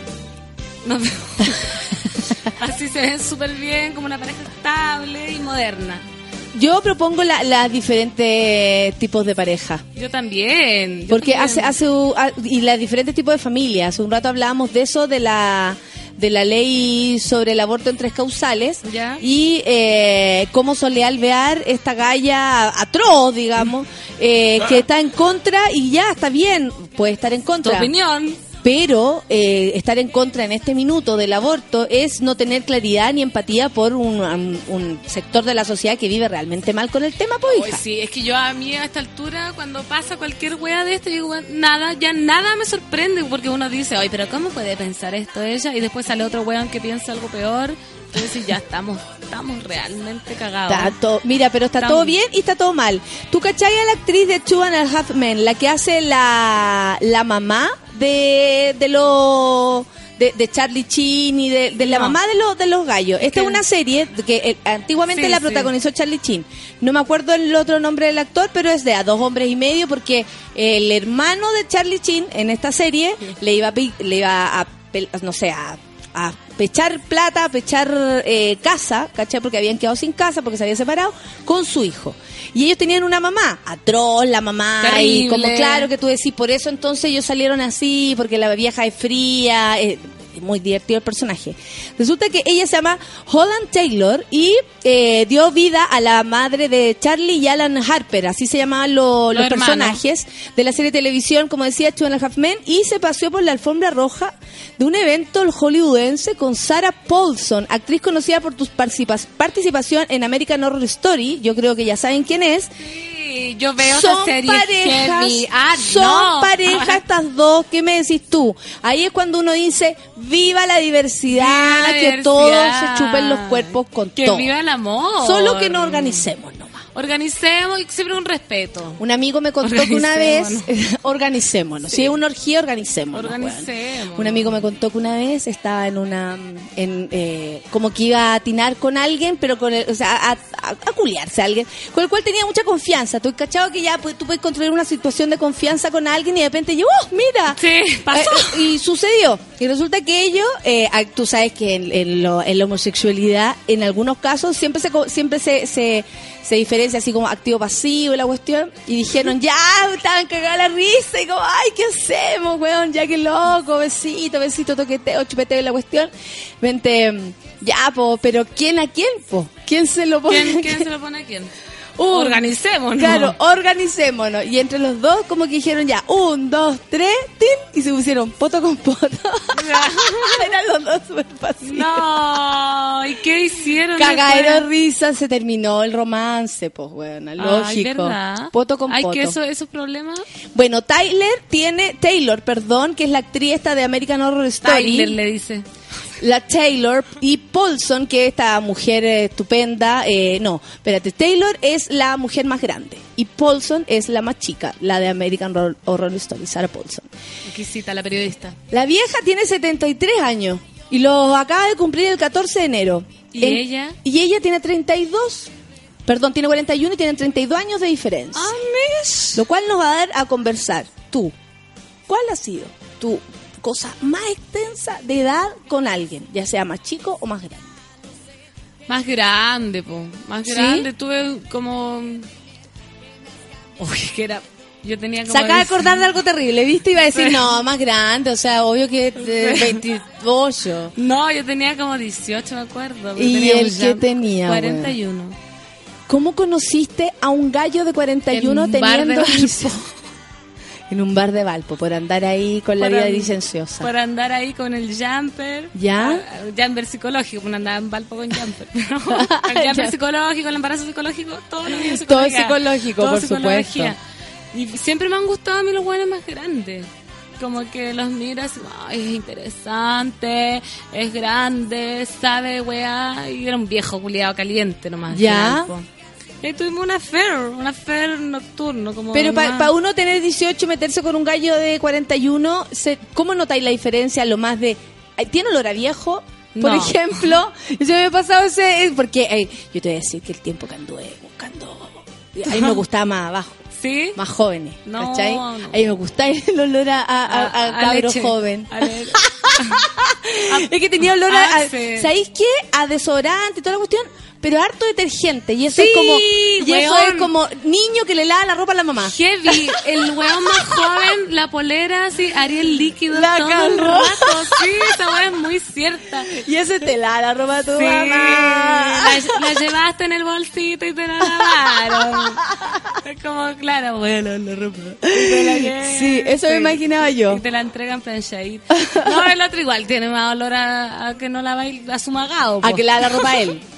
Así se ven súper bien, como una pareja estable y moderna. Yo propongo la- las diferentes tipos de pareja. Yo también. yo Porque también. hace, hace y los diferentes tipos de familias. Hace un rato hablábamos de eso, de la de la ley sobre el aborto en tres causales Ya. y eh, cómo solía alvear esta galla atroz, digamos, eh, que está en contra y ya está bien, puede estar en Tu contra. opinión. Pero eh, estar en contra en este minuto del aborto es no tener claridad ni empatía por un, un- un sector de la sociedad que vive realmente mal con el tema, pues, hija. sí, es que yo a mí a esta altura, cuando pasa cualquier wea de esto, yo digo, "Bueno, nada, ya nada me sorprende, porque uno dice, ay, pero ¿cómo puede pensar esto ella? Y después sale otro weón que piensa algo peor. Entonces ya estamos, estamos realmente cagados. Está mira, pero está Estamos- todo bien y está todo mal. ¿Tú cachai a la actriz de Two and a Half Men, la que hace la, la mamá de, de los... De, de Charlie Chin y de, de la No. mamá de los de los gallos. Esta es una serie que eh, antiguamente Sí, la sí. protagonizó Charlie Chin. No me acuerdo el otro nombre del actor, pero es de a dos hombres y medio porque el hermano de Charlie Chin en esta serie le iba a, le iba a no sé, a, a pechar plata, a pechar eh, casa, ¿cachai? Porque habían quedado sin casa, porque se habían separado, con su hijo. Y ellos tenían una mamá, atroz la mamá, y como claro que tú decís, por eso entonces ellos salieron así, porque la vieja es fría, eh, muy divertido el personaje. Resulta que ella se llama Holland Taylor y eh, dio vida a la madre de Charlie y Alan Harper, así se llamaban lo- los, personajes de la serie de televisión, como decía, Two and a Half Men, y se paseó por la alfombra roja de un evento hollywoodense con Sarah Paulson, actriz conocida por tu participa- participación en American Horror Story, yo creo que ya saben quién es, Sí, yo veo son parejas. Ah, son no. parejas estas dos, ¿qué me decís tú? Ahí es cuando uno dice, viva la diversidad, Viva la que diversidad. todos se chupen los cuerpos con Que todo. viva el amor. Solo que no organicemos. Organicemos y siempre un respeto. Un amigo me contó que una vez, Organicémonos. Si es una orgía, organicémonos. Organicémonos. Un amigo me contó que una vez estaba en una, en, eh, como que iba a atinar con alguien, pero con el, o sea, a, a, a culiarse a alguien, con el cual tenía mucha confianza. Tú cachado que ya pues, tú puedes construir una situación de confianza con alguien y de repente yo, ¡oh, mira! Sí, pasó. Eh, y sucedió. Y resulta que ellos, eh, tú sabes que en, en lo- en la homosexualidad, en algunos casos, siempre se siempre se, se, se diferencia así como activo-pasivo y la cuestión. Y dijeron, ya, estaban cagadas la risa. Y como, ay, ¿qué hacemos, weón? Ya que loco, besito, besito, toqueteo, chupeteo la cuestión. Vente, ya, po, pero ¿quién a quién, po? ¿Quién se lo pone? ¿Quién, quién se lo pone a quién? Un- Organicémonos. Claro, organicémonos. Y entre los dos, como que dijeron ya, un, dos, tres, tin, y se pusieron poto con poto. Eran los dos súper pasivos. No, ¿y qué hicieron? Cagadero después? risa, se terminó el romance, pues, bueno, Ay, lógico. ¿verdad? poto con Ay, poto. que eso, esos problemas. Bueno, Tyler tiene, Taylor, perdón, que es la actriz esta de American Horror Story. Tyler le dice. La Taylor y Paulson, que es esta mujer estupenda. eh, no, espérate, Taylor es la mujer más grande y Paulson es la más chica, la de American Horror, Story, Sarah Paulson. Aquí cita la periodista. La vieja tiene 73 años y lo acaba de cumplir el 14 de enero. ¿Y ella? Y ella tiene 32. Perdón, tiene 41 y tienen 32 años de diferencia. Ah, Lo cual nos va a dar a conversar. Tú, ¿cuál ha sido tu cosa más extensa de edad con alguien, ya sea más chico o más grande? Más grande, po. Más ¿Sí? grande. Tuve como. Uy, que era. Yo tenía como. Se acaba de acordar de algo terrible, ¿viste? Iba a decir, no, más grande, o sea, obvio que eh, 28. No, yo tenía como 18, me acuerdo. ¿Y él qué tenía, 41. ¿Cómo conociste a un gallo de 41 En teniendo Valpo. 15? En un bar de Valpo, por andar ahí con la Por vida an- licenciosa. Por andar ahí con el jumper. ¿Ya? Ah, Jumper psicológico, porque andaba en Valpo con jumper. el jumper psicológico, el embarazo psicológico, todo lo mío es Todo psicológico, Todo por psicología. Y siempre me han gustado a mí los buenos más grandes. Como que los miras, es interesante, es grande, sabe, weá. Y era un viejo culiado caliente nomás. ¿Ya? final, po. Y ahí tuvimos una affair, un affair nocturno. Como Pero para más- uno tener 18 y meterse con un gallo de 41, se, ¿cómo notáis la diferencia? Lo más de... ¿Tiene olor a viejo? Por No. ejemplo, yo me he pasado ese... eh, Porque yo te voy a decir que el tiempo que anduve buscando... A mí me gustaba más abajo. ¿Sí? Más jóvenes, No, ¿cachai? no. A mí me gusta el olor a, a, a, a cabro leche. joven. A es que tenía olor a, Ah. ¿sabéis qué? A desodorante y toda la cuestión, pero harto detergente. Y eso Sí, es como, y eso weón. es como niño que le lava la ropa a la mamá. Heavy, el weón más joven, la polera así, Ariel líquido La todo el rato. Sí, esa weá es muy cierta. Y ese te lava la ropa a tu Sí, mamá. la, la llevaste en el bolsito y te la lavaron. Es como, claro, bueno, la ropa. Y te la llevan, Sí, eso me imaginaba yo. Y te la entregan planchadita. No, el otro igual tiene más olor a, a que no la a su magado. A po. que le lava la ropa a él.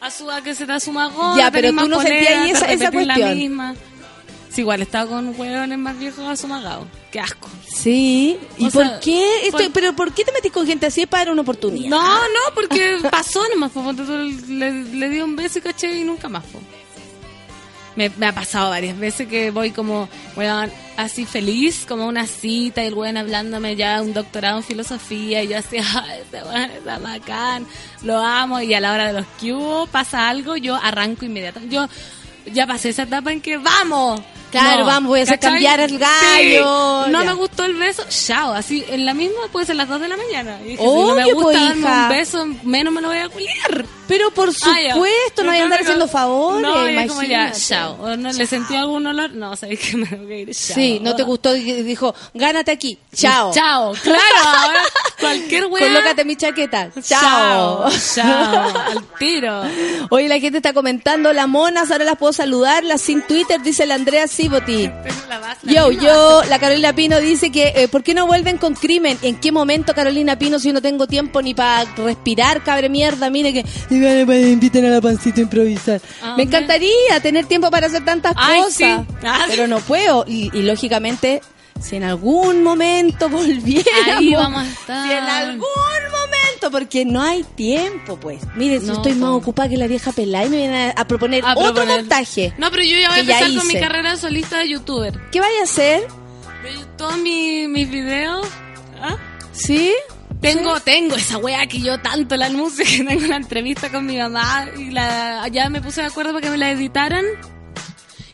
A su a que se da su magón. Ya, pero tú no sentías esa- esa repetir la cuestión. misma. Sí, igual estaba con hueones más viejos asumagados. Qué asco. Sí. ¿Y O por sea, qué? Esto- por- pero ¿por qué te metís con gente así para dar una oportunidad? No, no, porque pasó nomás. po, le, le di un beso y caché y nunca más. po. Me, me ha pasado varias veces que voy como, weón, así feliz, como una cita y el weón hablándome ya un doctorado en filosofía y yo así, ay, este weón está bacán, lo amo y a la hora de los hubo pasa algo, yo arranco inmediatamente. Yo ya pasé esa etapa en que vamos. Claro, vamos, voy a hacer cambiar el gallo, Sí, No ya. me gustó el beso, chao, así en la misma puede ser las 2 de la mañana. Y dije, si no me gusta darme hija. un beso, menos me lo voy a culiar. Pero por Ah, supuesto, no hay a andar haciendo favores, No, como ya, chao. ¿O no le sentí algún olor? No, sabes que me tengo que ir, chao. Sí, no te gustó, dijo, gánate aquí, chao. Chao, claro, ahora cualquier weá. Colócate mi chaqueta, chao. Chao, chao, al tiro. Oye, la gente está comentando, las monas, ahora las puedo saludar, las sin Twitter, dice la Andrea Siboti. Yo, yo, la Carolina Pino dice que, eh, ¿por qué no vuelven con crimen? ¿En qué momento, Carolina Pino, si no tengo tiempo ni para respirar, cabre mierda? Mire que, pues, inviten a la pancita a improvisar. Ah, Me encantaría tener tiempo para hacer tantas Ay, cosas, sí. Ah, pero no puedo. Y, y lógicamente, si en algún momento volviéramos, Ahí vamos a estar. si en algún momento, porque no hay tiempo, pues. Mire, si No, estoy más ocupada que la vieja pelada y me vienen a, a proponer A otro proponer. montaje. No, pero yo ya voy a empezar con mi carrera solista de youtuber. ¿Qué vaya a hacer? Todos mis, mis videos. ¿ah? ¿Sí? Tengo, tengo esa wea que yo tanto la anuncio que tengo una entrevista con mi mamá y la, ya me puse de acuerdo para que me la editaran.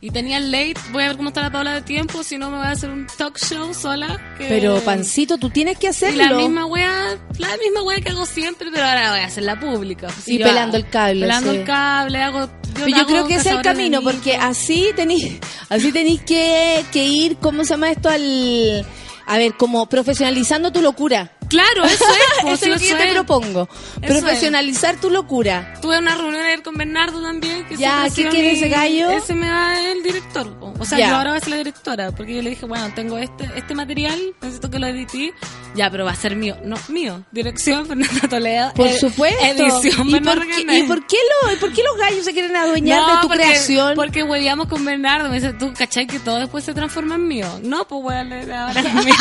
Y tenía el late, voy a ver cómo está la tabla de tiempo, si no me voy a hacer un talk show sola. que- Pero, Pancito, tú tienes que Y hacerlo. la misma wea, la misma wea que hago siempre, pero ahora voy a hacerla pública. Y yo pelando hago- el cable, Pelando sí. el cable, hago... Pero yo hago creo que ese es el camino, porque así tenéis así tenéis que, que ir, ¿cómo se llama esto? Al, a ver, como profesionalizando tu locura. Claro, eso es. pues, Eso es lo que yo te propongo. Eso Profesionalizar tu locura. Tuve una reunión ayer con Bernardo también. Que Ya, ¿qué quiere ese gallo? Ese me da el director. po. O sea, Ya. yo ahora voy a ser la directora. Porque yo le dije, bueno, tengo este este material, necesito que lo edité. Ya, pero va a ser mío. No, mío. Dirección Fernanda Toledo. Por Eh, supuesto. Edición ¿Y por, qué. ¿Y por qué lo- y por qué los gallos se quieren adueñar No, de tu porque, creación? Porque hueveamos con Bernardo. Me dice, tú, ¿cachai? Que todo después se transforma en mío. No, pues weón, ahora es mío.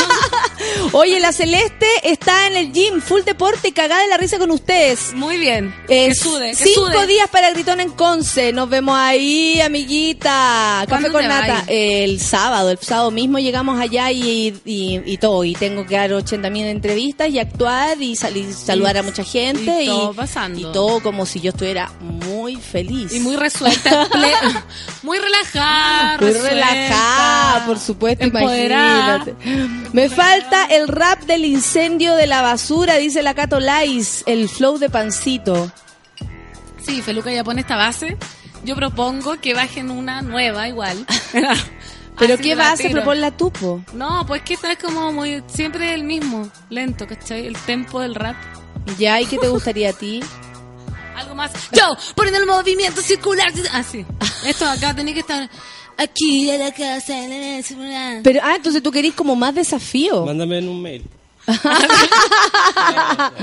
Oye, la Celeste está en el gym, full deporte cagada de la risa con ustedes. Muy bien. Eh, que sude, que cinco sude. días para Gritón en Conce. Nos vemos ahí, amiguita. Café ¿Cuándo con nata. El sábado, el sábado mismo llegamos allá y, y, y todo. Y tengo que dar 80 mil entrevistas y actuar y salir, saludar a mucha gente. y todo pasando. y todo como si yo estuviera muy feliz. Y muy resuelta, muy relajada, Muy resuelta, relajada, por supuesto, empoderada. imagínate. Me falta el rap del incendio de la basura, dice la Cato Lais, el flow de pancito. Sí, Feluca ya pone esta base. Yo propongo que bajen una nueva igual. ¿Pero Así qué base propone la tupo? No, pues que esta es como muy... Siempre el mismo, lento, ¿cachai? El tempo del rap. Ya, ¿y qué te gustaría a ti? Algo más. Yo, poniendo el movimiento circular. Así. Esto acá tenía que estar aquí en la casa. en la. Pero, ah, entonces tú querís como más desafío. Mándame en un mail.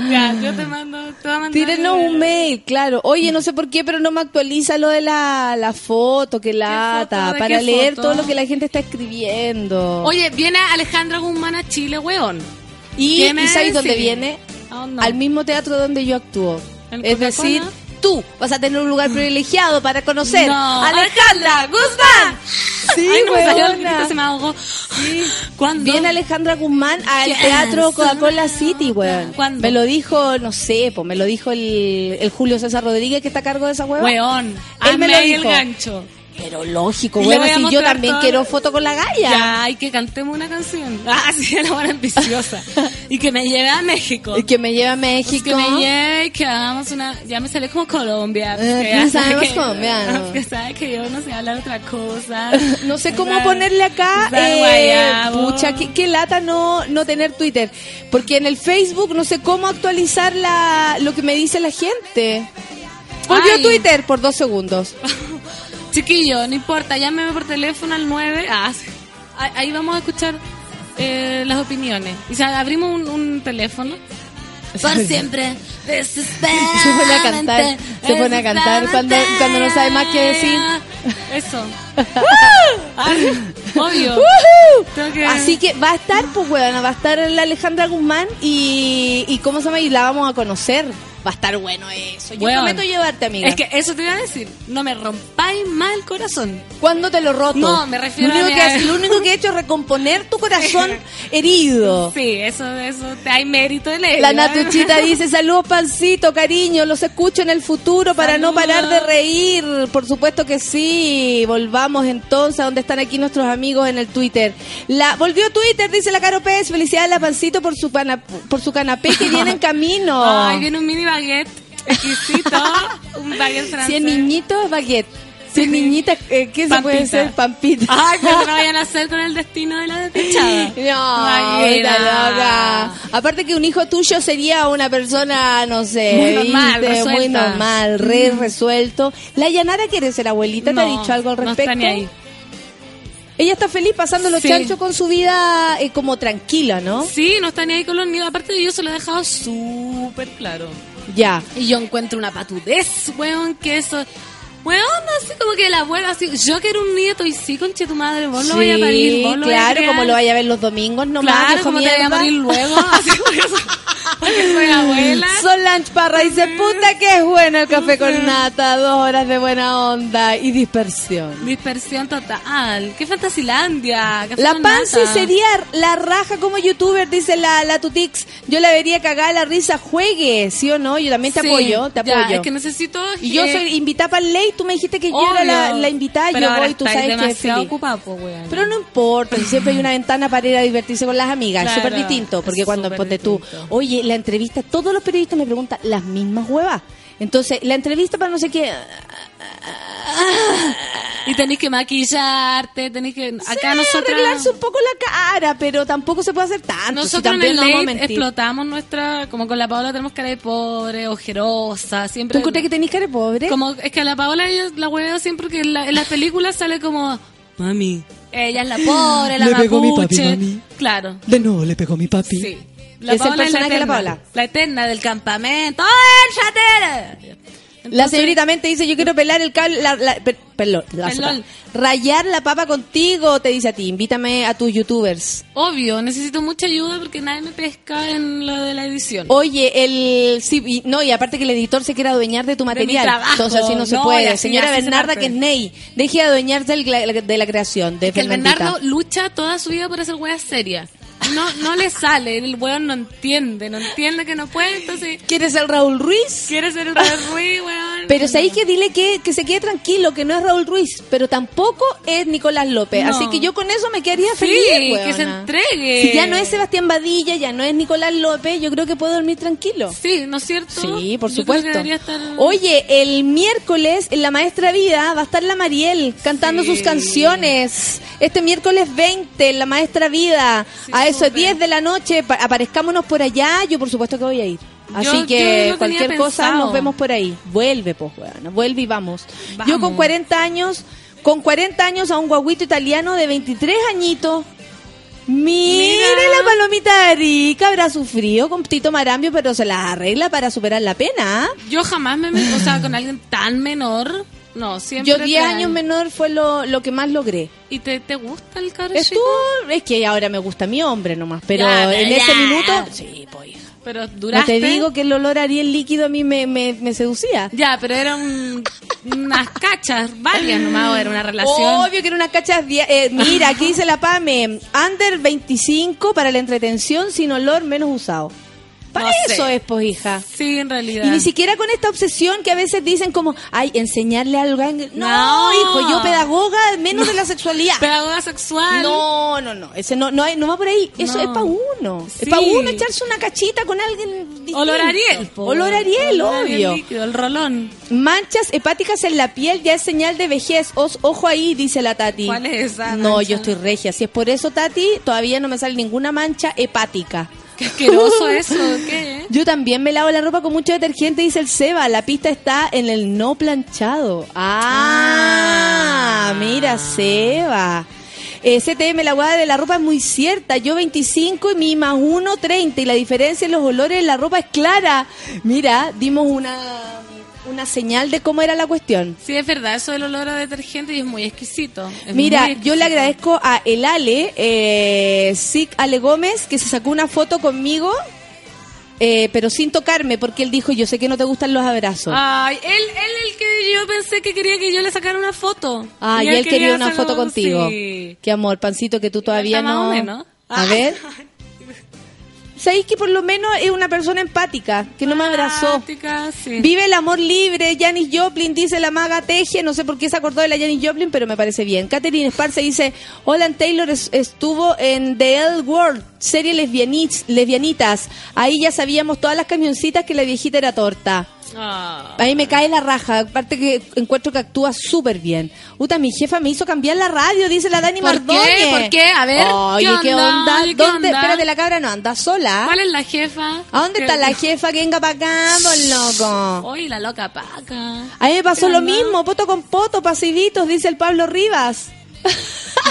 Ya, yo te mando... Te voy a mandar Tírenos un mail, claro. Oye, no sé por qué, pero no me actualiza lo de la, la foto, que lata, para leer foto? todo lo que la gente está escribiendo. Oye, viene Alejandra Guzmán a Chile, weón. y, ¿quién ¿y es? sabes dónde viene? Ah, no. al mismo teatro donde yo actúo. ¿En Es decir, tú vas a tener un lugar privilegiado para conocer No. Alejandra Guzmán. Sí, Ay, no me salió el weona. grito, se me ahogó. ¿Cuándo? Viene Alejandra Guzmán al Yes. teatro Coca-Cola City, weón. ¿Cuándo? Me lo dijo, no sé, pues me lo dijo el, el Julio César Rodríguez que está a cargo de esa weón. Weón. Él me lo ahí dijo. el gancho. Pero lógico, bueno, si yo también todo- quiero foto con la galla. Ya, y que cantemos una canción. Ah, sí, la buena ambiciosa. y que me lleve a México. Y que me lleva a Pues México. que me lleve y que hagamos una... Ya me sale como Colombia. pues Eh, sabemos que- colombiano. Que sabe que yo no sé hablar otra cosa. No sé cómo ponerle acá. eh, pucha, qué, qué lata no, no tener Twitter. Porque en el Facebook no sé cómo actualizar la, lo que me dice la gente. Volvió. Twitter por dos segundos. Chiquillo, no importa, llámeme por teléfono al 9. Ah, ahí vamos a escuchar eh, las opiniones. Y si abrimos un, un teléfono. Por siempre, desesperadamente, Se pone a cantar, se pone a cantar cuando- cuando no sabe más qué decir. Eso. Ah, obvio. Que- Así que va a estar, pues, weón, va a estar la Alejandra Guzmán y, y ¿cómo se llama? Y la vamos a conocer. Va a estar bueno eso. Yo Weón. prometo llevarte, amiga. Es que eso te iba a decir. No me rompáis más el corazón. ¿Cuándo te lo roto? No, me refiero lo único, a que, lo único que he hecho es recomponer tu corazón herido. Sí, eso, eso, te hay mérito en ello. La Natuchita dice, saludos pancito, cariño, los escucho en el futuro para no parar de reír. Por supuesto que sí. Volvamos entonces a donde están aquí nuestros amigos en el Twitter. La Volvió Twitter, dice la Caro Pérez, felicidades a la pancito por su, pana- por su canapé que viene en camino. Ay, viene un mini baguette exquisito. un baguette francés. si es niñito, es baguette. Si es niñita, eh, ¿qué se puede ser? Pampita. Ay, pero no vayan a hacer con el destino de la despechada. No, mira. loca. Aparte que un hijo tuyo sería una persona, no sé, Muy normal, ¿viste? muy normal, re resuelto. La Yanara quiere ser abuelita, ¿te ha No, dicho algo al no respecto? está ni ahí. Ella está feliz pasando los Sí. chanchos con su vida eh, como tranquila, ¿no? Sí, no está ni ahí con los niños. Aparte de yo se lo he dejado súper claro. Ya. Y yo encuentro una patudez, weón, que eso... Weón, así como que la abuela, así, yo quiero un nieto y sí, conche tu madre, vos lo Sí, voy a parir, vos lo voy a claro, como lo vaya a ver los domingos nomás, Claro, viejo como te voy a morir luego, así porque soy, porque soy abuela. Solange Parra dice, puta que es bueno el café con nata, dos horas de buena onda y dispersión. Dispersión total. ¡Qué fantasilandia! Café La con Pansy nata. sería la raja como youtuber, dice la, la Tutix. Yo la vería cagada la risa, juegue, ¿sí o no? Yo también te Sí, apoyo, te ya, apoyo. es que necesito... Y yo soy invitada para el ley, tú me dijiste que yo era la, la invitada, Pero yo voy, tú sabes que es ocupado, pues, weón. Pero no importa, si siempre hay una ventana para ir a divertirse con las amigas, Claro, súper distinto, porque cuando ponte tú, oye, la entrevista, todos los periodistas me preguntan las mismas huevas. Entonces, la entrevista para no sé qué, Y tenéis que maquillarte, tenéis que... Acá sí, nosotros... arreglarse un poco la cara, pero tampoco se puede hacer tanto. si Nosotros en también el no explotamos nuestra... Como con la Paola tenemos cara de pobre, ojerosa, ¿Tú siempre... encontrás que tenés cara de pobre? Como, es que a la Paola ella la hueveo siempre que en, la- en las películas sale como... Mami. Ella es la pobre, la Le pegó mi papi, mami. Claro. De nuevo le pegó mi papi. Sí. Es el personaje de la Paola. La eterna del campamento. ¡Ay, chatera! La señorita Mente dice, yo quiero pelar el cable, la, la- per- perdón, la sopa. rayar la papa contigo, te dice a ti, invítame a tus youtubers. Obvio, necesito mucha ayuda porque nadie me pesca en lo de la edición. Oye, el sí, y- no, y aparte que el editor se quiere adueñar de tu material, trabajo. entonces así no se No, y puede. así- Señora así se Bernarda que es Ney, deje de adueñarse del- de la creación de que el. Bernardo lucha toda su vida por hacer weas serias. No, no le sale, el weón no entiende, no entiende que no puede, entonces ¿Quieres el Raúl Ruiz? quiere ser el Raúl Ruiz, weón. Pero sabéis que dile que, que se quede tranquilo, que no es Raúl Ruiz, pero tampoco es Nicolás López. No. Así que yo con eso me quedaría Sí, feliz. que se entregue. Si ya no es Sebastián Badilla, ya no es Nicolás López, yo creo que puedo dormir tranquilo. Sí, ¿no es cierto? Sí, por supuesto. estar- Oye, el miércoles en La Maestra Vida va a estar la Mariel cantando Sí. sus canciones. Este miércoles 20 en La Maestra Vida, Sí, a eso de súper. 10 de la noche, pa- aparezcámonos por allá. Yo por supuesto que voy a ir. Así Yo- que cualquier cosa nos vemos por ahí. Vuelve, pues, weón. Vuelve y vamos. Vamos. Yo con 40 años, con 40 años a un guaguito italiano de 23 añitos. Mira. la palomita de rica, habrá sufrido con Tito Marambio, pero se las arregla para superar la pena. Yo jamás me o sea, con alguien tan menor. No, siempre. Yo te 10 traen. años menor fue lo, lo que más logré. ¿Y te, te gusta el Estuvo, chico? es que ahora me gusta mi hombre nomás, pero Ya, en ese minuto, sí, pues hija. Pero No duraste. te digo que el olor a Ariel líquido a mí me, me, me seducía. Ya, pero eran unas cachas, varias nomás, era una relación. Obvio que era una cacha. di- eh, mira, aquí dice la PAME: Under 25 para la entretención sin olor menos usado. Para No eso sé. es, pues, hija. Sí, en realidad. Y ni siquiera con esta obsesión que a veces dicen como, ay, enseñarle algo. No, No. hijo, yo pedagoga, menos de la sexualidad. Pedagoga sexual. No, no, no, ese no, no, hay- no va por ahí. Eso es para uno. Sí. Es para uno echarse una cachita con alguien distinto. Olor a Ariel. po. Olor a Ariel, Olor obvio. líquido, el rolón. Manchas hepáticas en la piel ya es señal de vejez. Os- ojo ahí, dice la Tati. ¿Cuál es esa No, yo estoy regia. Si es por eso, Tati, todavía no me sale ninguna mancha hepática. Qué asqueroso eso, ¿qué? Yo también me lavo la ropa con mucho detergente, dice el Seba. La pista está en el no planchado. Ah, mira, Seba. Eh, CTM, la hueá de la ropa es muy cierta. Yo 25 y mi más 1, 30. Y la diferencia en los olores de la ropa es clara. Mira, dimos una, una señal de cómo era la cuestión. Sí, es verdad, eso del olor a detergente y es muy exquisito. Es Mira, muy yo le agradezco a el Ale, eh, Sic Ale Gómez, que se sacó una foto conmigo, eh, pero sin tocarme, porque él dijo, yo sé que no te gustan los abrazos. Ay, él, él el que yo pensé que quería que yo le sacara una foto. Ah, y, él él quería una foto contigo. Sí. Qué amor, pancito, que tú todavía Está más no. o menos. A Ah. ver. ¿Sabéis que por lo menos es una persona empática, que no me abrazó? Empática, sí. Vive el amor libre, Janis Joplin, dice la maga Teje, no sé por qué se acordó de la Janis Joplin, pero me parece bien. Catherine Sparce dice, Olan Taylor es- estuvo en The L World, serie lesbianitas. Ahí ya sabíamos todas las camioncitas que la viejita era torta. Ah. A mí me cae la raja, aparte que encuentro que actúa súper bien. Uta, mi jefa me hizo cambiar la radio, dice la Dani ¿Por qué? ¿Por qué? A ver, Oye, ¿qué ¿qué onda? ¿Dónde? onda? Espérate, la cabra no anda sola. ¿Cuál es la jefa? ¿A dónde ¿Qué- está la jefa que venga para acá, por loco? Oye, la loca paca. A mí me pasó ¿Qué lo mismo, poto con poto, pasivitos, dice el Pablo Rivas.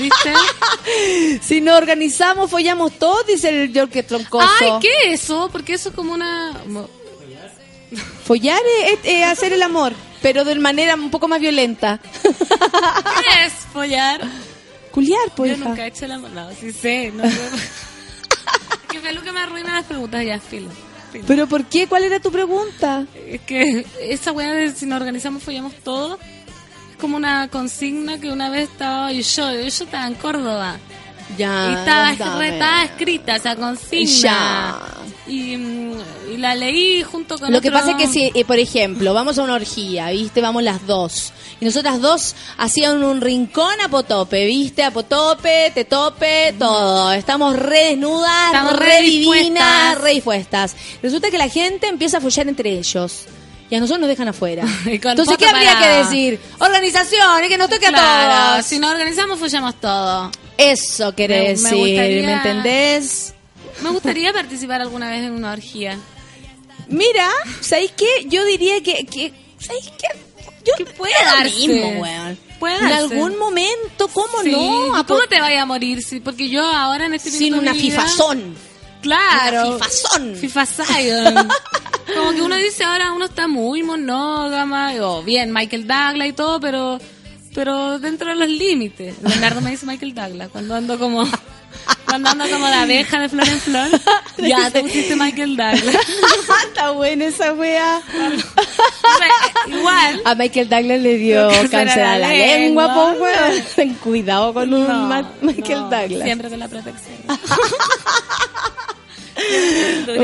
¿Viste? Si nos organizamos, follamos todos, dice el Jorge Troncoso. Ay, ¿qué es eso? Porque eso es como una... Follar es, es- es hacer el amor, pero de manera un poco más violenta. ¿Qué es follar? Culiar, pues, Yo hija. nunca he hecho la... No, sí sé. No sé. Es que me arruina las preguntas ya, filo. filo. ¿Pero por qué? ¿Cuál era tu pregunta? Es que esa weá de si nos organizamos follamos todo es como una consigna que una vez estaba yo, yo, yo estaba en Córdoba Ya. y estaba, dame. escrita esa consigna Ya. y, mm, y la leí junto con Lo que pasa es que si, eh, por ejemplo, vamos a una orgía, ¿viste? Vamos las dos. Y nosotras dos hacían un rincón a potope, ¿viste? A potope, te tope, todo. Estamos re desnudas, Estamos re, re divinas, re dispuestas. Resulta que la gente empieza a follar entre ellos. Y a nosotros nos dejan afuera. Entonces, ¿qué habría que decir? Organización, y que nos toque a todos. si nos organizamos follamos todo Eso quiere Me- me decir, gustaría- ¿me entendés? me gustaría participar alguna vez en una orgía Mira, ¿sabéis qué? Yo diría que... que ¿Sabéis qué? Yo Que puede darse. mismo. Puede En darse. algún momento, ¿cómo Sí, no? ¿y A ¿cómo te vaya a morir? Sí, porque yo ahora en este Sin una vida- fifazón. Claro. Fifazón. Fifazion. Como que uno dice ahora uno está muy monógama, o bien Michael Douglas y todo, pero pero dentro de los límites. Leonardo me dice Michael Douglas cuando ando como cuando ando como de abeja de flor en flor. ya te pusiste Michael Douglas. Está buena esa wea. Igual. A Michael Douglas le dio Cáncer a la la lengua, lengua. po, weón. Cuidado con un No, Ma- Michael no, Douglas. Siempre con la protección.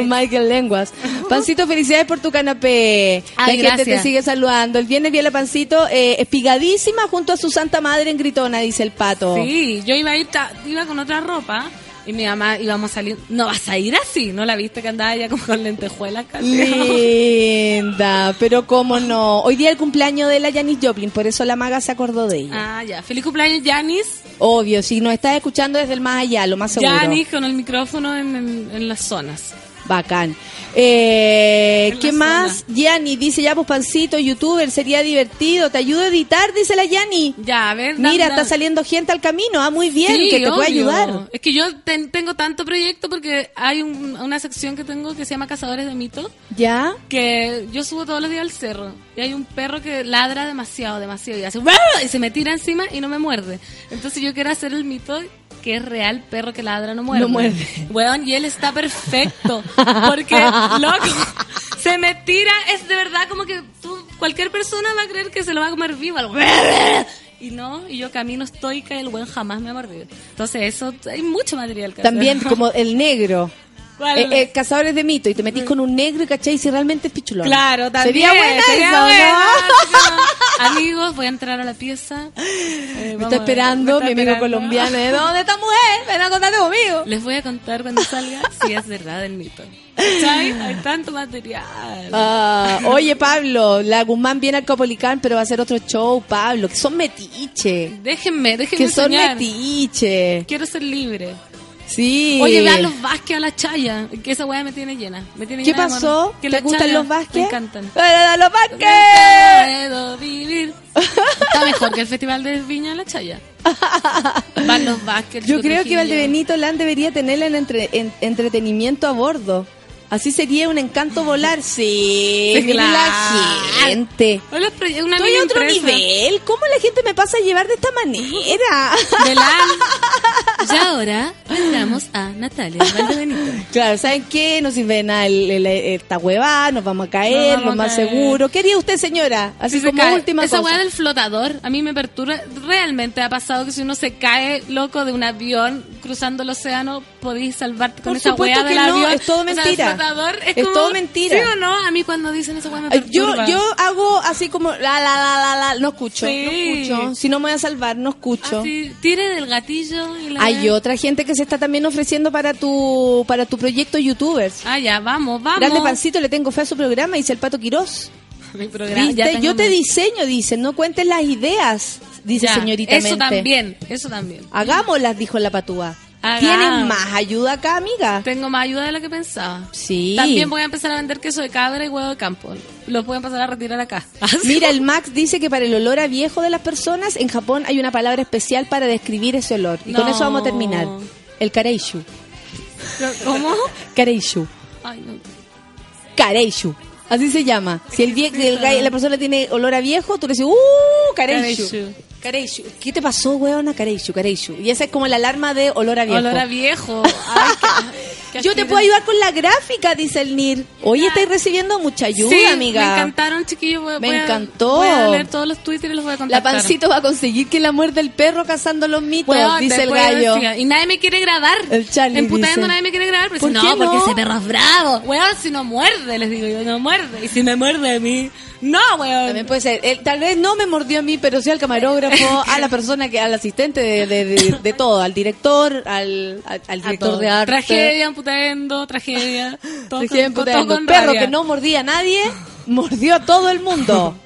Michael Lenguas. Pancito, felicidades por tu canapé. la Ay, gente te gracias. sigue saludando. El viernes vi a la Pancito eh, espigadísima junto a su santa madre en Gritona, dice el pato. Sí, yo iba a ir, iba con otra ropa y mi mamá íbamos a salir. No vas a ir así, ¿no la viste que andaba ella como con lentejuelas casi? Linda, pero cómo no. Hoy día el cumpleaños de la Janis Joplin, por eso la maga se acordó de ella. Ah, ya. Feliz cumpleaños, Janis. Obvio, si nos estás escuchando desde el más allá, lo más seguro. Janis con el micrófono en, en- en las zonas. Bacán. Eh, ¿Qué más? Yani dice ya, pues pancito, youtuber, sería divertido. Te ayudo a editar, dice la Yani. Ya, a ver. Mira, está saliendo gente al camino. Ah, muy bien, Sí, que te puede ayudar. Es que yo ten- tengo tanto proyecto porque hay un- una sección que tengo que se llama Cazadores de Mitos. ¿Ya? que yo subo todos los días al cerro y hay un perro que ladra demasiado, demasiado y hace "Ruah", y se me tira encima y no me muerde. Entonces yo quiero hacer el mito que es real perro que ladra no muerde. No muerde. Weón, y él está perfecto porque loco se me tira, es de verdad como que tú cualquier persona va a creer que se lo va a comer vivo. Y no, y yo camino estoica y el weón jamás me ha mordido. Entonces eso hay mucho material que hacer. También como el negro. ¿Cuál? Eh, eh, cazadores de mitos y te metís con un negro y cachai si realmente es pichulón. Claro, también. Sería buena sería esa, ¿o buena, ¿no? Amigos, voy a entrar a la pieza. Eh, Me está a ver, esperando me mi está amigo esperando. colombiano. ¿eh? ¿Dónde está mujer? Ven a contarte conmigo. Les voy a contar cuando salga si es verdad el mito. ¿Cachai? Hay tanto material. Ah, oye, Pablo, la Guzmán viene al Copolicán, pero va a hacer otro show, Pablo, que son metiche. Déjenme, déjenme Que son soñar. metiche. Quiero ser libre. Sí. Oye, vean los Vázquez a la Chaya. Que esa weá me tiene llena. Me tiene ¿Qué llena pasó? Que ¿Te gustan los Vázquez? Me encantan. ¡Eh, ¡Los Vázquez! puedo vivir. Está mejor que el Festival de Viña de la Chaya. Van los Vázquez. Yo creo que. Valdebenito Land debería tenerla en, entre- en- entretenimiento a bordo. Así sería un encanto volar. Sí, Sí, claro. la gente. Hola, una Estoy a otro empresa. nivel. ¿Cómo la gente me pasa a llevar de esta manera? Belán. Y ahora vendamos a Natalia Valdebenito. Claro, ¿saben qué? No sirve de nada el- el- esta huevada, nos vamos a caer, Nos vamos lo a más caer. seguro. ¿Qué haría usted, señora? Así Si como cae- última Esa cosa. weá del flotador, a mí me perturba. Realmente ha pasado que si uno se cae, loco, de un avión cruzando el océano, podéis salvarte con Por esa que del no, avión. es todo O sea, el mentira. flotador es, Es como- todo mentira. ¿Sí o no? A mí cuando dicen esa weá me Ay, Yo, perturba. yo hago así como la la la la la, no escucho, Sí. no escucho. Si no me voy a salvar, no escucho. Así, tire del gatillo y la Hay otra gente que se está también ofreciendo para tu para tu proyecto YouTubers. Ah, ya, vamos, vamos. Grande Pancito, le tengo fe a su programa, dice el Pato Quirós. Mi programa, Yo te diseño, dice, no cuentes las ideas, dice Ya, señorita Eso Mente. también, eso también. Hagámoslas, dijo la patúa. Hagamos. ¿Tienes más ayuda acá, amiga? Tengo más ayuda de lo que pensaba. Sí. También voy a empezar a vender queso de cabra y huevo de campo. Los voy a empezar a retirar acá. Mira, el Max dice que para el olor a viejo de las personas, en Japón hay una palabra especial para describir ese olor. Y con eso vamos a terminar. El kareishu. ¿Cómo? Kareishu. Ay, no. Kareishu. Así se llama. Si el, vie- el la persona tiene olor a viejo, tú le dices, ¡uh! Kareishu. Kareishu. Kareishu. ¿Qué te pasó, weona? Kareishu, Kareishu. Y esa es como la alarma de olor a viejo. Olor a viejo. Ay, qué- qué Yo te puedo ayudar con la gráfica, dice el NIR. Hoy estáis recibiendo mucha ayuda, sí, amiga. Me encantaron, chiquillos. Voy, Me voy a- encantó. Voy a leer todos los Twitter y los voy a La contactar. pancito va a conseguir que la muerde el perro cazando los mitos, dice el gallo. y nadie me quiere grabar. El Charlie Emputando nadie me quiere grabar. Pero ¿Por dice, qué no, porque no? ese perro es bravo. Weón, si no muerde, les digo yo, no muerde. Y si me muerde a mí, no, weón. También puede ser. Él, tal vez no me mordió a mí, pero sí al camarógrafo, a la persona que, al asistente de, de, de- de todo, al director, al, al, director de arte. Tragedia, emputando, tragedia. Todo Tragedia con- todo con perro rabia. que no mordía a nadie, mordió a todo el mundo.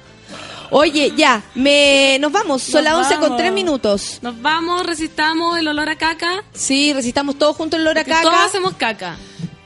Oye, ya, me, nos vamos. Son las 11 con vamos. 3 minutos. Nos vamos, resistamos el olor a caca. Sí, recitamos todos juntos el olor a Que todos caca. hacemos caca.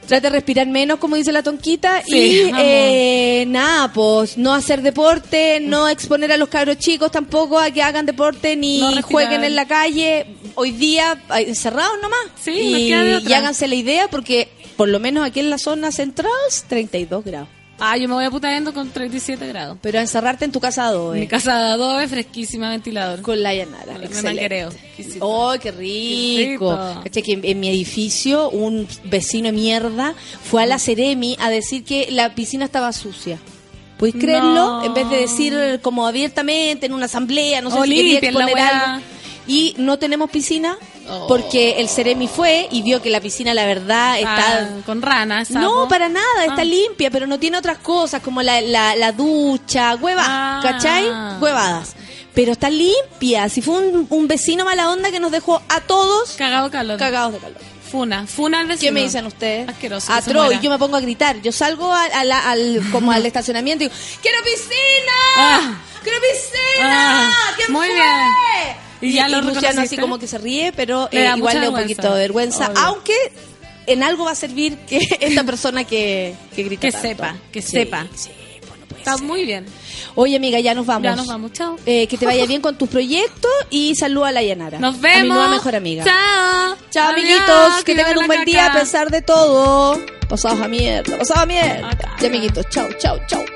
Trata de respirar menos, como dice la tonquita. Sí, y eh, nada, pues no hacer deporte, no exponer a los cabros chicos tampoco a que hagan deporte ni No jueguen en la calle. Hoy día encerrados nomás. Sí, y, y háganse la idea porque por lo menos aquí en la zona central 32 grados. Ah, yo me voy a putando con 37 grados. Pero a encerrarte en tu casa a adobe, Mi casa de adobe, fresquísima, ventilador. con la llanara. Con me. Exquisito. ¡Oh, qué rico! que en, en mi edificio un vecino de mierda fue a la Ceremi a decir que la piscina estaba sucia. ¿Puedes creerlo? No. En vez de decir como abiertamente en una asamblea, no sé si quería la exponer algo. Y no tenemos piscina Oh. porque el Ceremi fue y vio que la piscina, la verdad, está... Ah, con ranas. No, para nada, está Ah. limpia, pero no tiene otras cosas como la, la, la ducha, huevas, Ah. ¿cachai? Huevadas. Pero está limpia. Si fue un, un vecino mala onda que nos dejó a todos Cagado calor. cagados de calor. Funa. Funa al vecino. ¿Qué me dicen ustedes? Asqueroso. Atro, y yo me pongo a gritar. Yo salgo a- a la- al, como al estacionamiento y digo, ¡Quiero piscina! Ah. ¡Quiero piscina! ¿Quién muy fue? bien. Y, ¿Y ya lo Luciano así como que se ríe, pero eh, igual le da un poquito de vergüenza. Obvio. Aunque en algo va a servir que esta persona que, que grita Que tanto. sepa, que Sí, sepa. sí, pues no puede Está ser. muy bien. Oye, amiga, ya nos vamos. Ya nos vamos. Chao. Eh, que te vaya bien con tus proyectos y saluda a la Yanara. Nos A mi vemos. nueva mejor amiga. Chao. Chao, Adiós, amiguitos. Que tengan un buen caca. día a pesar de todo. Pasados a mierda. Pasados a mierda. Ya, amiguitos. Chao, chao, chao.